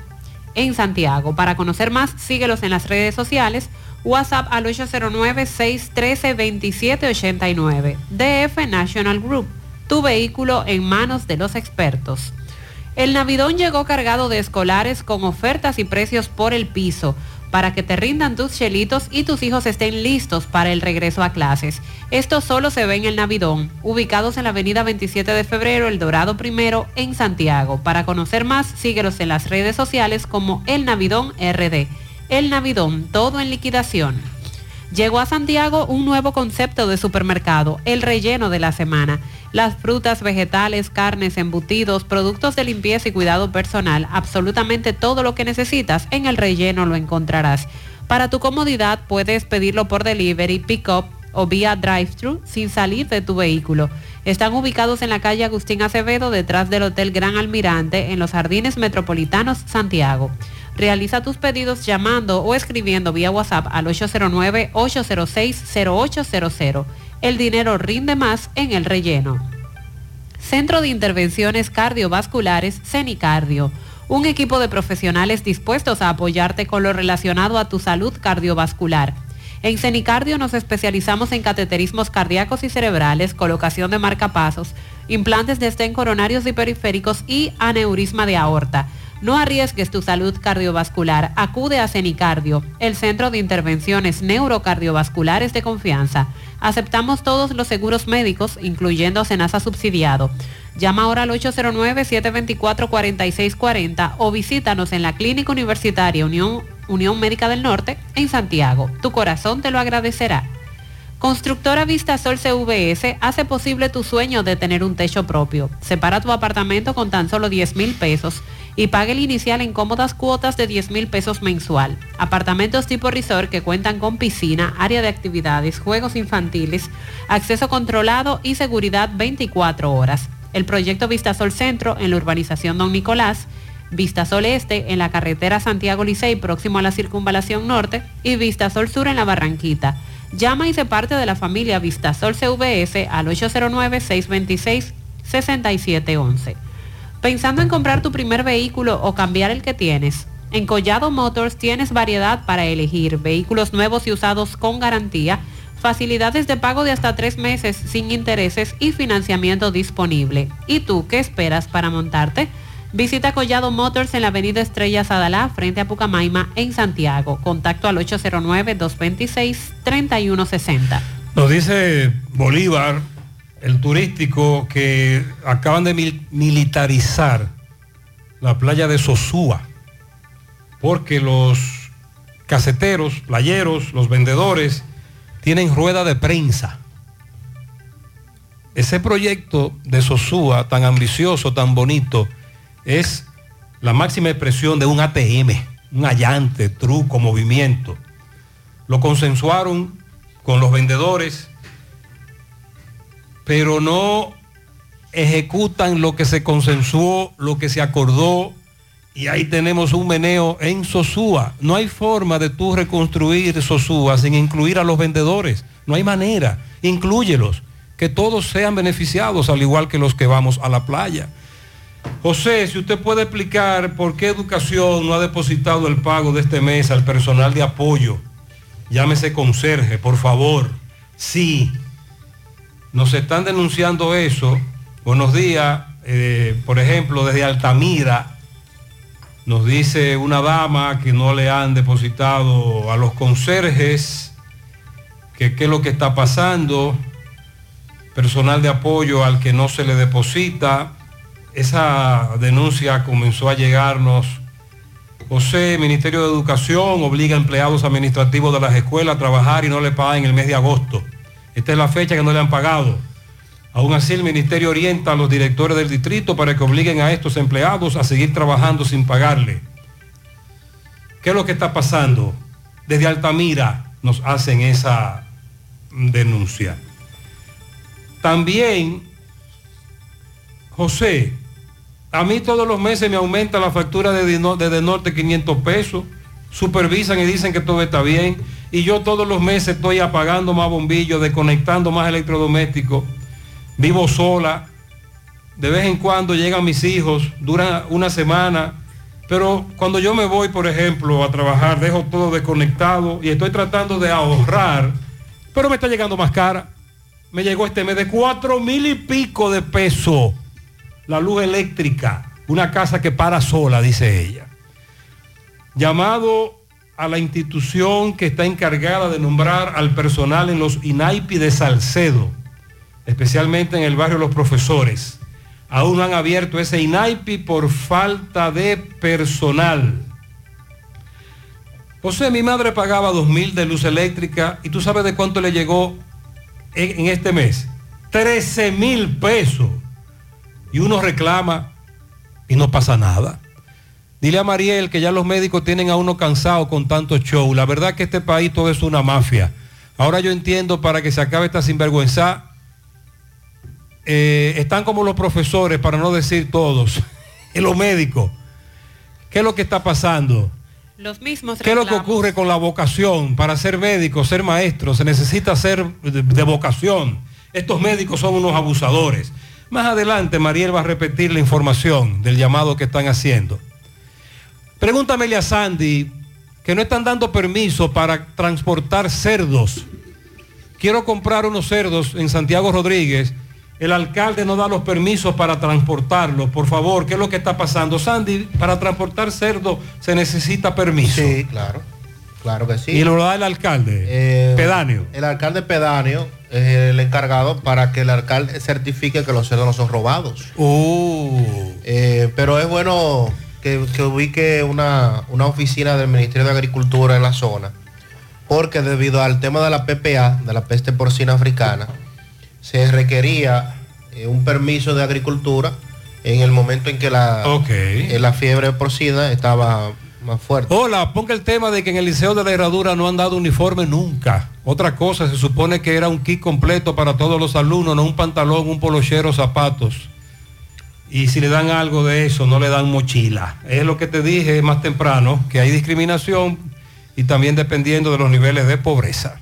en Santiago. Para conocer más, síguelos en las redes sociales. WhatsApp al 809-613-2789. DF National Group, tu vehículo en manos de los expertos. El Navidón llegó cargado de escolares con ofertas y precios por el piso para que te rindan tus chelitos y tus hijos estén listos para el regreso a clases. Esto solo se ve en el Navidón, ubicados en la avenida 27 de febrero, El Dorado Primero, en Santiago. Para conocer más, síguelos en las redes sociales como El Navidón RD. El Navidón, todo en liquidación. Llegó a Santiago un nuevo concepto de supermercado, el relleno de la semana. Las frutas, vegetales, carnes, embutidos, productos de limpieza y cuidado personal, absolutamente todo lo que necesitas en el relleno lo encontrarás. Para tu comodidad puedes pedirlo por delivery, pick-up o vía drive-thru sin salir de tu vehículo. Están ubicados en la calle Agustín Acevedo, detrás del Hotel Gran Almirante, en los Jardines Metropolitanos, Santiago. Realiza tus pedidos llamando o escribiendo vía WhatsApp al 809-806-0800. El dinero rinde más en el relleno. Centro de Intervenciones Cardiovasculares, CENICARDIO. Un equipo de profesionales dispuestos a apoyarte con lo relacionado a tu salud cardiovascular. En Cenicardio nos especializamos en cateterismos cardíacos y cerebrales, colocación de marcapasos, implantes de estén coronarios y periféricos y aneurisma de aorta. No arriesgues tu salud cardiovascular. Acude a Cenicardio, el centro de intervenciones neurocardiovasculares de confianza. Aceptamos todos los seguros médicos, incluyendo Senasa subsidiado. Llama ahora al 809-724-4640 o visítanos en la Clínica Universitaria Unión, Unión Médica del Norte en Santiago. Tu corazón te lo agradecerá. Constructora Vista Sol CVS hace posible tu sueño de tener un techo propio. Separa tu apartamento con tan solo 10 mil pesos y pague el inicial en cómodas cuotas de 10 mil pesos mensual. Apartamentos tipo resort que cuentan con piscina, área de actividades, juegos infantiles, acceso controlado y seguridad 24 horas. El proyecto Vistasol Centro en la urbanización Don Nicolás, Vistasol Este en la carretera Santiago Licey próximo a la circunvalación norte y Vistasol Sur en la Barranquita. Llama y se parte de la familia Vistasol CVS al 809-626-6711. Pensando en comprar tu primer vehículo o cambiar el que tienes, en Collado Motors tienes variedad para elegir vehículos nuevos y usados con garantía, facilidades de pago de hasta tres meses sin intereses y financiamiento disponible. ¿Y tú qué esperas para montarte? Visita Collado Motors en la avenida Estrella Sadalá, frente a Pucamaima, en Santiago. Contacto al 809-226-3160. Nos dice Bolívar, el turístico, que acaban de mil- militarizar la playa de Sosúa, porque los caseteros, playeros, los vendedores, tienen rueda de prensa. Ese proyecto de Sosúa, tan ambicioso, tan bonito, es la máxima expresión de un ATM, un allante, truco, movimiento. Lo consensuaron con los vendedores, pero no ejecutan lo que se consensuó, lo que se acordó, y ahí tenemos un meneo en Sosúa. No hay forma de tú reconstruir Sosúa sin incluir a los vendedores. No hay manera. Inclúyelos, que todos sean beneficiados, al igual que los que vamos a la playa. José, si usted puede explicar por qué Educación no ha depositado el pago de este mes al personal de apoyo, llámese conserje, por favor. Sí, nos están denunciando eso. Buenos días, eh, por ejemplo, desde Altamira, nos dice una dama que no le han depositado a los conserjes, que qué es lo que está pasando, personal de apoyo al que no se le deposita. Esa denuncia comenzó a llegarnos. José, Ministerio de Educación obliga a empleados administrativos de las escuelas a trabajar y no le pagan el mes de agosto. Esta es la fecha que no le han pagado. Aún así, el Ministerio orienta a los directores del distrito para que obliguen a estos empleados a seguir trabajando sin pagarle. ¿Qué es lo que está pasando? Desde Altamira nos hacen esa denuncia. También, José, a mí todos los meses me aumenta la factura de, de Norte 500 pesos, supervisan y dicen que todo está bien, y yo todos los meses estoy apagando más bombillos, desconectando más electrodomésticos, vivo sola, de vez en cuando llegan mis hijos, dura una semana, pero cuando yo me voy, por ejemplo, a trabajar, dejo todo desconectado y estoy tratando de ahorrar, pero me está llegando más cara. Me llegó este mes de cuatro mil y pico de pesos la luz eléctrica, una casa que para sola, dice ella. Llamado a la institución que está encargada de nombrar al personal en los INAIPI de Salcedo, especialmente en el barrio Los Profesores. Aún no han abierto ese INAIPI por falta de personal. José, mi madre pagaba dos mil de luz eléctrica y tú sabes de cuánto le llegó en, en este mes. 13 mil pesos. Y uno reclama y no pasa nada. Dile a Mariel que ya los médicos tienen a uno cansado con tanto show. La verdad que este país todo es una mafia. Ahora yo entiendo para que se acabe esta sinvergüenza. eh, están como los profesores, para no decir todos, y los médicos. ¿Qué es lo que está pasando? Los mismos ¿Qué es lo que ocurre con la vocación? Para ser médico, ser maestro, se necesita ser de, de vocación. Estos médicos son unos abusadores. Más adelante, Mariel va a repetir la información del llamado que están haciendo. Pregúntamele a Sandy que no están dando permiso para transportar cerdos. Quiero comprar unos cerdos en Santiago Rodríguez. El alcalde no da los permisos para transportarlos. Por favor, ¿qué es lo que está pasando? Sandy, para transportar cerdos se necesita permiso. Sí, claro. Claro que sí. Y lo da el alcalde. Eh, pedáneo. El alcalde pedáneo es el encargado para que el alcalde certifique que los cerdos no son robados. Eh, pero es bueno que, que ubique una, una oficina del Ministerio de Agricultura en la zona, porque debido al tema de la PPA, de la peste porcina africana, se requería eh, un permiso de agricultura en el momento en que la, eh, la fiebre porcina estaba más fuerte. Hola, ponga el tema de que en el Liceo de la Herradura no han dado uniforme nunca. Otra cosa, se supone que era un kit completo para todos los alumnos, no un pantalón, un polochero, zapatos. Y si le dan algo de eso, no le dan mochila. Es lo que te dije más temprano, que hay discriminación y también dependiendo de los niveles de pobreza.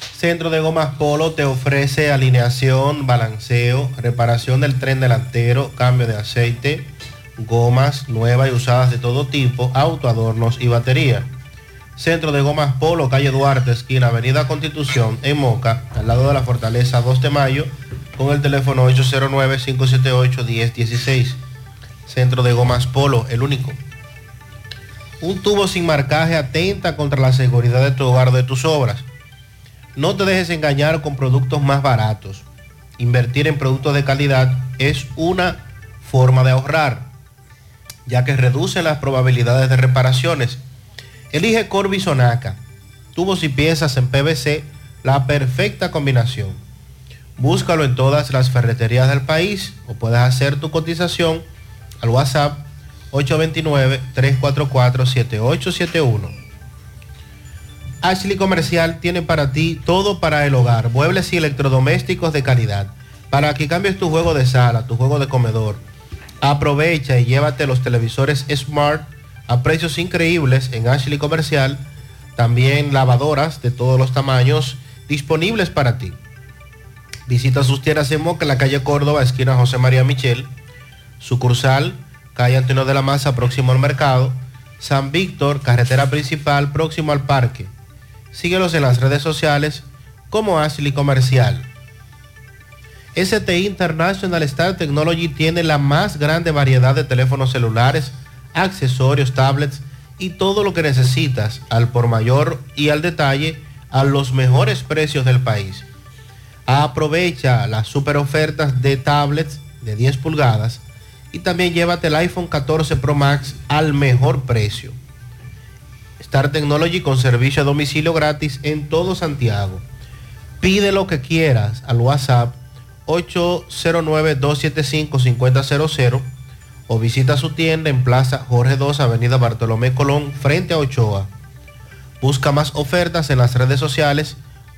Centro de Gomas Polo te ofrece alineación, balanceo, reparación del tren delantero, cambio de aceite, gomas nuevas y usadas de todo tipo, autoadornos y batería. Centro de Gomas Polo, calle Duarte, esquina Avenida Constitución, en Moca, al lado de la Fortaleza 2 de Mayo, con el teléfono 809-578-1016. Centro de Gomas Polo, el único. Un tubo sin marcaje atenta contra la seguridad de tu hogar o de tus obras. No te dejes engañar con productos más baratos. Invertir en productos de calidad es una forma de ahorrar, ya que reduce las probabilidades de reparaciones. Elige Corby Sonaca, tubos y piezas en PVC, la perfecta combinación. Búscalo en todas las ferreterías del país o puedes hacer tu cotización al WhatsApp 829-344-7871. Ashley Comercial tiene para ti todo para el hogar, muebles y electrodomésticos de calidad, para que cambies tu juego de sala, tu juego de comedor. Aprovecha y llévate los televisores Smart a precios increíbles en Ashley Comercial, también lavadoras de todos los tamaños disponibles para ti. Visita sus tiendas en Moca, en la calle Córdoba, esquina José María Michel, sucursal, calle Antonio de la Maza, próximo al mercado, San Víctor, carretera principal, próximo al parque. Síguelos en las redes sociales como Ashley Comercial. STI International Star Technology tiene la más grande variedad de teléfonos celulares, accesorios, tablets y todo lo que necesitas al por mayor y al detalle a los mejores precios del país. Aprovecha las super ofertas de tablets de 10 pulgadas y también llévate el iPhone 14 Pro Max al mejor precio. Star Technology con servicio a domicilio gratis en todo Santiago. Pide lo que quieras al WhatsApp 809-275-5000 o visita su tienda en Plaza Jorge II, Avenida Bartolomé Colón, frente a Ochoa. Busca más ofertas en las redes sociales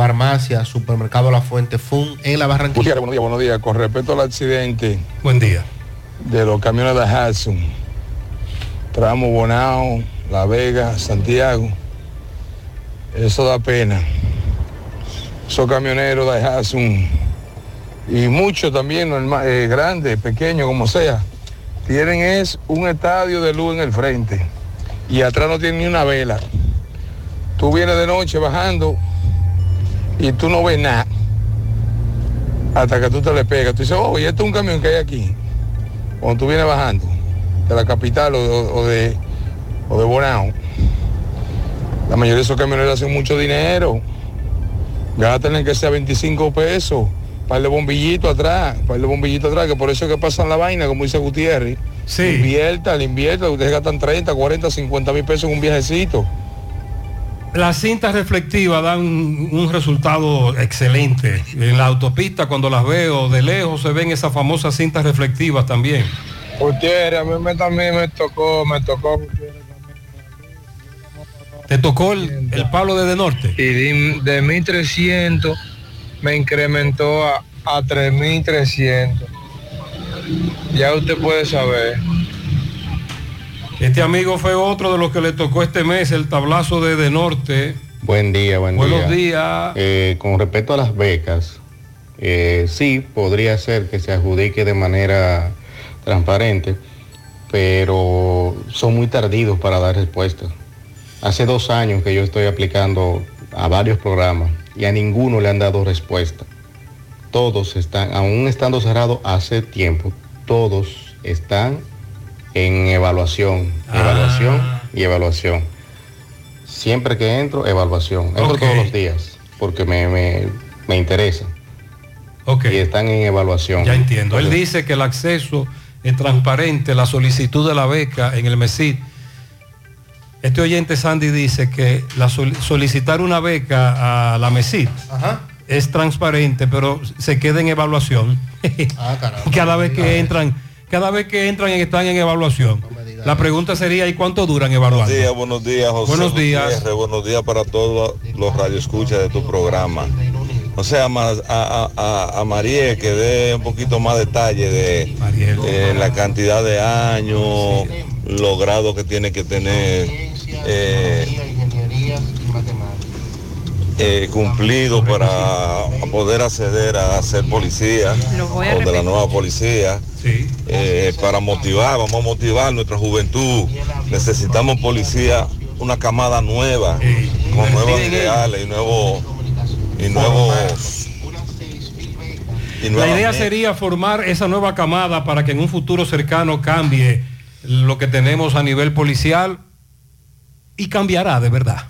Farmacia, Supermercado La Fuente Fun en la Barranquilla. Gutiérrez, buenos días, buenos días. Con respecto al accidente Buen día. de los camiones de Hudson, tramo Bonao, La Vega, Santiago, eso da pena. Esos camioneros de Hudson y muchos también, eh, grandes, pequeños, como sea, tienen es un estadio de luz en el frente y atrás no tienen ni una vela. Tú vienes de noche bajando y tú no ves nada hasta que tú te le pegas. Tú dices, oh, y este es un camión que hay aquí. Cuando tú vienes bajando de la capital o, o de, o de Bonao, la mayoría de esos camioneros hacen mucho dinero. Gastan que sea 25 pesos, par de bombillitos atrás, par de bombillitos atrás, que por eso es que pasan la vaina, como dice Gutiérrez. Sí. Invierta, le invierta, ustedes gastan 30, 40, 50 mil pesos en un viajecito. Las cintas reflectivas dan un resultado excelente. En la autopista, cuando las veo de lejos, se ven esas famosas cintas reflectivas también. Gutiérrez, a mí me, también me tocó, me tocó. ¿Te tocó el, el palo desde norte? Y de, de 1300 me incrementó a, a 3300. Ya usted puede saber. Este amigo fue otro de los que le tocó este mes el tablazo de, de norte. Buen día, buen Buenos día. días. Eh, con respecto a las becas, eh, sí, podría ser que se adjudique de manera transparente, pero son muy tardidos para dar respuesta. Hace dos años que yo estoy aplicando a varios programas y a ninguno le han dado respuesta. Todos están, aún estando cerrados hace tiempo, todos están en evaluación, evaluación y evaluación. Siempre que entro, evaluación. Entro todos los días porque me, me- me interesa. Y están en evaluación. Ya entiendo. Él dice que el acceso es transparente, la solicitud de la beca en el MESID. Este oyente Sandy dice que la sol- solicitar una beca a la MESID es transparente, pero se queda en evaluación. Ah, caramba. cada vez que entran, cada vez que entran están en evaluación. La pregunta sería, ¿y cuánto duran evaluando? Buenos días, buenos días, José. Buenos días. Gutiérrez, buenos días para todos los radioescuchas de tu programa. O sea, a, a, a, a Mariel que dé un poquito más detalle de eh, la cantidad de años, los grados que tiene que tener eh, eh, cumplido para poder acceder a ser policía o de la nueva policía. Eh, para motivar, vamos a motivar nuestra juventud. Necesitamos policía, una camada nueva, con nuevos ideales y nuevos y nuevos y La idea sería formar esa nueva camada para que en un futuro cercano cambie lo que tenemos a nivel policial y cambiará de verdad.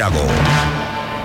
Santiago.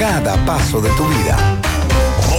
cada paso de tu vida.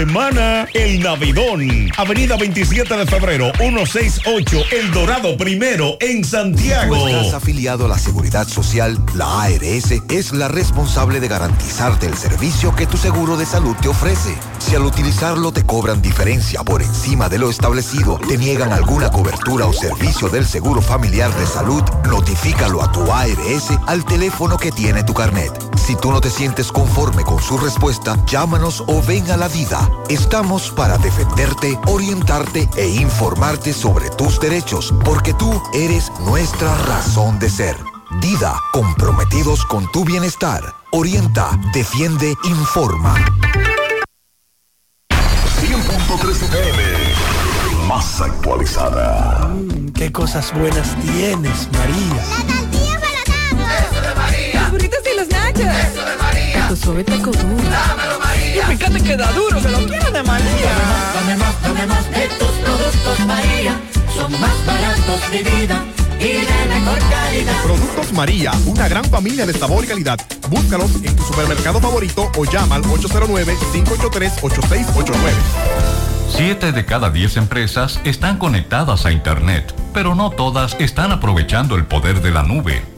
El Navidón. Avenida 27 de febrero, 168, El Dorado Primero, en Santiago. Tú estás afiliado a la Seguridad Social, la ARS es la responsable de garantizarte el servicio que tu seguro de salud te ofrece. Si al utilizarlo te cobran diferencia por encima de lo establecido, te niegan alguna cobertura o servicio del Seguro Familiar de Salud, notifícalo a tu ARS al teléfono que tiene tu carnet. Si tú no te sientes conforme con su respuesta, llámanos o ven a la vida. Estamos para defenderte, orientarte e informarte sobre tus derechos, porque tú eres nuestra razón de ser. Dida, comprometidos con tu bienestar. Orienta, defiende, informa. 100.3 FM, más actualizada. Qué cosas buenas tienes, María. La tortilla para Eso de María. Los burritos y los nachos. Eso de María. Tu suave taco duro. Dámelo, María. Y fíjate que da duro, que lo quiero de María. Dame más, dame más de tus productos, María. Son más baratos de vida. Y de mejor calidad. Productos María, una gran familia de sabor y calidad. Búscalos en tu supermercado favorito o llama al 809-583-8689. Siete de cada 10 empresas están conectadas a Internet, pero no todas están aprovechando el poder de la nube.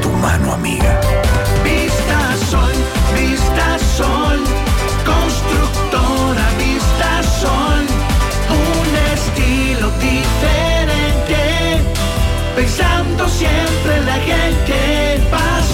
tu mano amiga. Vista Sol, Vista Sol. Constructora Vista Sol. Un estilo diferente. Pensando siempre en la gente.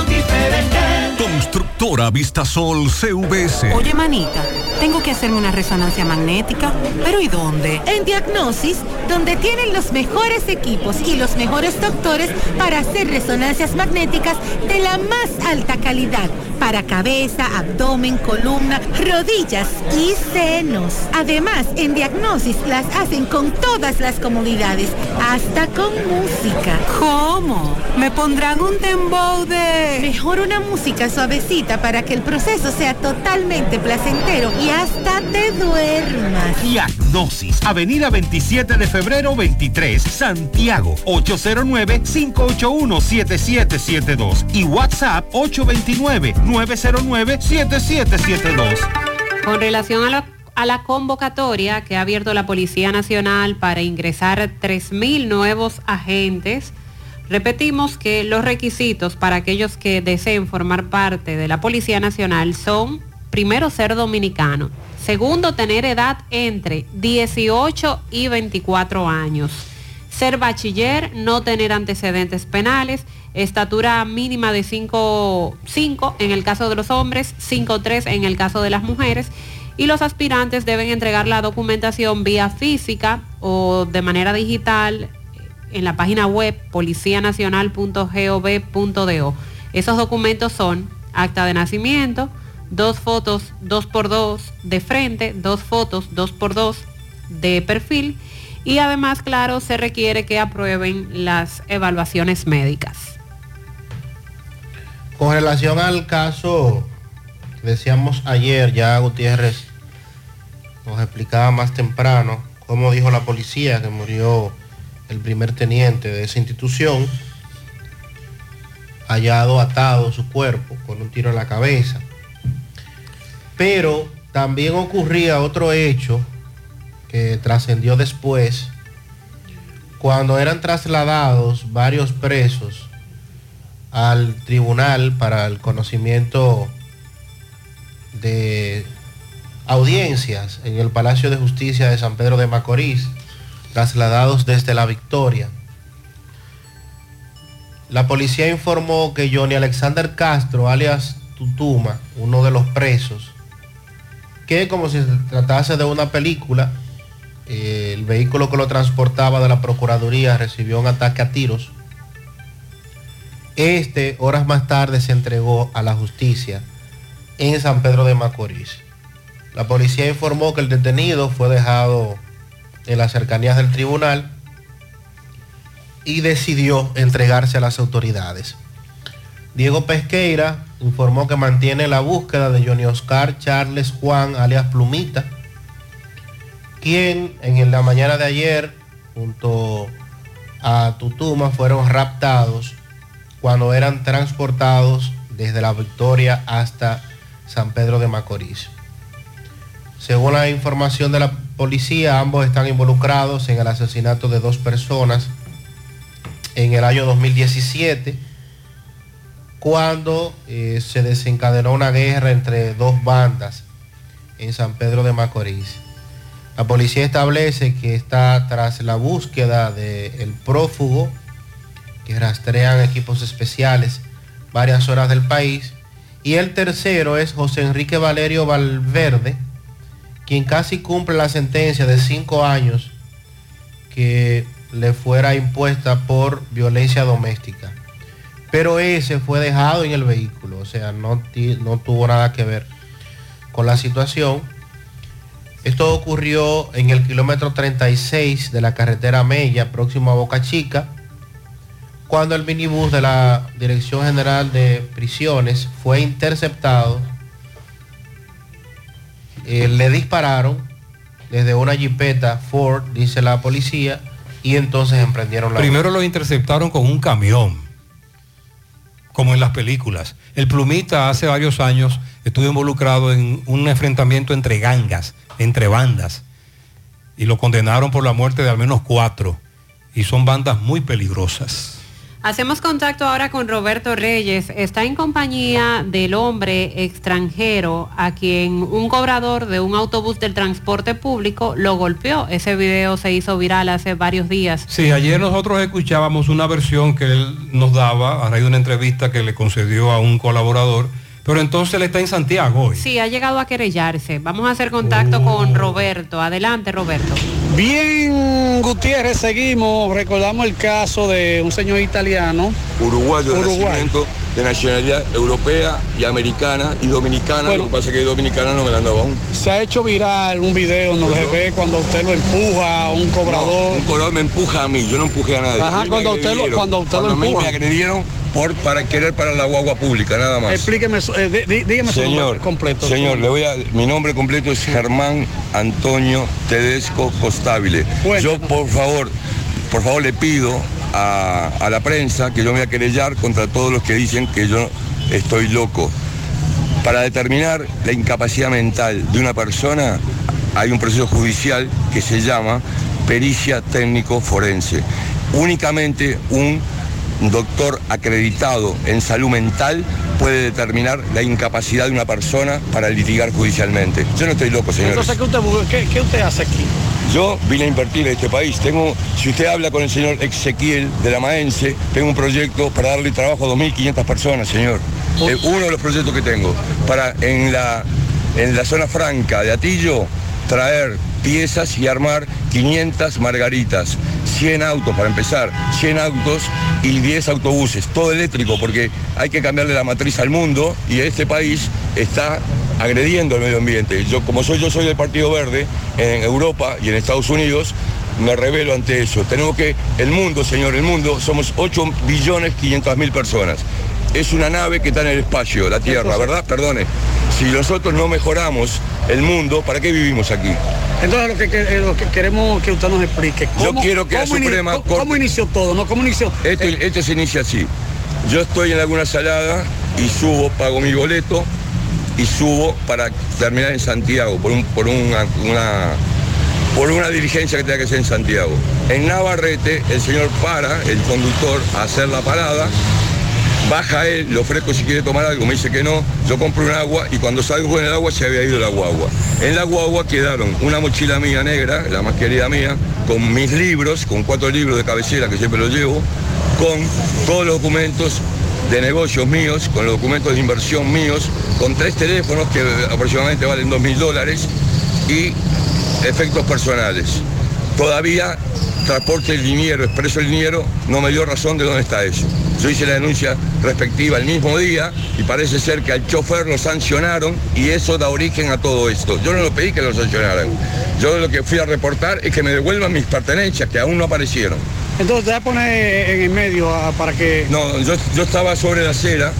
Un estilo diferente. Constructora Vistasol CVS. Oye, manita, tengo que hacerme una resonancia magnética. ¿Pero y dónde? En Diagnosis, donde tienen los mejores equipos y los mejores doctores para hacer resonancias magnéticas de la más alta calidad para cabeza, abdomen, columna, rodillas y senos. Además, en Diagnosis las hacen con todas las comodidades, hasta con música. ¿Cómo? ¿Me pondrán un dembow de...? Mejor una música suavecita para que el proceso sea totalmente placentero y hasta te duermas. Diagnosis, Avenida 27 de febrero 23, Santiago, 809-581-7772 y WhatsApp 829-909-7772. Con relación a la, a la convocatoria que ha abierto la Policía Nacional para ingresar 3.000 nuevos agentes, repetimos que los requisitos para aquellos que deseen formar parte de la Policía Nacional son, primero, ser dominicano, segundo, tener edad entre 18 y 24 años, ser bachiller, no tener antecedentes penales, estatura mínima de 5'5 en el caso de los hombres, 5'3 en el caso de las mujeres. Y los aspirantes deben entregar la documentación vía física o de manera digital en la página web policianacional.gov.do. Esos documentos son acta de nacimiento, dos fotos 2x2 de frente, dos fotos 2x2 de perfil y además, claro, se requiere que aprueben las evaluaciones médicas. Con relación al caso decíamos ayer, ya Gutiérrez nos explicaba más temprano cómo dijo la policía que murió el primer teniente de esa institución, hallado atado su cuerpo con un tiro en la cabeza. Pero también ocurría otro hecho que trascendió después, cuando eran trasladados varios presos al tribunal para el conocimiento de audiencias en el Palacio de Justicia de San Pedro de Macorís, trasladados desde la Victoria. La policía informó que Johnny Alexander Castro, alias Tutuma, uno de los presos, que como si se tratase de una película, eh, el vehículo que lo transportaba de la Procuraduría recibió un ataque a tiros. Este, horas más tarde, se entregó a la justicia en San Pedro de Macorís. La policía informó que el detenido fue dejado en las cercanías del tribunal y decidió entregarse a las autoridades. Diego Pesqueira informó que mantiene la búsqueda de Johnny Oscar Charles Juan, alias Plumita, quien en la mañana de ayer, junto a Tutuma, fueron raptados cuando eran transportados desde la Victoria hasta San Pedro de Macorís. Según la información de la policía, ambos están involucrados en el asesinato de dos personas en el año 2017, cuando eh, se desencadenó una guerra entre dos bandas en San Pedro de Macorís. La policía establece que está tras la búsqueda del prófugo, que rastrean equipos especiales varias horas del país. Y el tercero es José Enrique Valerio Valverde, quien casi cumple la sentencia de cinco años que le fuera impuesta por violencia doméstica. Pero ese fue dejado en el vehículo, o sea, no, no tuvo nada que ver con la situación. Esto ocurrió en el kilómetro 36 de la carretera Mella, próximo a Boca Chica, cuando el minibús de la Dirección General de Prisiones fue interceptado. Eh, le dispararon desde una jipeta Ford, dice la policía, y entonces emprendieron la... Primero lo interceptaron con un camión, como en las películas. El plumita hace varios años estuvo involucrado en un enfrentamiento entre gangas, entre bandas, y lo condenaron por la muerte de al menos cuatro, y son bandas muy peligrosas. Hacemos contacto ahora con Roberto Reyes. Está en compañía del hombre extranjero a quien un cobrador de un autobús del transporte público lo golpeó. Ese video se hizo viral hace varios días. Sí, ayer nosotros escuchábamos una versión que él nos daba a raíz de una entrevista que le concedió a un colaborador. Pero entonces él está en Santiago hoy. Sí, ha llegado a querellarse. Vamos a hacer contacto con Roberto. Adelante, Roberto. Bien, Gutiérrez, seguimos. Recordamos el caso de un señor italiano. Uruguayo de Uruguay. nacimiento, de nacionalidad europea y americana y dominicana. Lo que pasa es que dominicana no me la han dado aún. Se ha hecho viral un video donde se ve cuando usted lo empuja a un cobrador. Un cobrador me empuja a mí, yo no empujé a nadie. Ajá, cuando usted lo- cuando usted lo Cuando empuja. me agredieron por, para querer parar la guagua pública, nada más. Explíqueme, su- eh, dí- dí- dígame su Señor, nombre completo. señor, le voy a, mi nombre completo es Germán Antonio Tedesco Costabile. Yo, por favor, por favor le pido a, la prensa que yo me voy a querellar contra todos los que dicen que yo estoy loco. Para determinar la incapacidad mental de una persona hay un proceso judicial que se llama pericia técnico forense. Únicamente un doctor acreditado en salud mental puede determinar la incapacidad de una persona para litigar judicialmente. Yo no estoy loco, señores. Entonces, ¿qué usted, bu- qué, qué usted hace aquí? Yo vine a invertir en este país. Tengo, si usted habla con el señor Ezequiel de la Maense, tengo un proyecto para darle trabajo a 2.500 personas, señor. Eh, uno de los proyectos que tengo. Para en la, en la zona franca de Atillo, traer piezas y armar 500 margaritas, 100 autos para empezar, 100 autos y 10 autobuses, todo eléctrico, porque hay que cambiarle la matriz al mundo y este país está agrediendo el medio ambiente. Yo, como soy, yo soy del Partido Verde en Europa y en Estados Unidos, me revelo ante eso. Tenemos que, el mundo, señor, el mundo, somos 8 billones 500 mil personas. Es una nave que está en el espacio, la Tierra, ¿verdad? Perdone. Si nosotros no mejoramos el mundo, ¿para qué vivimos aquí? Entonces, lo que, eh, lo que queremos que usted nos explique. Yo ¿cómo- quiero que la cómo Suprema cómo- Corte- ¿Cómo inició todo? ¿No? ¿Cómo inició? Esto, esto se inicia así. Yo estoy en Laguna Salada y subo, pago mi boleto y subo para terminar en Santiago por, un- por una, una- por una diligencia que tenga que ser en Santiago. En Navarrete el señor para, el conductor, a hacer la parada Baja él, le ofrezco si quiere tomar algo, me dice que no, yo compro un agua y cuando salgo con el agua se había ido la guagua. En la guagua quedaron una mochila mía negra, la más querida mía, con mis libros, con cuatro libros de cabecera que siempre los llevo, con todos los documentos de negocios míos, con los documentos de inversión míos, con tres teléfonos que aproximadamente valen dos mil dólares y efectos personales. Todavía Transporte el Liniero, Expreso el Liniero, no me dio razón de dónde está eso. Yo hice la denuncia respectiva el mismo día y parece ser que al chofer lo sancionaron y eso da origen a todo esto. Yo no lo pedí que lo sancionaran. Yo lo que fui a reportar es que me devuelvan mis pertenencias que aún no aparecieron. Entonces te voy a poner en el medio ah, para que... No, yo, yo estaba sobre la acera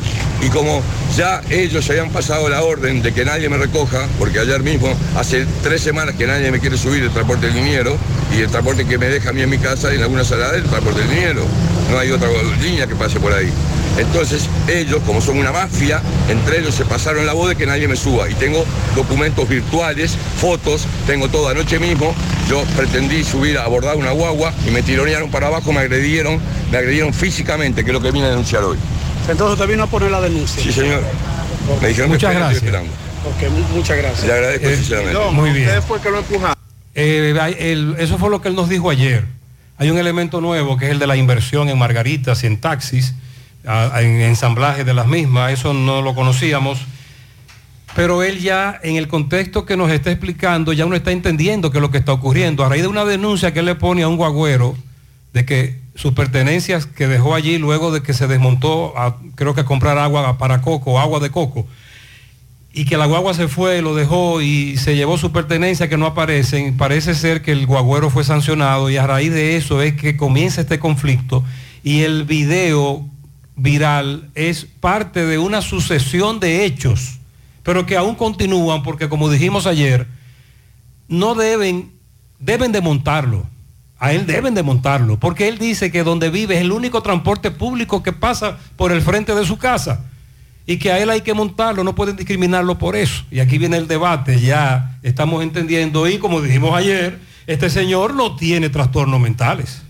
y como ya ellos habían pasado la orden de que nadie me recoja, porque ayer mismo, hace tres semanas que nadie me quiere subir el transporte del liniero, y el transporte que me deja a mí en mi casa en alguna sala del transporte del liniero. No hay otra línea que pase por ahí. Entonces ellos, como son una mafia, entre ellos se pasaron la voz de que nadie me suba. Y tengo documentos virtuales, fotos, tengo todo. Anoche mismo yo pretendí subir a abordar una guagua y me tironearon para abajo, me agredieron, me agredieron físicamente, que es lo que vine a denunciar hoy. Entonces te vino a poner la denuncia. Sí, señor. Me dijeron Muchas que estoy gracias. muchas gracias. Le agradezco sinceramente. Muy bien. Usted fue que lo empujaron. Eh, el- eso fue lo que él nos dijo ayer. Hay un elemento nuevo que es el de la inversión en margaritas y en taxis, a- en ensamblaje de las mismas. Eso no lo conocíamos. Pero él ya, en el contexto que nos está explicando, ya uno está entendiendo qué es lo que está ocurriendo. A raíz de una denuncia que él le pone a un guagüero de que sus pertenencias que dejó allí luego de que se desmontó, a- creo que a comprar agua para coco, agua de coco, y que la guagua se fue, lo dejó y se llevó su pertenencia que no aparecen, parece ser que el guagüero fue sancionado y a raíz de eso es que comienza este conflicto y el video viral es parte de una sucesión de hechos, pero que aún continúan porque como dijimos ayer, no deben, deben de montarlo. A él deben de montarlo, porque él dice que donde vive es el único transporte público que pasa por el frente de su casa y que a él hay que montarlo, no pueden discriminarlo por eso. Y aquí viene el debate, ya estamos entendiendo y como dijimos ayer, este señor no tiene trastornos mentales.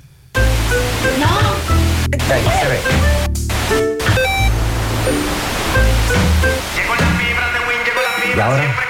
Y ahora,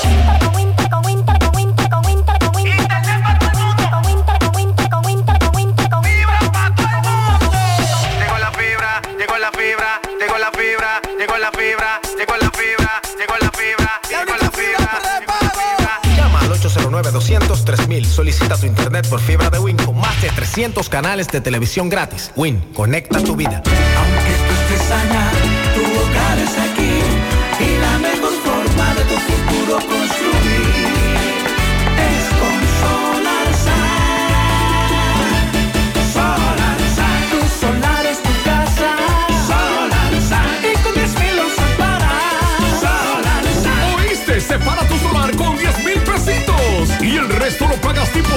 909-200-3000. Solicita tu internet por fibra de Win con más de 300 canales de televisión gratis. Win, conecta tu vida. Aunque tú estés allá, tu hogar es aquí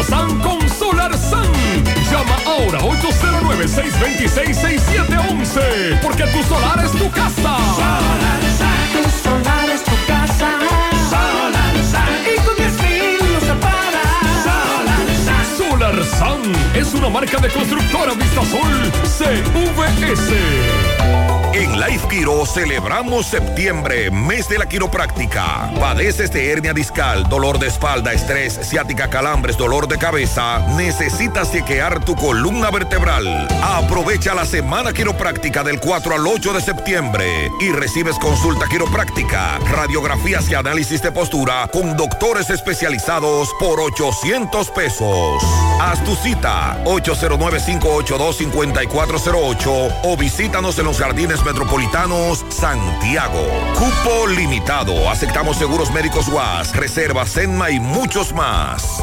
SAN con Solar SAN. Llama ahora 809-626-6711 porque tu solar es tu casa. Tu solar es tu casa. Solarsan, y con 10 mil lo separas. Solarsan. Solar Sun es una marca de constructora Vistasol CVS. En Life Quiro celebramos septiembre, mes de la quiropráctica. Padeces de hernia discal, dolor de espalda, estrés, ciática, calambres, dolor de cabeza. Necesitas chequear tu columna vertebral. Aprovecha la semana quiropráctica del 4 al 8 de septiembre y recibes consulta quiropráctica, radiografías y análisis de postura con doctores especializados por 800 pesos. Haz tu cita 809-582-5408 o visítanos en los jardines metropolitanos Santiago. Cupo limitado. Aceptamos seguros médicos UAS, reservas Senma y muchos más.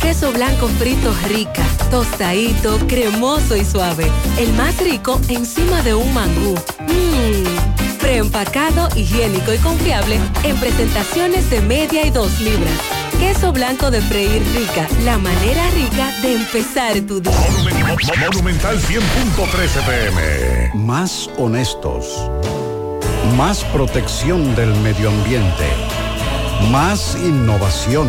Queso blanco frito rica, tostadito, cremoso y suave. El más rico encima de un mangú. Mmm. Preempacado, higiénico y confiable en presentaciones de media y dos libras. Queso blanco de freír rica, la manera rica de empezar tu día. Monumental 100.13 pm. Más honestos. Más protección del medio ambiente. Más innovación.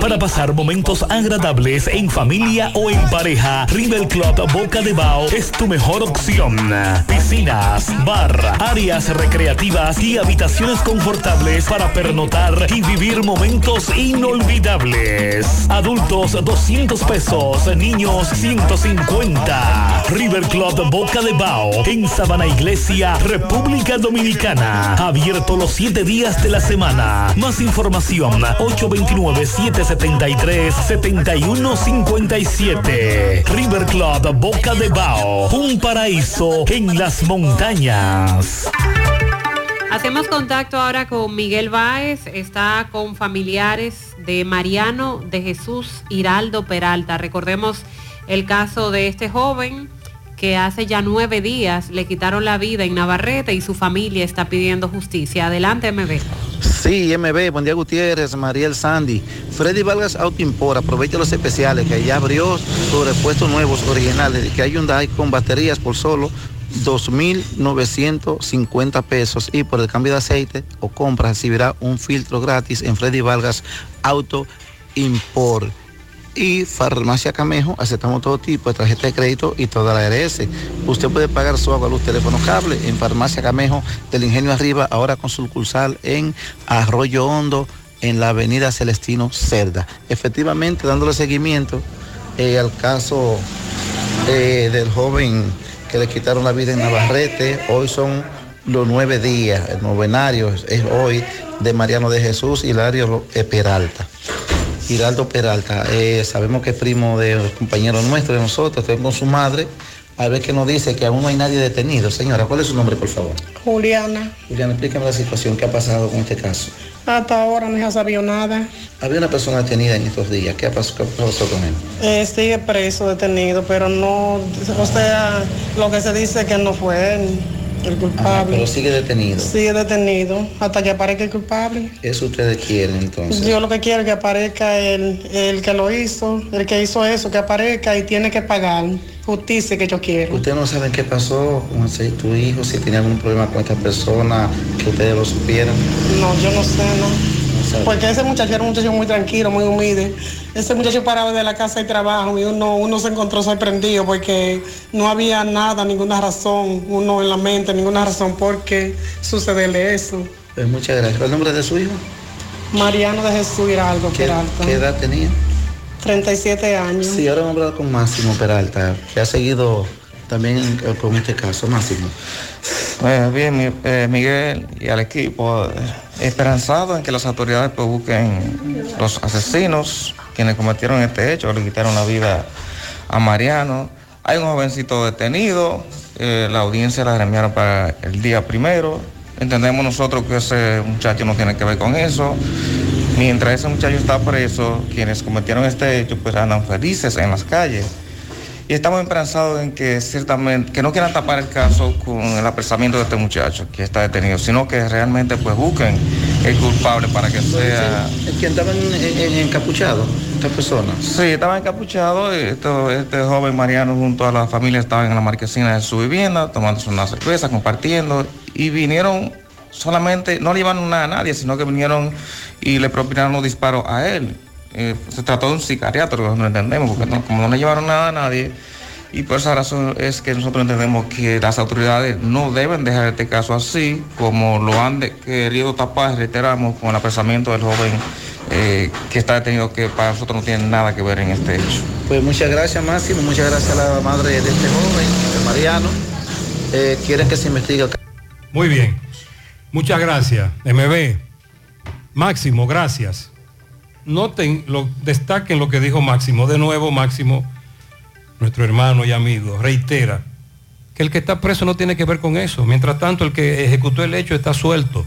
Para pasar momentos agradables en familia o en pareja, River Club Boca de Bao es tu mejor opción. Piscinas, bar, áreas recreativas y habitaciones confortables para pernotar y vivir momentos inolvidables. Adultos 200 pesos, niños 150. River Club Boca de Bao en Sabana Iglesia, República Dominicana. Abierto los 7 días de la semana. Más información 829-773-7157. River Club Boca de Bao, un paraíso en las montañas. Hacemos contacto ahora con Miguel Báez, está con familiares de Mariano de Jesús Hiraldo Peralta. Recordemos el caso de este joven que hace ya nueve días le quitaron la vida en Navarrete y su familia está pidiendo justicia. Adelante, MB. Sí, MB, buen día Gutiérrez, Mariel Sandy. Freddy Vargas Auto Import, aprovecha los especiales que ya abrió sus repuestos nuevos originales, que hay Hyundai con baterías por solo 2.950 pesos y por el cambio de aceite o compra recibirá un filtro gratis en Freddy Vargas Auto Import. Y Farmacia Camejo, aceptamos todo tipo de tarjeta de crédito y toda la ARS. Usted puede pagar su agua, luz, teléfono, cable en Farmacia Camejo del Ingenio Arriba, ahora con sucursal en Arroyo Hondo, en la avenida Celestino Cerda. Efectivamente, dándole seguimiento eh, al caso eh, del joven que le quitaron la vida en Navarrete, hoy son los nueve días, el novenario es hoy de Mariano de Jesús Hilario Peralta. Giraldo Peralta, eh, sabemos que es primo de los compañeros nuestros, de nosotros, estoy con su madre, a ver qué nos dice que aún no hay nadie detenido. Señora, ¿cuál es su nombre, por favor? Juliana, Juliana, explícame la situación, ¿qué ha pasado con este caso? hasta ahora no se ha sabido nada. Había una persona detenida en estos días, ¿qué ha pasado, qué pasó con él? Eh, sigue preso, detenido, pero no, o sea, lo que se dice que no fue él el culpable. Pero sigue detenido. Sigue detenido hasta que aparezca el culpable. Eso ustedes quieren entonces. Yo lo que quiero es que aparezca el, el que lo hizo, el que hizo eso, que aparezca y tiene que pagar justicia que yo quiero. Ustedes no saben qué pasó con tu hijo, si tenía algún problema con esta persona, que ustedes lo supieran. No, yo no sé, no. Porque ese muchacho era un muchacho muy tranquilo, muy humilde. Ese muchacho paraba de la casa de trabajo y uno, uno se encontró sorprendido porque no había nada, ninguna razón, uno en la mente, ninguna razón por qué sucederle eso. Pues muchas gracias. ¿El nombre de su hijo? Mariano de Jesús Hiraldo ¿Qué, Peralta. qué edad tenía? 37 años. Sí, ahora hablar con Máximo Peralta, que ha seguido también eh, con este caso. Máximo. Pues bien, eh, Miguel y al equipo, eh, esperanzado en que las autoridades pues, busquen los asesinos, quienes cometieron este hecho, le quitaron la vida a Mariano. Hay un jovencito detenido, la audiencia la gremiaron para el día primero. Entendemos nosotros que ese muchacho no tiene que ver con eso. Mientras ese muchacho está preso, quienes cometieron este hecho pues andan felices en las calles. Y estamos esperanzados en que ciertamente, que no quieran tapar el caso con el apresamiento de este muchacho que está detenido, sino que realmente pues busquen el culpable para que sea... ¿El que andaba en- en- en- encapuchado? ¿Esta persona? Sí, estaba encapuchado, y esto- este joven Mariano junto a la familia estaban en la marquesina de su vivienda, tomándose una cerveza, compartiendo, y vinieron solamente, no le llevaron nada a nadie, sino que vinieron y le propinaron los disparos a él. Eh, se trató de un sicariato, no entendemos, porque no- como no le llevaron nada a nadie, Y por esa razón es que nosotros entendemos que las autoridades no deben dejar este caso así, como lo han de- querido tapar, reiteramos, con el apresamiento del joven eh, que está detenido, que para nosotros no tiene nada que ver en este hecho. Pues muchas gracias Máximo, muchas gracias a la madre de este joven, de Mariano. Eh, quieren que se investigue el Muy bien. Muchas gracias, MB. Máximo, gracias. Noten, destaquen lo que dijo Máximo. De nuevo, Máximo, nuestro hermano y amigo, reitera que el que está preso no tiene que ver con eso. Mientras tanto, el que ejecutó el hecho está suelto.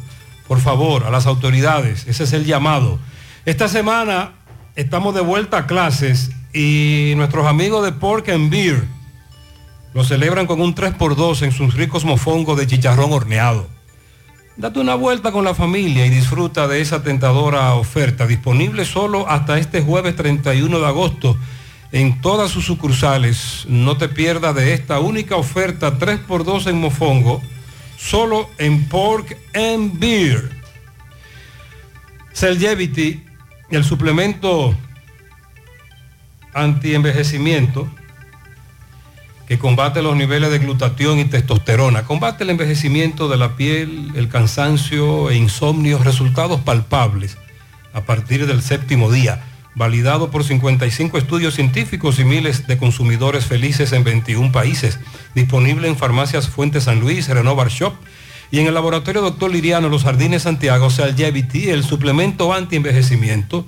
Por favor, a las autoridades, ese es el llamado. Esta semana estamos de vuelta a clases y nuestros amigos de Pork and Beer lo celebran con un 3x2 en sus ricos mofongos de chicharrón horneado. Date una vuelta con la familia y disfruta de esa tentadora oferta, disponible solo hasta este jueves 31 de agosto en todas sus sucursales. No te pierdas de esta única oferta 3x2 en mofongo, solo en Pork and Beer. Celgevity, el suplemento anti-envejecimiento que combate los niveles de glutatión y testosterona, combate el envejecimiento de la piel, el cansancio e insomnio, resultados palpables a partir del séptimo día, validado por 55 estudios científicos y miles de consumidores felices en 21 países, disponible en farmacias Fuentes San Luis, Renovar Shop y en el laboratorio Dr. Liriano, Los Jardines Santiago, Salgevity, el suplemento anti-envejecimiento,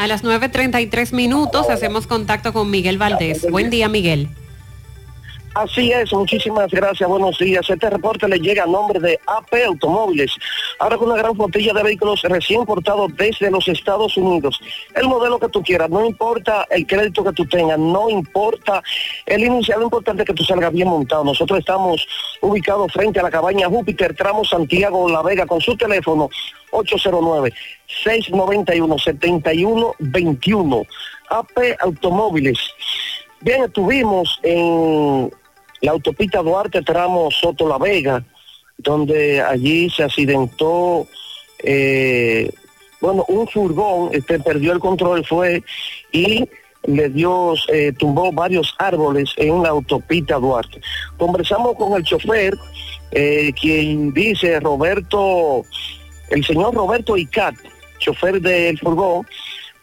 A las 9.33 minutos hacemos contacto con Miguel Valdés. Buen día, Miguel. Así es, muchísimas gracias, buenos días. Este reporte le llega a nombre de AP Automóviles, ahora con una gran flotilla de vehículos recién importados desde los Estados Unidos. El modelo que tú quieras, no importa el crédito que tú tengas, no importa el inicial, lo importante es que tú salgas bien montado. Nosotros estamos ubicados frente a la cabaña Júpiter, tramo Santiago La Vega, con su teléfono 809-691-7121. AP Automóviles. Bien, estuvimos en la autopista Duarte, tramo Soto La Vega, donde allí se accidentó, eh, bueno, un furgón, este, perdió el control, fue y le dio, eh, tumbó varios árboles en la autopista Duarte. Conversamos con el chofer, eh, quien dice Roberto, el señor Roberto Icat, chofer del furgón,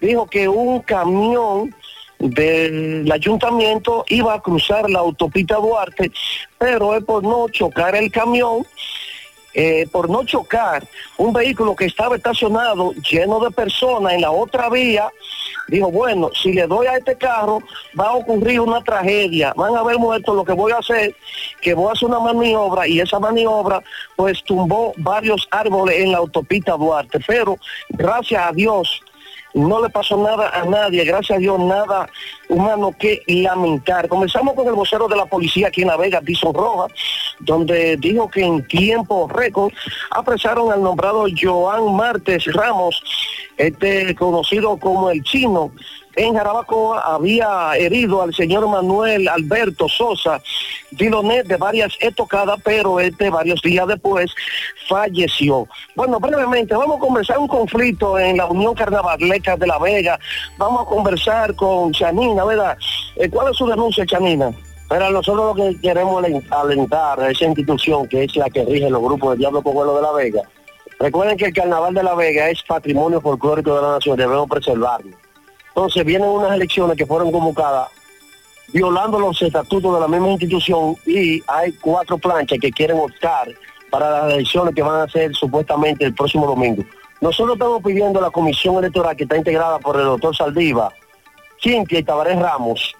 dijo que un camión del ayuntamiento iba a cruzar la autopista Duarte, pero es por no chocar el camión, eh, por no chocar un vehículo que estaba estacionado lleno de personas en la otra vía, dijo, bueno, si le doy a este carro va a ocurrir una tragedia, van a haber muertos, lo que voy a hacer, que voy a hacer una maniobra y esa maniobra pues tumbó varios árboles en la autopista Duarte, pero gracias a Dios no le pasó nada a nadie, gracias a Dios, nada humano que lamentar. Comenzamos con el vocero de la policía aquí en La Vega, Dison donde dijo que en tiempo récord apresaron al nombrado Joan Martes Ramos, este conocido como el chino. En Jarabacoa había herido al señor Manuel Alberto Sosa, Dilonet de varias estocadas, pero este varios días después falleció. Bueno, brevemente, vamos a conversar un conflicto en la Unión Carnavaleca de La Vega. Vamos a conversar con Chanina, ¿verdad? Eh, ¿Cuál es su denuncia, Chanina? Pero nosotros lo que queremos alen- alentar a esa institución que es la que rige los grupos de Diablo Cojuelo de La Vega. Recuerden que el Carnaval de La Vega es patrimonio folclórico de la nación, debemos preservarlo. Entonces vienen unas elecciones que fueron convocadas violando los estatutos de la misma institución y hay cuatro planchas que quieren optar para las elecciones que van a ser supuestamente el próximo domingo. Nosotros estamos pidiendo a la comisión electoral que está integrada por el doctor Saldiva, Cintia y Tabarés Ramos,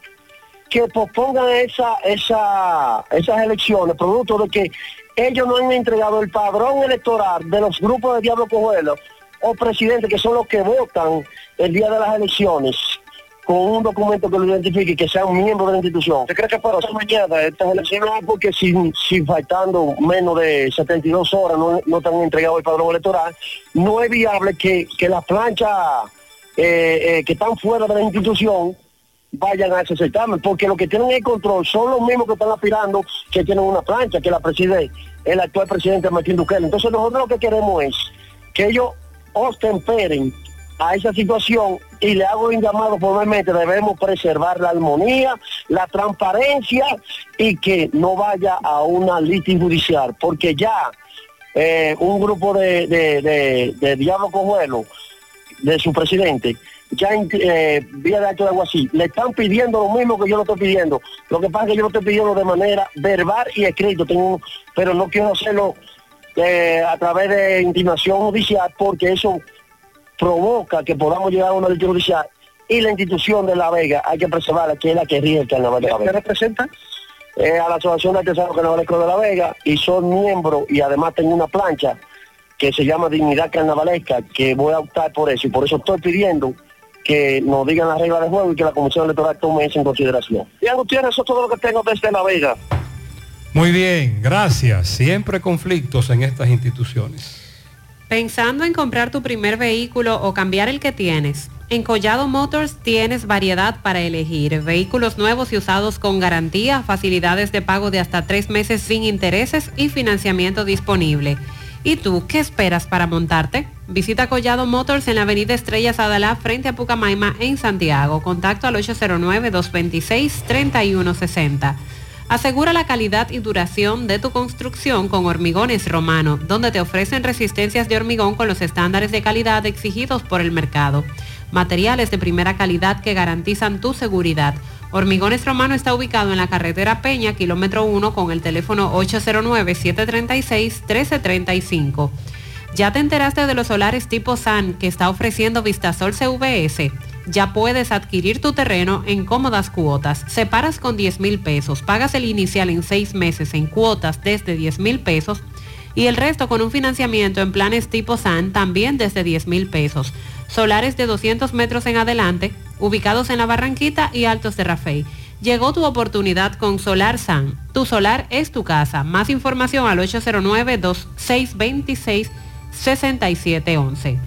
que pospongan esa, esa, esas elecciones, producto de que ellos no han entregado el padrón electoral de los grupos de Diablo Cojuelo o presidentes que son los que votan el día de las elecciones con un documento que lo identifique que sean miembros de la institución. ¿Usted cree que para hacer mañana estas elecciones? No, porque si, si faltando menos de 72 horas no, no te han entregado el padrón electoral, no es viable que, que las planchas eh, eh, que están fuera de la institución vayan a ese certamen, porque los que tienen el control son los mismos que están aspirando que tienen una plancha, que la preside el actual presidente Martín Duque. Entonces nosotros lo que queremos es que ellos ostemperen a esa situación y le hago un llamado formalmente, debemos preservar la armonía, la transparencia y que no vaya a una litis judicial, porque ya eh, un grupo de, de, de, de diablo cojuelo de su presidente, ya en eh, vía de acto de algo así, le están pidiendo lo mismo que yo lo estoy pidiendo. Lo que pasa es que yo lo estoy pidiendo de manera verbal y escrito, pero no quiero hacerlo eh, a través de intimación judicial porque eso provoca que podamos llegar a una ley judicial y la institución de La Vega hay que preservarla, que es la que rige el carnaval de La Vega. representa? Eh, a la Asociación de Artesanos Carnavalescos de La Vega y son miembros y además tengo una plancha que se llama Dignidad Carnavalesca, que voy a optar por eso y por eso estoy pidiendo que nos digan las reglas de juego y que la Comisión Electoral tome eso en consideración. Y Gutiérrez, eso es todo lo que tengo desde La Vega. Muy bien, gracias. Siempre conflictos en estas instituciones. Pensando en comprar tu primer vehículo o cambiar el que tienes. En Collado Motors tienes variedad para elegir. Vehículos nuevos y usados con garantía, facilidades de pago de hasta tres meses sin intereses y financiamiento disponible. ¿Y tú qué esperas para montarte? Visita Collado Motors en la avenida Estrellas Adalá frente a Pucamaima en Santiago. Contacto al 809-226-3160. Asegura la calidad y duración de tu construcción con Hormigones Romano, donde te ofrecen resistencias de hormigón con los estándares de calidad exigidos por el mercado. Materiales de primera calidad que garantizan tu seguridad. Hormigones Romano está ubicado en la carretera Peña, kilómetro 1, con el teléfono 809-736-1335. ¿Ya te enteraste de los solares tipo SAN que está ofreciendo Vistasol CVS? Ya puedes adquirir tu terreno en cómodas cuotas. Separas con 10 mil pesos, pagas el inicial en seis meses en cuotas desde 10 mil pesos y el resto con un financiamiento en planes tipo SAN también desde 10 mil pesos. Solares de 200 metros en adelante, ubicados en la Barranquita y Altos de Rafey. Llegó tu oportunidad con Solar SAN. Tu solar es tu casa. Más información al 809-2626-6711.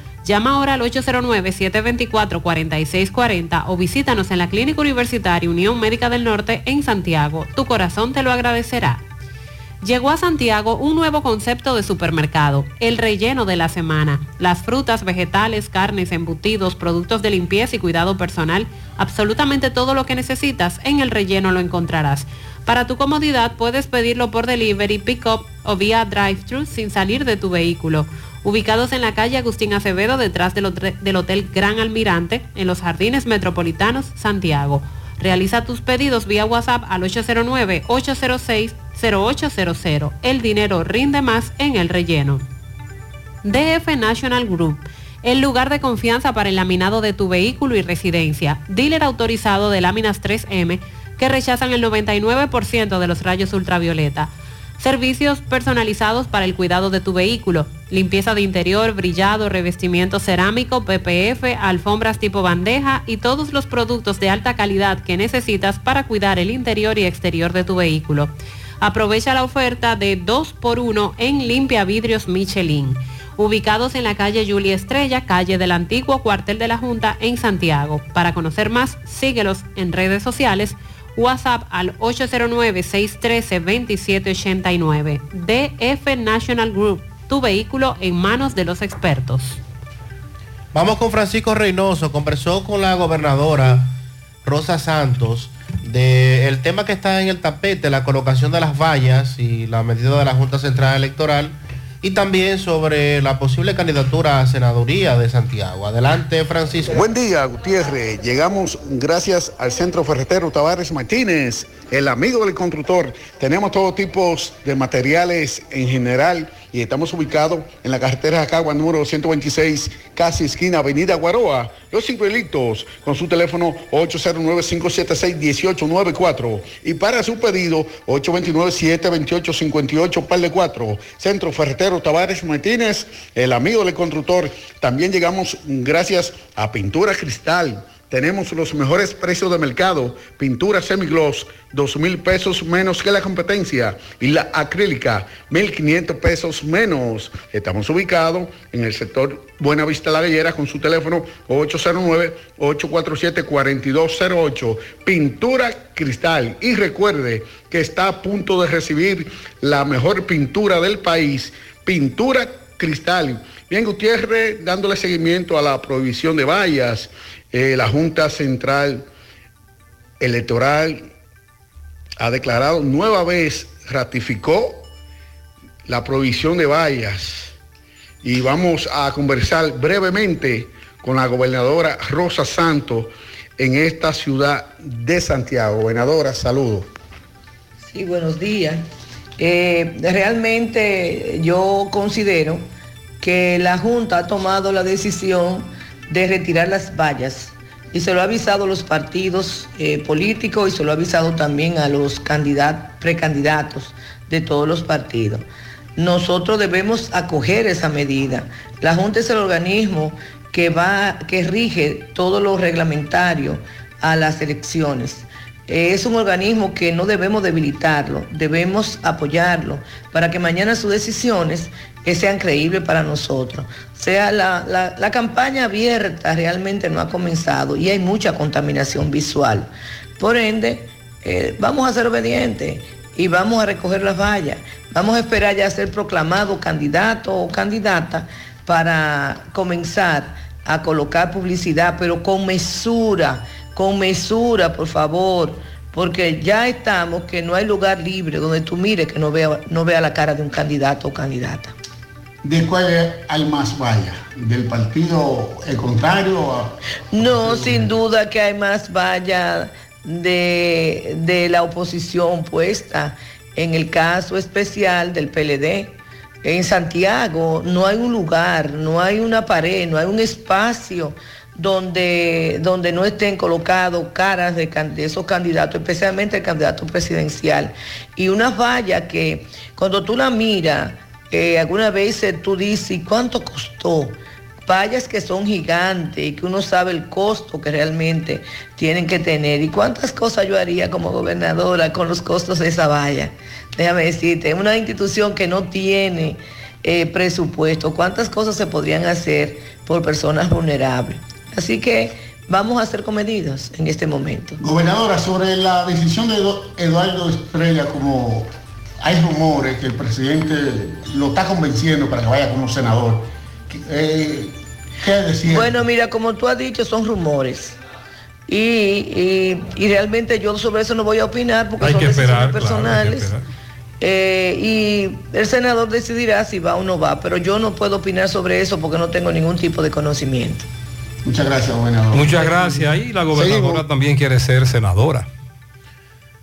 Llama ahora al 809-724-4640 o visítanos en la Clínica Universitaria Unión Médica del Norte en Santiago. Tu corazón te lo agradecerá. Llegó a Santiago un nuevo concepto de supermercado, el relleno de la semana. Las frutas, vegetales, carnes, embutidos, productos de limpieza y cuidado personal, absolutamente todo lo que necesitas en el relleno lo encontrarás. Para tu comodidad puedes pedirlo por delivery, pick-up o vía drive-thru sin salir de tu vehículo. Ubicados en la calle Agustín Acevedo detrás del, Hotel Gran Almirante, en los Jardines Metropolitanos, Santiago. Realiza tus pedidos vía WhatsApp al 809-806-0800. El dinero rinde más en el relleno. DF National Group, el lugar de confianza para el laminado de tu vehículo y residencia. Dealer autorizado de láminas 3M que rechazan el 99% de los rayos ultravioleta. Servicios personalizados para el cuidado de tu vehículo. Limpieza de interior, brillado, revestimiento cerámico, PPF, alfombras tipo bandeja y todos los productos de alta calidad que necesitas para cuidar el interior y exterior de tu vehículo. Aprovecha la oferta de 2x1 en Limpia Vidrios Michelin. Ubicados en la calle Julia Estrella, calle del antiguo cuartel de la Junta en Santiago. Para conocer más, síguelos en redes sociales WhatsApp al 809-613-2789. DF National Group, tu vehículo en manos de los expertos. Vamos con Francisco Reynoso, conversó con la gobernadora Rosa Santos del tema que está en el tapete, la colocación de las vallas y la medida de la Junta Central Electoral y también sobre la posible candidatura a senaduría de Santiago. Adelante, Francisco. Buen día, Gutiérrez. Llegamos gracias al Centro Ferretero Tavares Martínez, el amigo del constructor. Tenemos todo tipo de materiales en general y estamos ubicados en la carretera Jacagua número 226, casi esquina Avenida Guaroa, Los Ciruelitos, con su teléfono 809-576-1894 y para su pedido 829-728-58, par de 4, Centro Ferretero Tavares Martínez, el amigo del constructor. También llegamos gracias a Pintura Cristal tenemos los mejores precios de mercado. Pintura semigloss, dos mil pesos menos que la competencia. Y la acrílica, 1.500 pesos menos. Estamos ubicados en el sector Buena Vista La Gallera con su teléfono 809-847-4208. Pintura cristal. Y recuerde que está a punto de recibir la mejor pintura del país. Pintura cristal. Bien, Gutiérrez, dándole seguimiento a la prohibición de vallas eh, la Junta Central Electoral ha declarado nueva vez, ratificó la provisión de vallas y vamos a conversar brevemente con la gobernadora Rosa Santos en esta ciudad de Santiago. Gobernadora, saludos. Sí, buenos días. Eh, realmente yo considero que la Junta ha tomado la decisión de retirar las vallas. Y se lo ha avisado a los partidos eh, políticos y se lo ha avisado también a los candidatos, precandidatos de todos los partidos. Nosotros debemos acoger esa medida. La Junta es el organismo que va, que rige todo lo reglamentario a las elecciones. Es un organismo que no debemos debilitarlo, debemos apoyarlo para que mañana sus decisiones que sean creíbles para nosotros. O sea, la, campaña abierta realmente no ha comenzado y hay mucha contaminación visual. Por ende, eh, vamos a ser obedientes y vamos a recoger las vallas. Vamos a esperar ya ser proclamado candidato o candidata para comenzar a colocar publicidad, pero con mesura, con mesura, por favor, porque ya estamos que no hay lugar libre donde tú mires que no vea, no vea la cara de un candidato o candidata. ¿De cuál hay más valla? ¿Del partido el contrario? No, sin duda que hay más valla de, de la oposición puesta. En el caso especial del PLD, en Santiago no hay un lugar, no hay una pared, no hay un espacio donde, donde no estén colocados caras de, de, esos candidatos, especialmente el candidato presidencial. Y una valla que cuando tú la miras, eh, algunas veces tú dices, ¿y cuánto costó? Vallas que son gigantes y que uno sabe el costo que realmente tienen que tener. ¿Y cuántas cosas yo haría como gobernadora con los costos de esa valla? Déjame decirte, una institución que no tiene eh, presupuesto, ¿cuántas cosas se podrían hacer por personas vulnerables? Así que vamos a ser comedidos en este momento. Gobernadora, sobre la decisión de Eduardo Estrella como hay rumores que el presidente lo está convenciendo para que vaya como senador. Eh, ¿Qué decir? Bueno, mira, como tú has dicho, son rumores. Y, realmente yo sobre eso no voy a opinar porque son decisiones personales. Eh, y el senador decidirá si va o no va, pero yo no puedo opinar sobre eso porque no tengo ningún tipo de conocimiento. Muchas gracias, gobernador. Muchas gracias. Y la gobernadora también quiere ser senadora.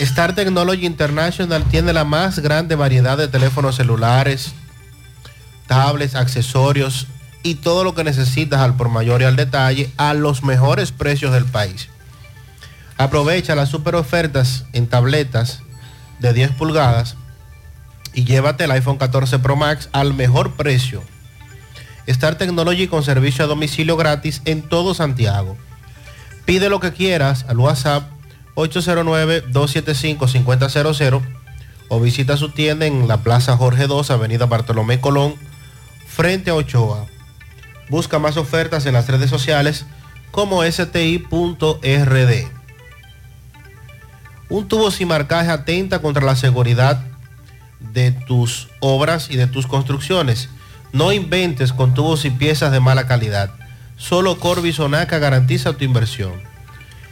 Star Technology International tiene la más grande variedad de teléfonos celulares, tablets, accesorios y todo lo que necesitas al por mayor y al detalle a los mejores precios del país. Aprovecha las super ofertas en tabletas de 10 pulgadas y llévate el iPhone 14 Pro Max al mejor precio. Star Technology con servicio a domicilio gratis en todo Santiago. Pide lo que quieras al WhatsApp 809-275-5000 o visita su tienda en la Plaza Jorge II, Avenida Bartolomé Colón, frente a Ochoa. Busca más ofertas en las redes sociales como sti.rd. Un tubo sin marcaje atenta contra la seguridad de tus obras y de tus construcciones. No inventes con tubos y piezas de mala calidad. Solo Corby Sonaca garantiza tu inversión.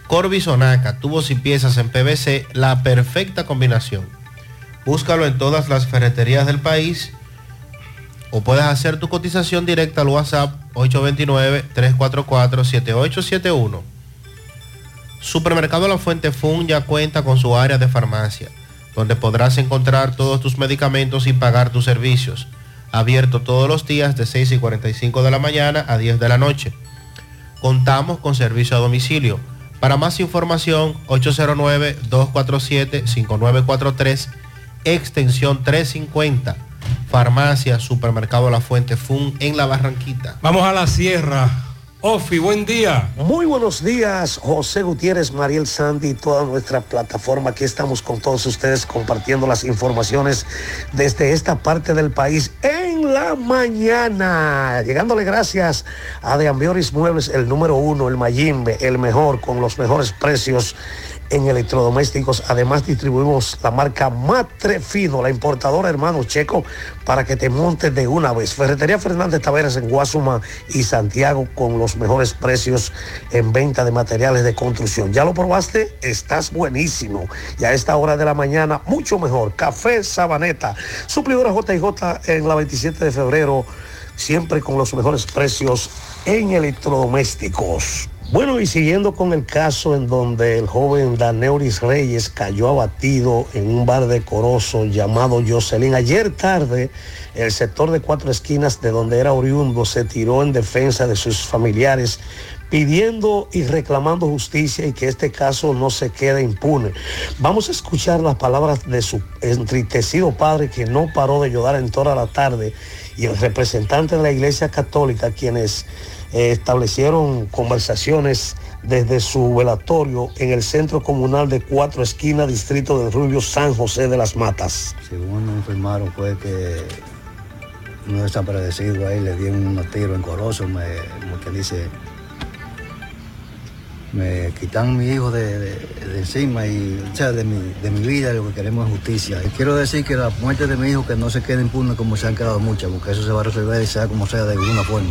Corby Sonaca, tubos y piezas en PVC, la perfecta combinación. Búscalo en todas las ferreterías del país o puedes hacer tu cotización directa al WhatsApp 829-344-7871. Supermercado La Fuente Fun ya cuenta con su área de farmacia, donde podrás encontrar todos tus medicamentos y pagar tus servicios. Abierto todos los días de 6 y 45 de la mañana a 10 de la noche. Contamos con servicio a domicilio. Para más información, 809-247-5943, extensión 350 Farmacia, Supermercado La Fuente Fun en La Barranquita. Vamos a la sierra. Ofi, buen día. Muy buenos días, José Gutiérrez, Mariel Sandy y toda nuestra plataforma. Aquí estamos con todos ustedes compartiendo las informaciones desde esta parte del país en la mañana. Llegándole gracias a De Ambioris Muebles, el número uno, el Mayimbe, el mejor, con los mejores precios en electrodomésticos. Además distribuimos la marca Matrefido, la importadora hermano Checo, para que te montes de una vez. Ferretería Fernández Taveras en Guasuma y Santiago con los mejores precios en venta de materiales de construcción. ¿Ya lo probaste? Estás buenísimo. Y a esta hora de la mañana, mucho mejor. Café Sabaneta, suplidora JJ en la 27 de febrero, siempre con los mejores precios en electrodomésticos. Bueno, y siguiendo con el caso en donde el joven Daneuris Reyes cayó abatido en un bar decoroso llamado Jocelyn. Ayer tarde, el sector de cuatro esquinas de donde era oriundo se tiró en defensa de sus familiares pidiendo y reclamando justicia y que este caso no se quede impune. Vamos a escuchar las palabras de su entristecido padre que no paró de llorar en toda la tarde y el representante de la Iglesia Católica quienes eh, establecieron conversaciones desde su velatorio en el centro comunal de Cuatro Esquinas, distrito de Rubio, San José de las Matas. Según nos informaron fue que uno desaparecido ahí le dieron unos tiros en Corozo, me, dice, me quitan mi hijo de, encima y o sea, de mi, vida lo que queremos es justicia. Y quiero decir que la muerte de mi hijo que no se quede impune como se han quedado muchas, porque eso se va a resolver sea como sea de alguna forma.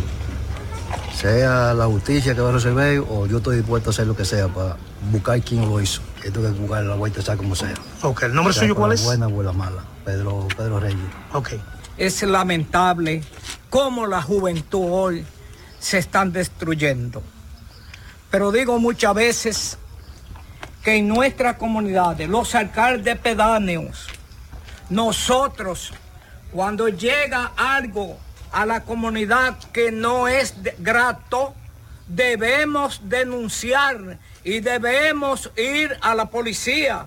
Sea la justicia que va a resolver o yo estoy dispuesto a hacer lo que sea para buscar quién lo hizo. Esto que buscar la vuelta sea como sea. Ok, ¿el nombre Sea suyo cuál es? Buena o la mala. Pedro, Pedro Reyes. Ok. Es lamentable cómo la juventud hoy se están destruyendo. Pero digo muchas veces que en nuestras comunidades, los alcaldes pedáneos, nosotros, cuando llega algo a la comunidad que no es grato, debemos denunciar y debemos ir a la policía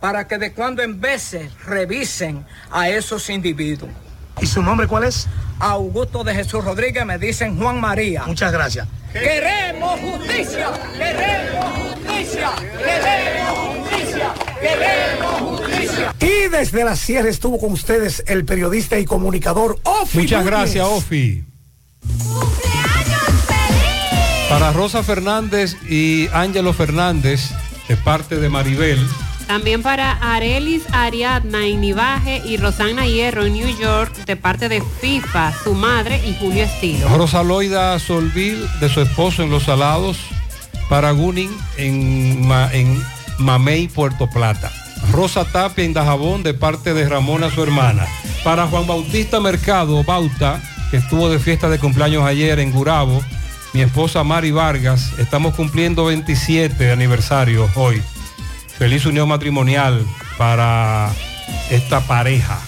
para que de cuando en veces revisen a esos individuos. ¿Y su nombre cuál es? Augusto de Jesús Rodríguez, me dicen Juan María. Muchas gracias. Queremos justicia, queremos justicia, queremos justicia, queremos justicia. Y desde la sierra estuvo con ustedes el periodista y comunicador Ofi. Muchas Núñez. gracias, Ofi. Para Rosa Fernández y Ángelo Fernández, de parte de Maribel. También para Arelis Ariadna en Nivaje y Rosana Hierro en New York de parte de FIFA, su madre y Julio Estilo. Rosaloida Solvil, de su esposo en Los Salados. Para Gunin en, en Mamey, Puerto Plata. Rosa Tapia en Dajabón, de parte de Ramona, su hermana. Para Juan Bautista Mercado, Bauta, que estuvo de fiesta de cumpleaños ayer en Gurabo. Mi esposa Mari Vargas, estamos cumpliendo 27 de aniversario hoy. Feliz unión matrimonial para esta pareja.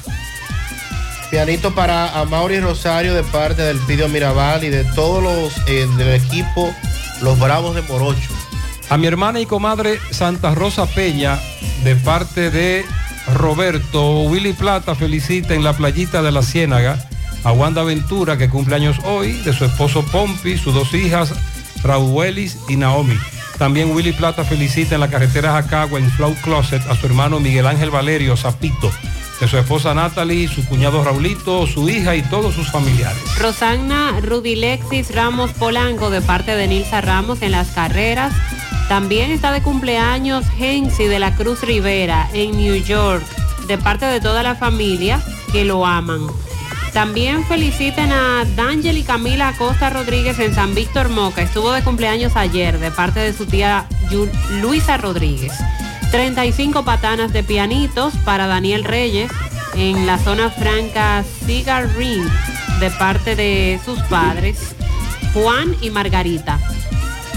Pianito para Amaury Rosario de parte del Pidio Mirabal y de todos los eh, del equipo Los Bravos de Morocho. A mi hermana y comadre Santa Rosa Peña, de parte de Roberto, Willy Plata felicita en la playita de la Ciénaga a Wanda Ventura, que cumple años hoy, de su esposo Pompi, sus dos hijas, Rauelis y Naomi. También Willy Plata felicita en la carretera Jacagua, en Flow Closet, a su hermano Miguel Ángel Valerio Zapito, de su esposa Natalie, su cuñado Raulito, su hija y todos sus familiares. Rosana Rudilexis Ramos Polanco de parte de Nilsa Ramos en las carreras. También está de cumpleaños Gensi de la Cruz Rivera en New York de parte de toda la familia que lo aman. También feliciten a D'Angel y Camila Acosta Rodríguez en San Víctor Moca. Estuvo de cumpleaños ayer de parte de su tía Luisa Rodríguez. 35 patanas de pianitos para Daniel Reyes en la zona franca Cigar Ring de parte de sus padres Juan y Margarita.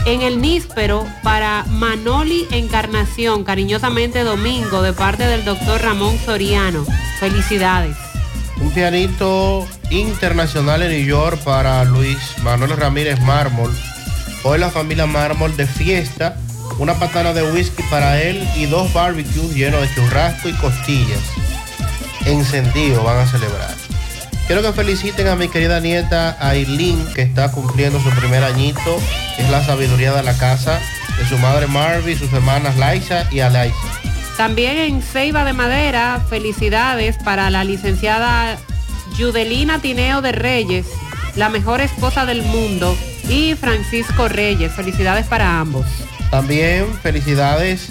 En el níspero para Manoli Encarnación, cariñosamente Domingo, de parte del doctor Ramón Soriano. Felicidades. Un pianito internacional en New York para Luis Manuel Ramírez Mármol. Hoy la familia Mármol de fiesta. Una patana de whisky para él y dos barbecues llenos de churrasco y costillas. Encendido van a celebrar. Quiero que feliciten a mi querida nieta Aileen, que está cumpliendo su primer añito. Es la sabiduría de la casa de su madre Marvi, sus hermanas Laisa y Alaisa. También en Ceiba de Madera, felicidades para la licenciada Yudelina Tineo de Reyes, la mejor esposa del mundo, y Francisco Reyes. Felicidades para ambos. También felicidades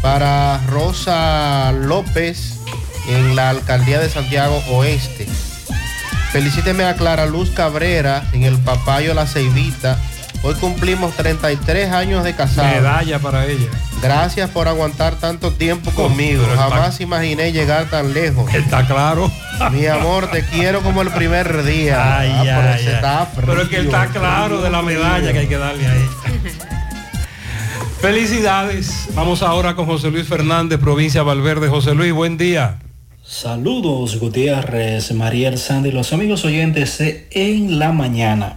para Rosa López en la alcaldía de Santiago Oeste. Felicíteme a Clara Luz Cabrera en el Papayo La Ceibita. Hoy cumplimos 33 años de casado. Medalla para ella. Gracias por aguantar tanto tiempo conmigo. pero está- Jamás imaginé llegar tan lejos. Está claro. Mi amor, te quiero como el primer día. Ay, Ah, pero ay, ese ay. está Pero es que está claro de la medalla que hay que darle ahí. Felicidades. Vamos ahora con José Luis Fernández, provincia Valverde. José Luis, buen día. Saludos Gutiérrez, Mariel Sandy, los amigos oyentes de En la Mañana.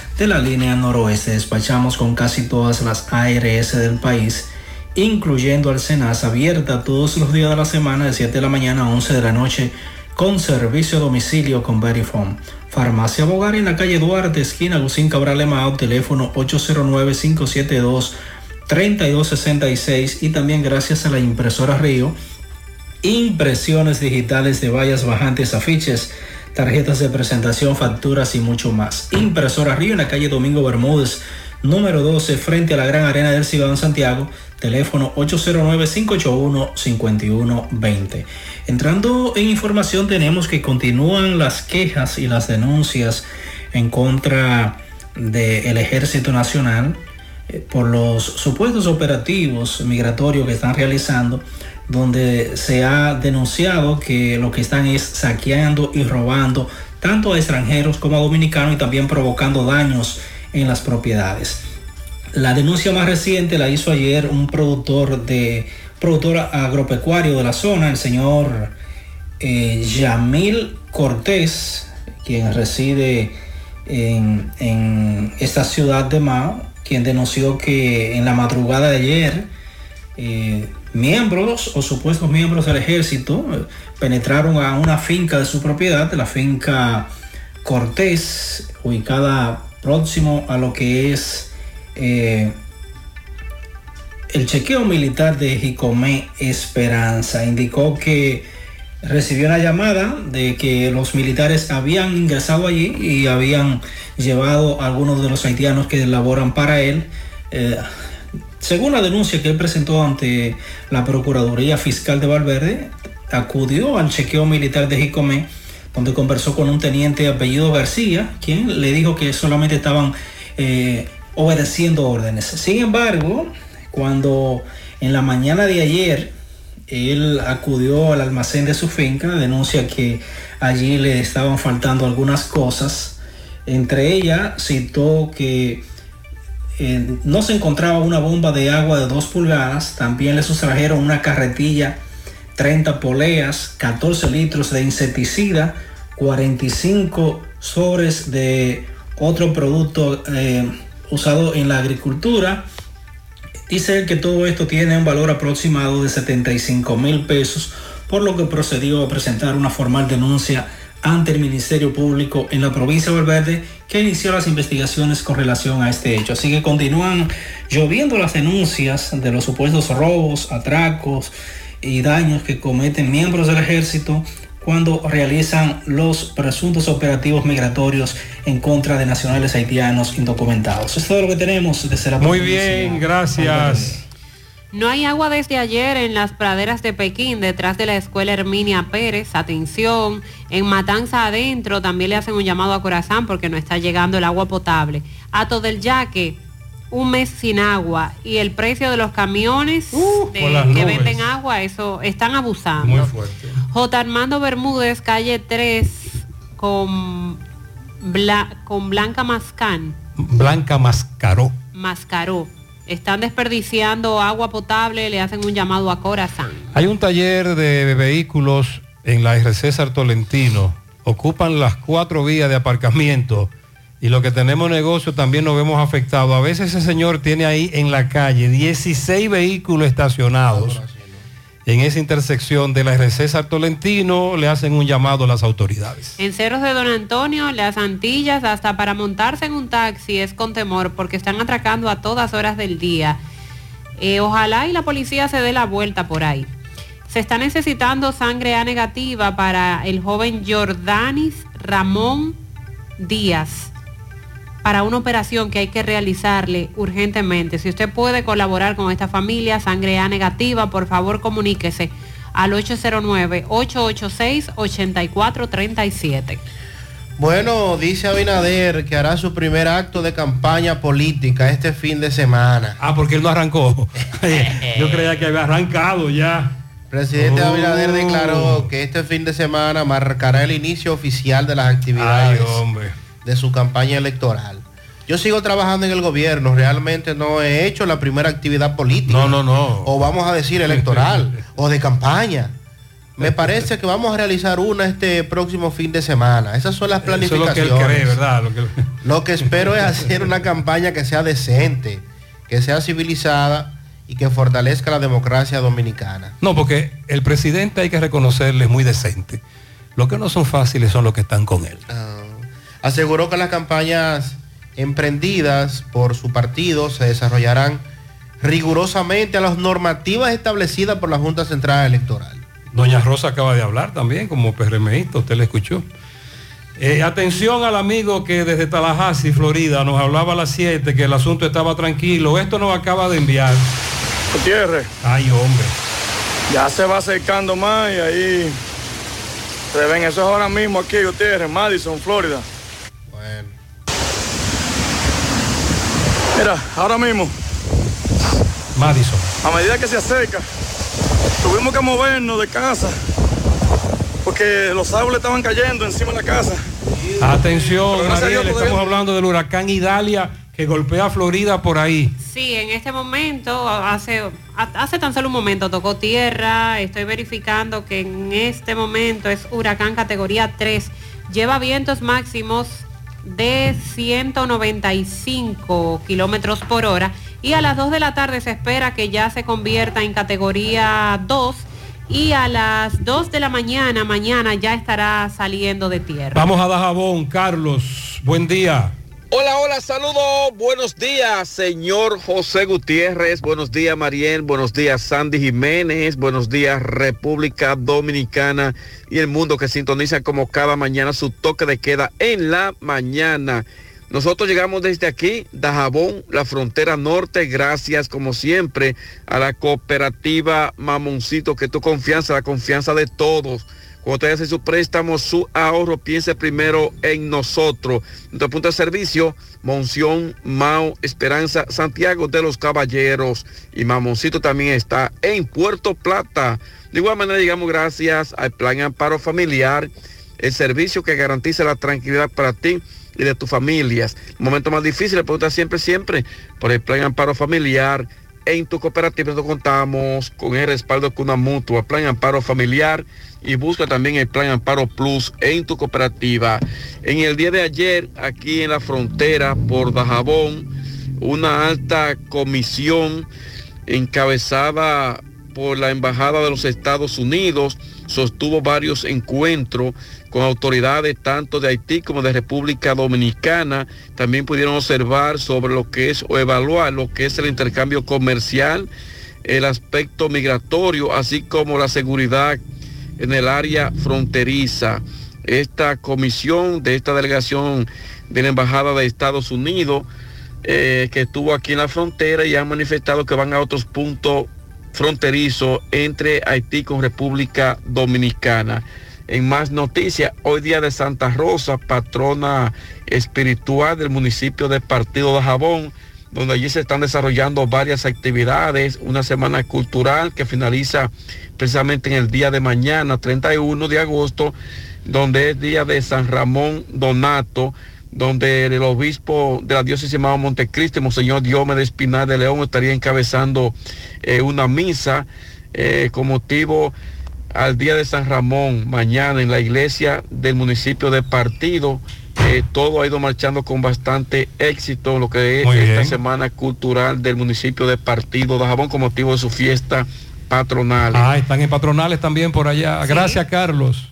de la línea noroeste. Despachamos con casi todas las ARS del país, incluyendo al Senas, abierta todos los días de la semana de 7 de la mañana a 11 de la noche, con servicio a domicilio con Verifone. Farmacia Bogar en la calle Duarte, esquina Agustín Cabral Emao, teléfono 809-572-3266 y también gracias a la impresora Río, impresiones digitales de vallas bajantes, afiches, tarjetas de presentación, facturas y mucho más. Impresora Río en la calle Domingo Bermúdez, número 12, frente a la Gran Arena del Cibao en Santiago, teléfono 809-581-5120. Entrando en información tenemos que continúan las quejas y las denuncias en contra del Ejército Nacional eh, por los supuestos operativos migratorios que están realizando, donde se ha denunciado que lo que están es saqueando y robando tanto a extranjeros como a dominicanos y también provocando daños en las propiedades. La denuncia más reciente la hizo ayer un productor de productor agropecuario de la zona, el señor eh, Yamil Cortés, quien reside en, en esta ciudad de Mao, quien denunció que en la madrugada de ayer eh, miembros o supuestos miembros del ejército eh, penetraron a una finca de su propiedad, la finca Cortés, ubicada próximo a lo que es eh, el chequeo militar de Jicomé Esperanza. Indicó que recibió una llamada de que los militares habían ingresado allí y habían llevado a algunos de los haitianos que laboran para él. eh, según la denuncia que él presentó ante la Procuraduría Fiscal de Valverde, acudió al chequeo militar de Jicomé, donde conversó con un teniente apellido García, quien le dijo que solamente estaban eh, obedeciendo órdenes. Sin embargo, cuando en la mañana de ayer él acudió al almacén de su finca, denuncia que allí le estaban faltando algunas cosas. Entre ellas citó que no se encontraba una bomba de agua de 2 pulgadas, también le sustrajeron una carretilla, 30 poleas, 14 litros de insecticida, 45 sobres de otro producto eh, usado en la agricultura. Dice que todo esto tiene un valor aproximado de 75 mil pesos, por lo que procedió a presentar una formal denuncia ante el Ministerio Público en la provincia de Valverde, que inició las investigaciones con relación a este hecho. Así que continúan lloviendo las denuncias de los supuestos robos, atracos y daños que cometen miembros del ejército cuando realizan los presuntos operativos migratorios en contra de nacionales haitianos indocumentados. Es todo lo que tenemos desde la Muy provincia. bien, gracias. No hay agua desde ayer en las praderas de Pekín, detrás de la escuela Herminia Pérez. Atención, en Matanza adentro también le hacen un llamado a Corazán porque no está llegando el agua potable. Ato del Yaque, un mes sin agua y el precio de los camiones de- las que venden agua, eso están abusando. Muy fuerte. J. Armando Bermúdez, calle 3, con, Bla- con Blanca Mascán, Blanca Mascaró. Mascaró. Están desperdiciando agua potable, le hacen un llamado a Corazán. Hay un taller de vehículos en la RC César Tolentino. Ocupan las cuatro vías de aparcamiento y lo que tenemos negocio también nos vemos afectados. A veces ese señor tiene ahí en la calle 16 vehículos estacionados. En esa intersección de la RC César Tolentino le hacen un llamado a las autoridades. En Cerros de Don Antonio, las Antillas, hasta para montarse en un taxi es con temor porque están atracando a todas horas del día. Eh, ojalá y la policía se dé la vuelta por ahí. Se está necesitando sangre A negativa para el joven Jordanis Ramón Díaz para una operación que hay que realizarle urgentemente. Si usted puede colaborar con esta familia, sangre A negativa, por favor comuníquese al 809-886-8437. Bueno, dice Abinader que hará su primer acto de campaña política este fin de semana. Ah, porque él no arrancó. Yo creía que había arrancado ya. Presidente Oh. Abinader declaró que este fin de semana marcará el inicio oficial de las actividades Ay, hombre. De su campaña electoral. Yo sigo trabajando en el gobierno, realmente no he hecho la primera actividad política. No, no, no. O vamos a decir electoral o de campaña. Me parece que vamos a realizar una este próximo fin de semana. Esas son las Eso es lo que planificaciones. él cree, ¿verdad? Lo que- Lo que espero es hacer una campaña que sea decente, que sea civilizada y que fortalezca la democracia dominicana. No, porque el presidente hay que reconocerle es muy decente. Lo que no son fáciles son los que están con él. Aseguró que las campañas emprendidas por su partido se desarrollarán rigurosamente a las normativas establecidas por la Junta Central Electoral. Doña Rosa acaba de hablar también como PRMista, usted le escuchó. Eh, atención al amigo que desde Tallahassee, Florida, nos hablaba a las 7 que el asunto estaba tranquilo. Esto nos acaba de enviar. Gutiérrez, Ay, hombre. ya se va acercando más y ahí se ven, eso es ahora mismo aquí, Gutiérrez, Madison, Florida. Mira, ahora mismo, Madison. a medida que se acerca, tuvimos que movernos de casa porque los árboles estaban cayendo encima de la casa. Atención, Mariel, estamos hablando del huracán Idalia que golpea a Florida por ahí. Sí, en este momento, hace, hace tan solo un momento tocó tierra, estoy verificando que en este momento es huracán categoría 3, lleva vientos máximos de 195 kilómetros por hora y a las 2 de la tarde se espera que ya se convierta en categoría 2 y a las 2 de la mañana, mañana ya estará saliendo de tierra. Vamos a Dajabón, Carlos. Buen día. Hola, hola, saludos, buenos días, señor José Gutiérrez, buenos días, Mariel, buenos días, Sandy Jiménez, buenos días, República Dominicana y el mundo que sintoniza como cada mañana su toque de queda en la mañana. Nosotros llegamos desde aquí, Dajabón, la frontera norte, gracias como siempre a la cooperativa Mamoncito, que tu confianza, la confianza de todos. Cuando usted hace su préstamo, su ahorro, piense primero en nosotros. Nuestro punto de servicio, Monción, Mao, Esperanza, Santiago de los Caballeros. Y Mamoncito también está en Puerto Plata. De igual manera, llegamos gracias al Plan Amparo Familiar, el servicio que garantiza la tranquilidad para ti y de tus familias. Momento más difícil, pregunta siempre, siempre, por el Plan Amparo Familiar en tu cooperativa. Nosotros contamos con el respaldo de Cuna Mutua, Plan Amparo Familiar y busca también el Plan Amparo Plus en tu cooperativa. En el día de ayer, aquí en la frontera por Dajabón, una alta comisión encabezada por la Embajada de los Estados Unidos sostuvo varios encuentros con autoridades tanto de Haití como de República Dominicana. También pudieron observar sobre lo que es o evaluar lo que es el intercambio comercial, el aspecto migratorio, así como la seguridad en el área fronteriza. Esta comisión de esta delegación de la Embajada de Estados Unidos eh, que estuvo aquí en la frontera y han manifestado que van a otros puntos fronterizos entre Haití con República Dominicana. En más noticias, hoy día de Santa Rosa, patrona espiritual del municipio de Partido de Jabón, donde allí se están desarrollando varias actividades, una semana cultural que finaliza precisamente en el día de mañana, 31 de agosto, donde es día de San Ramón Donato, donde el obispo de la diócesis llamado Montecristi, Monseñor Diomedes Espinal de León, estaría encabezando eh, una misa eh, con motivo al día de San Ramón, mañana en la iglesia del municipio de Partido. Eh, todo ha ido marchando con bastante éxito lo que es Muy esta bien. semana cultural del municipio de Partido de Jabón con motivo de su fiesta patronal. Ah, están en patronales también por allá. Gracias, Carlos.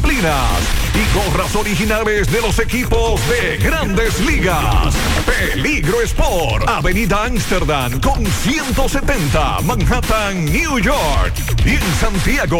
disciplinas y gorras originales de los equipos de grandes ligas. Peligro Sport, Avenida Amsterdam con 170, Manhattan, New York. Y en Santiago,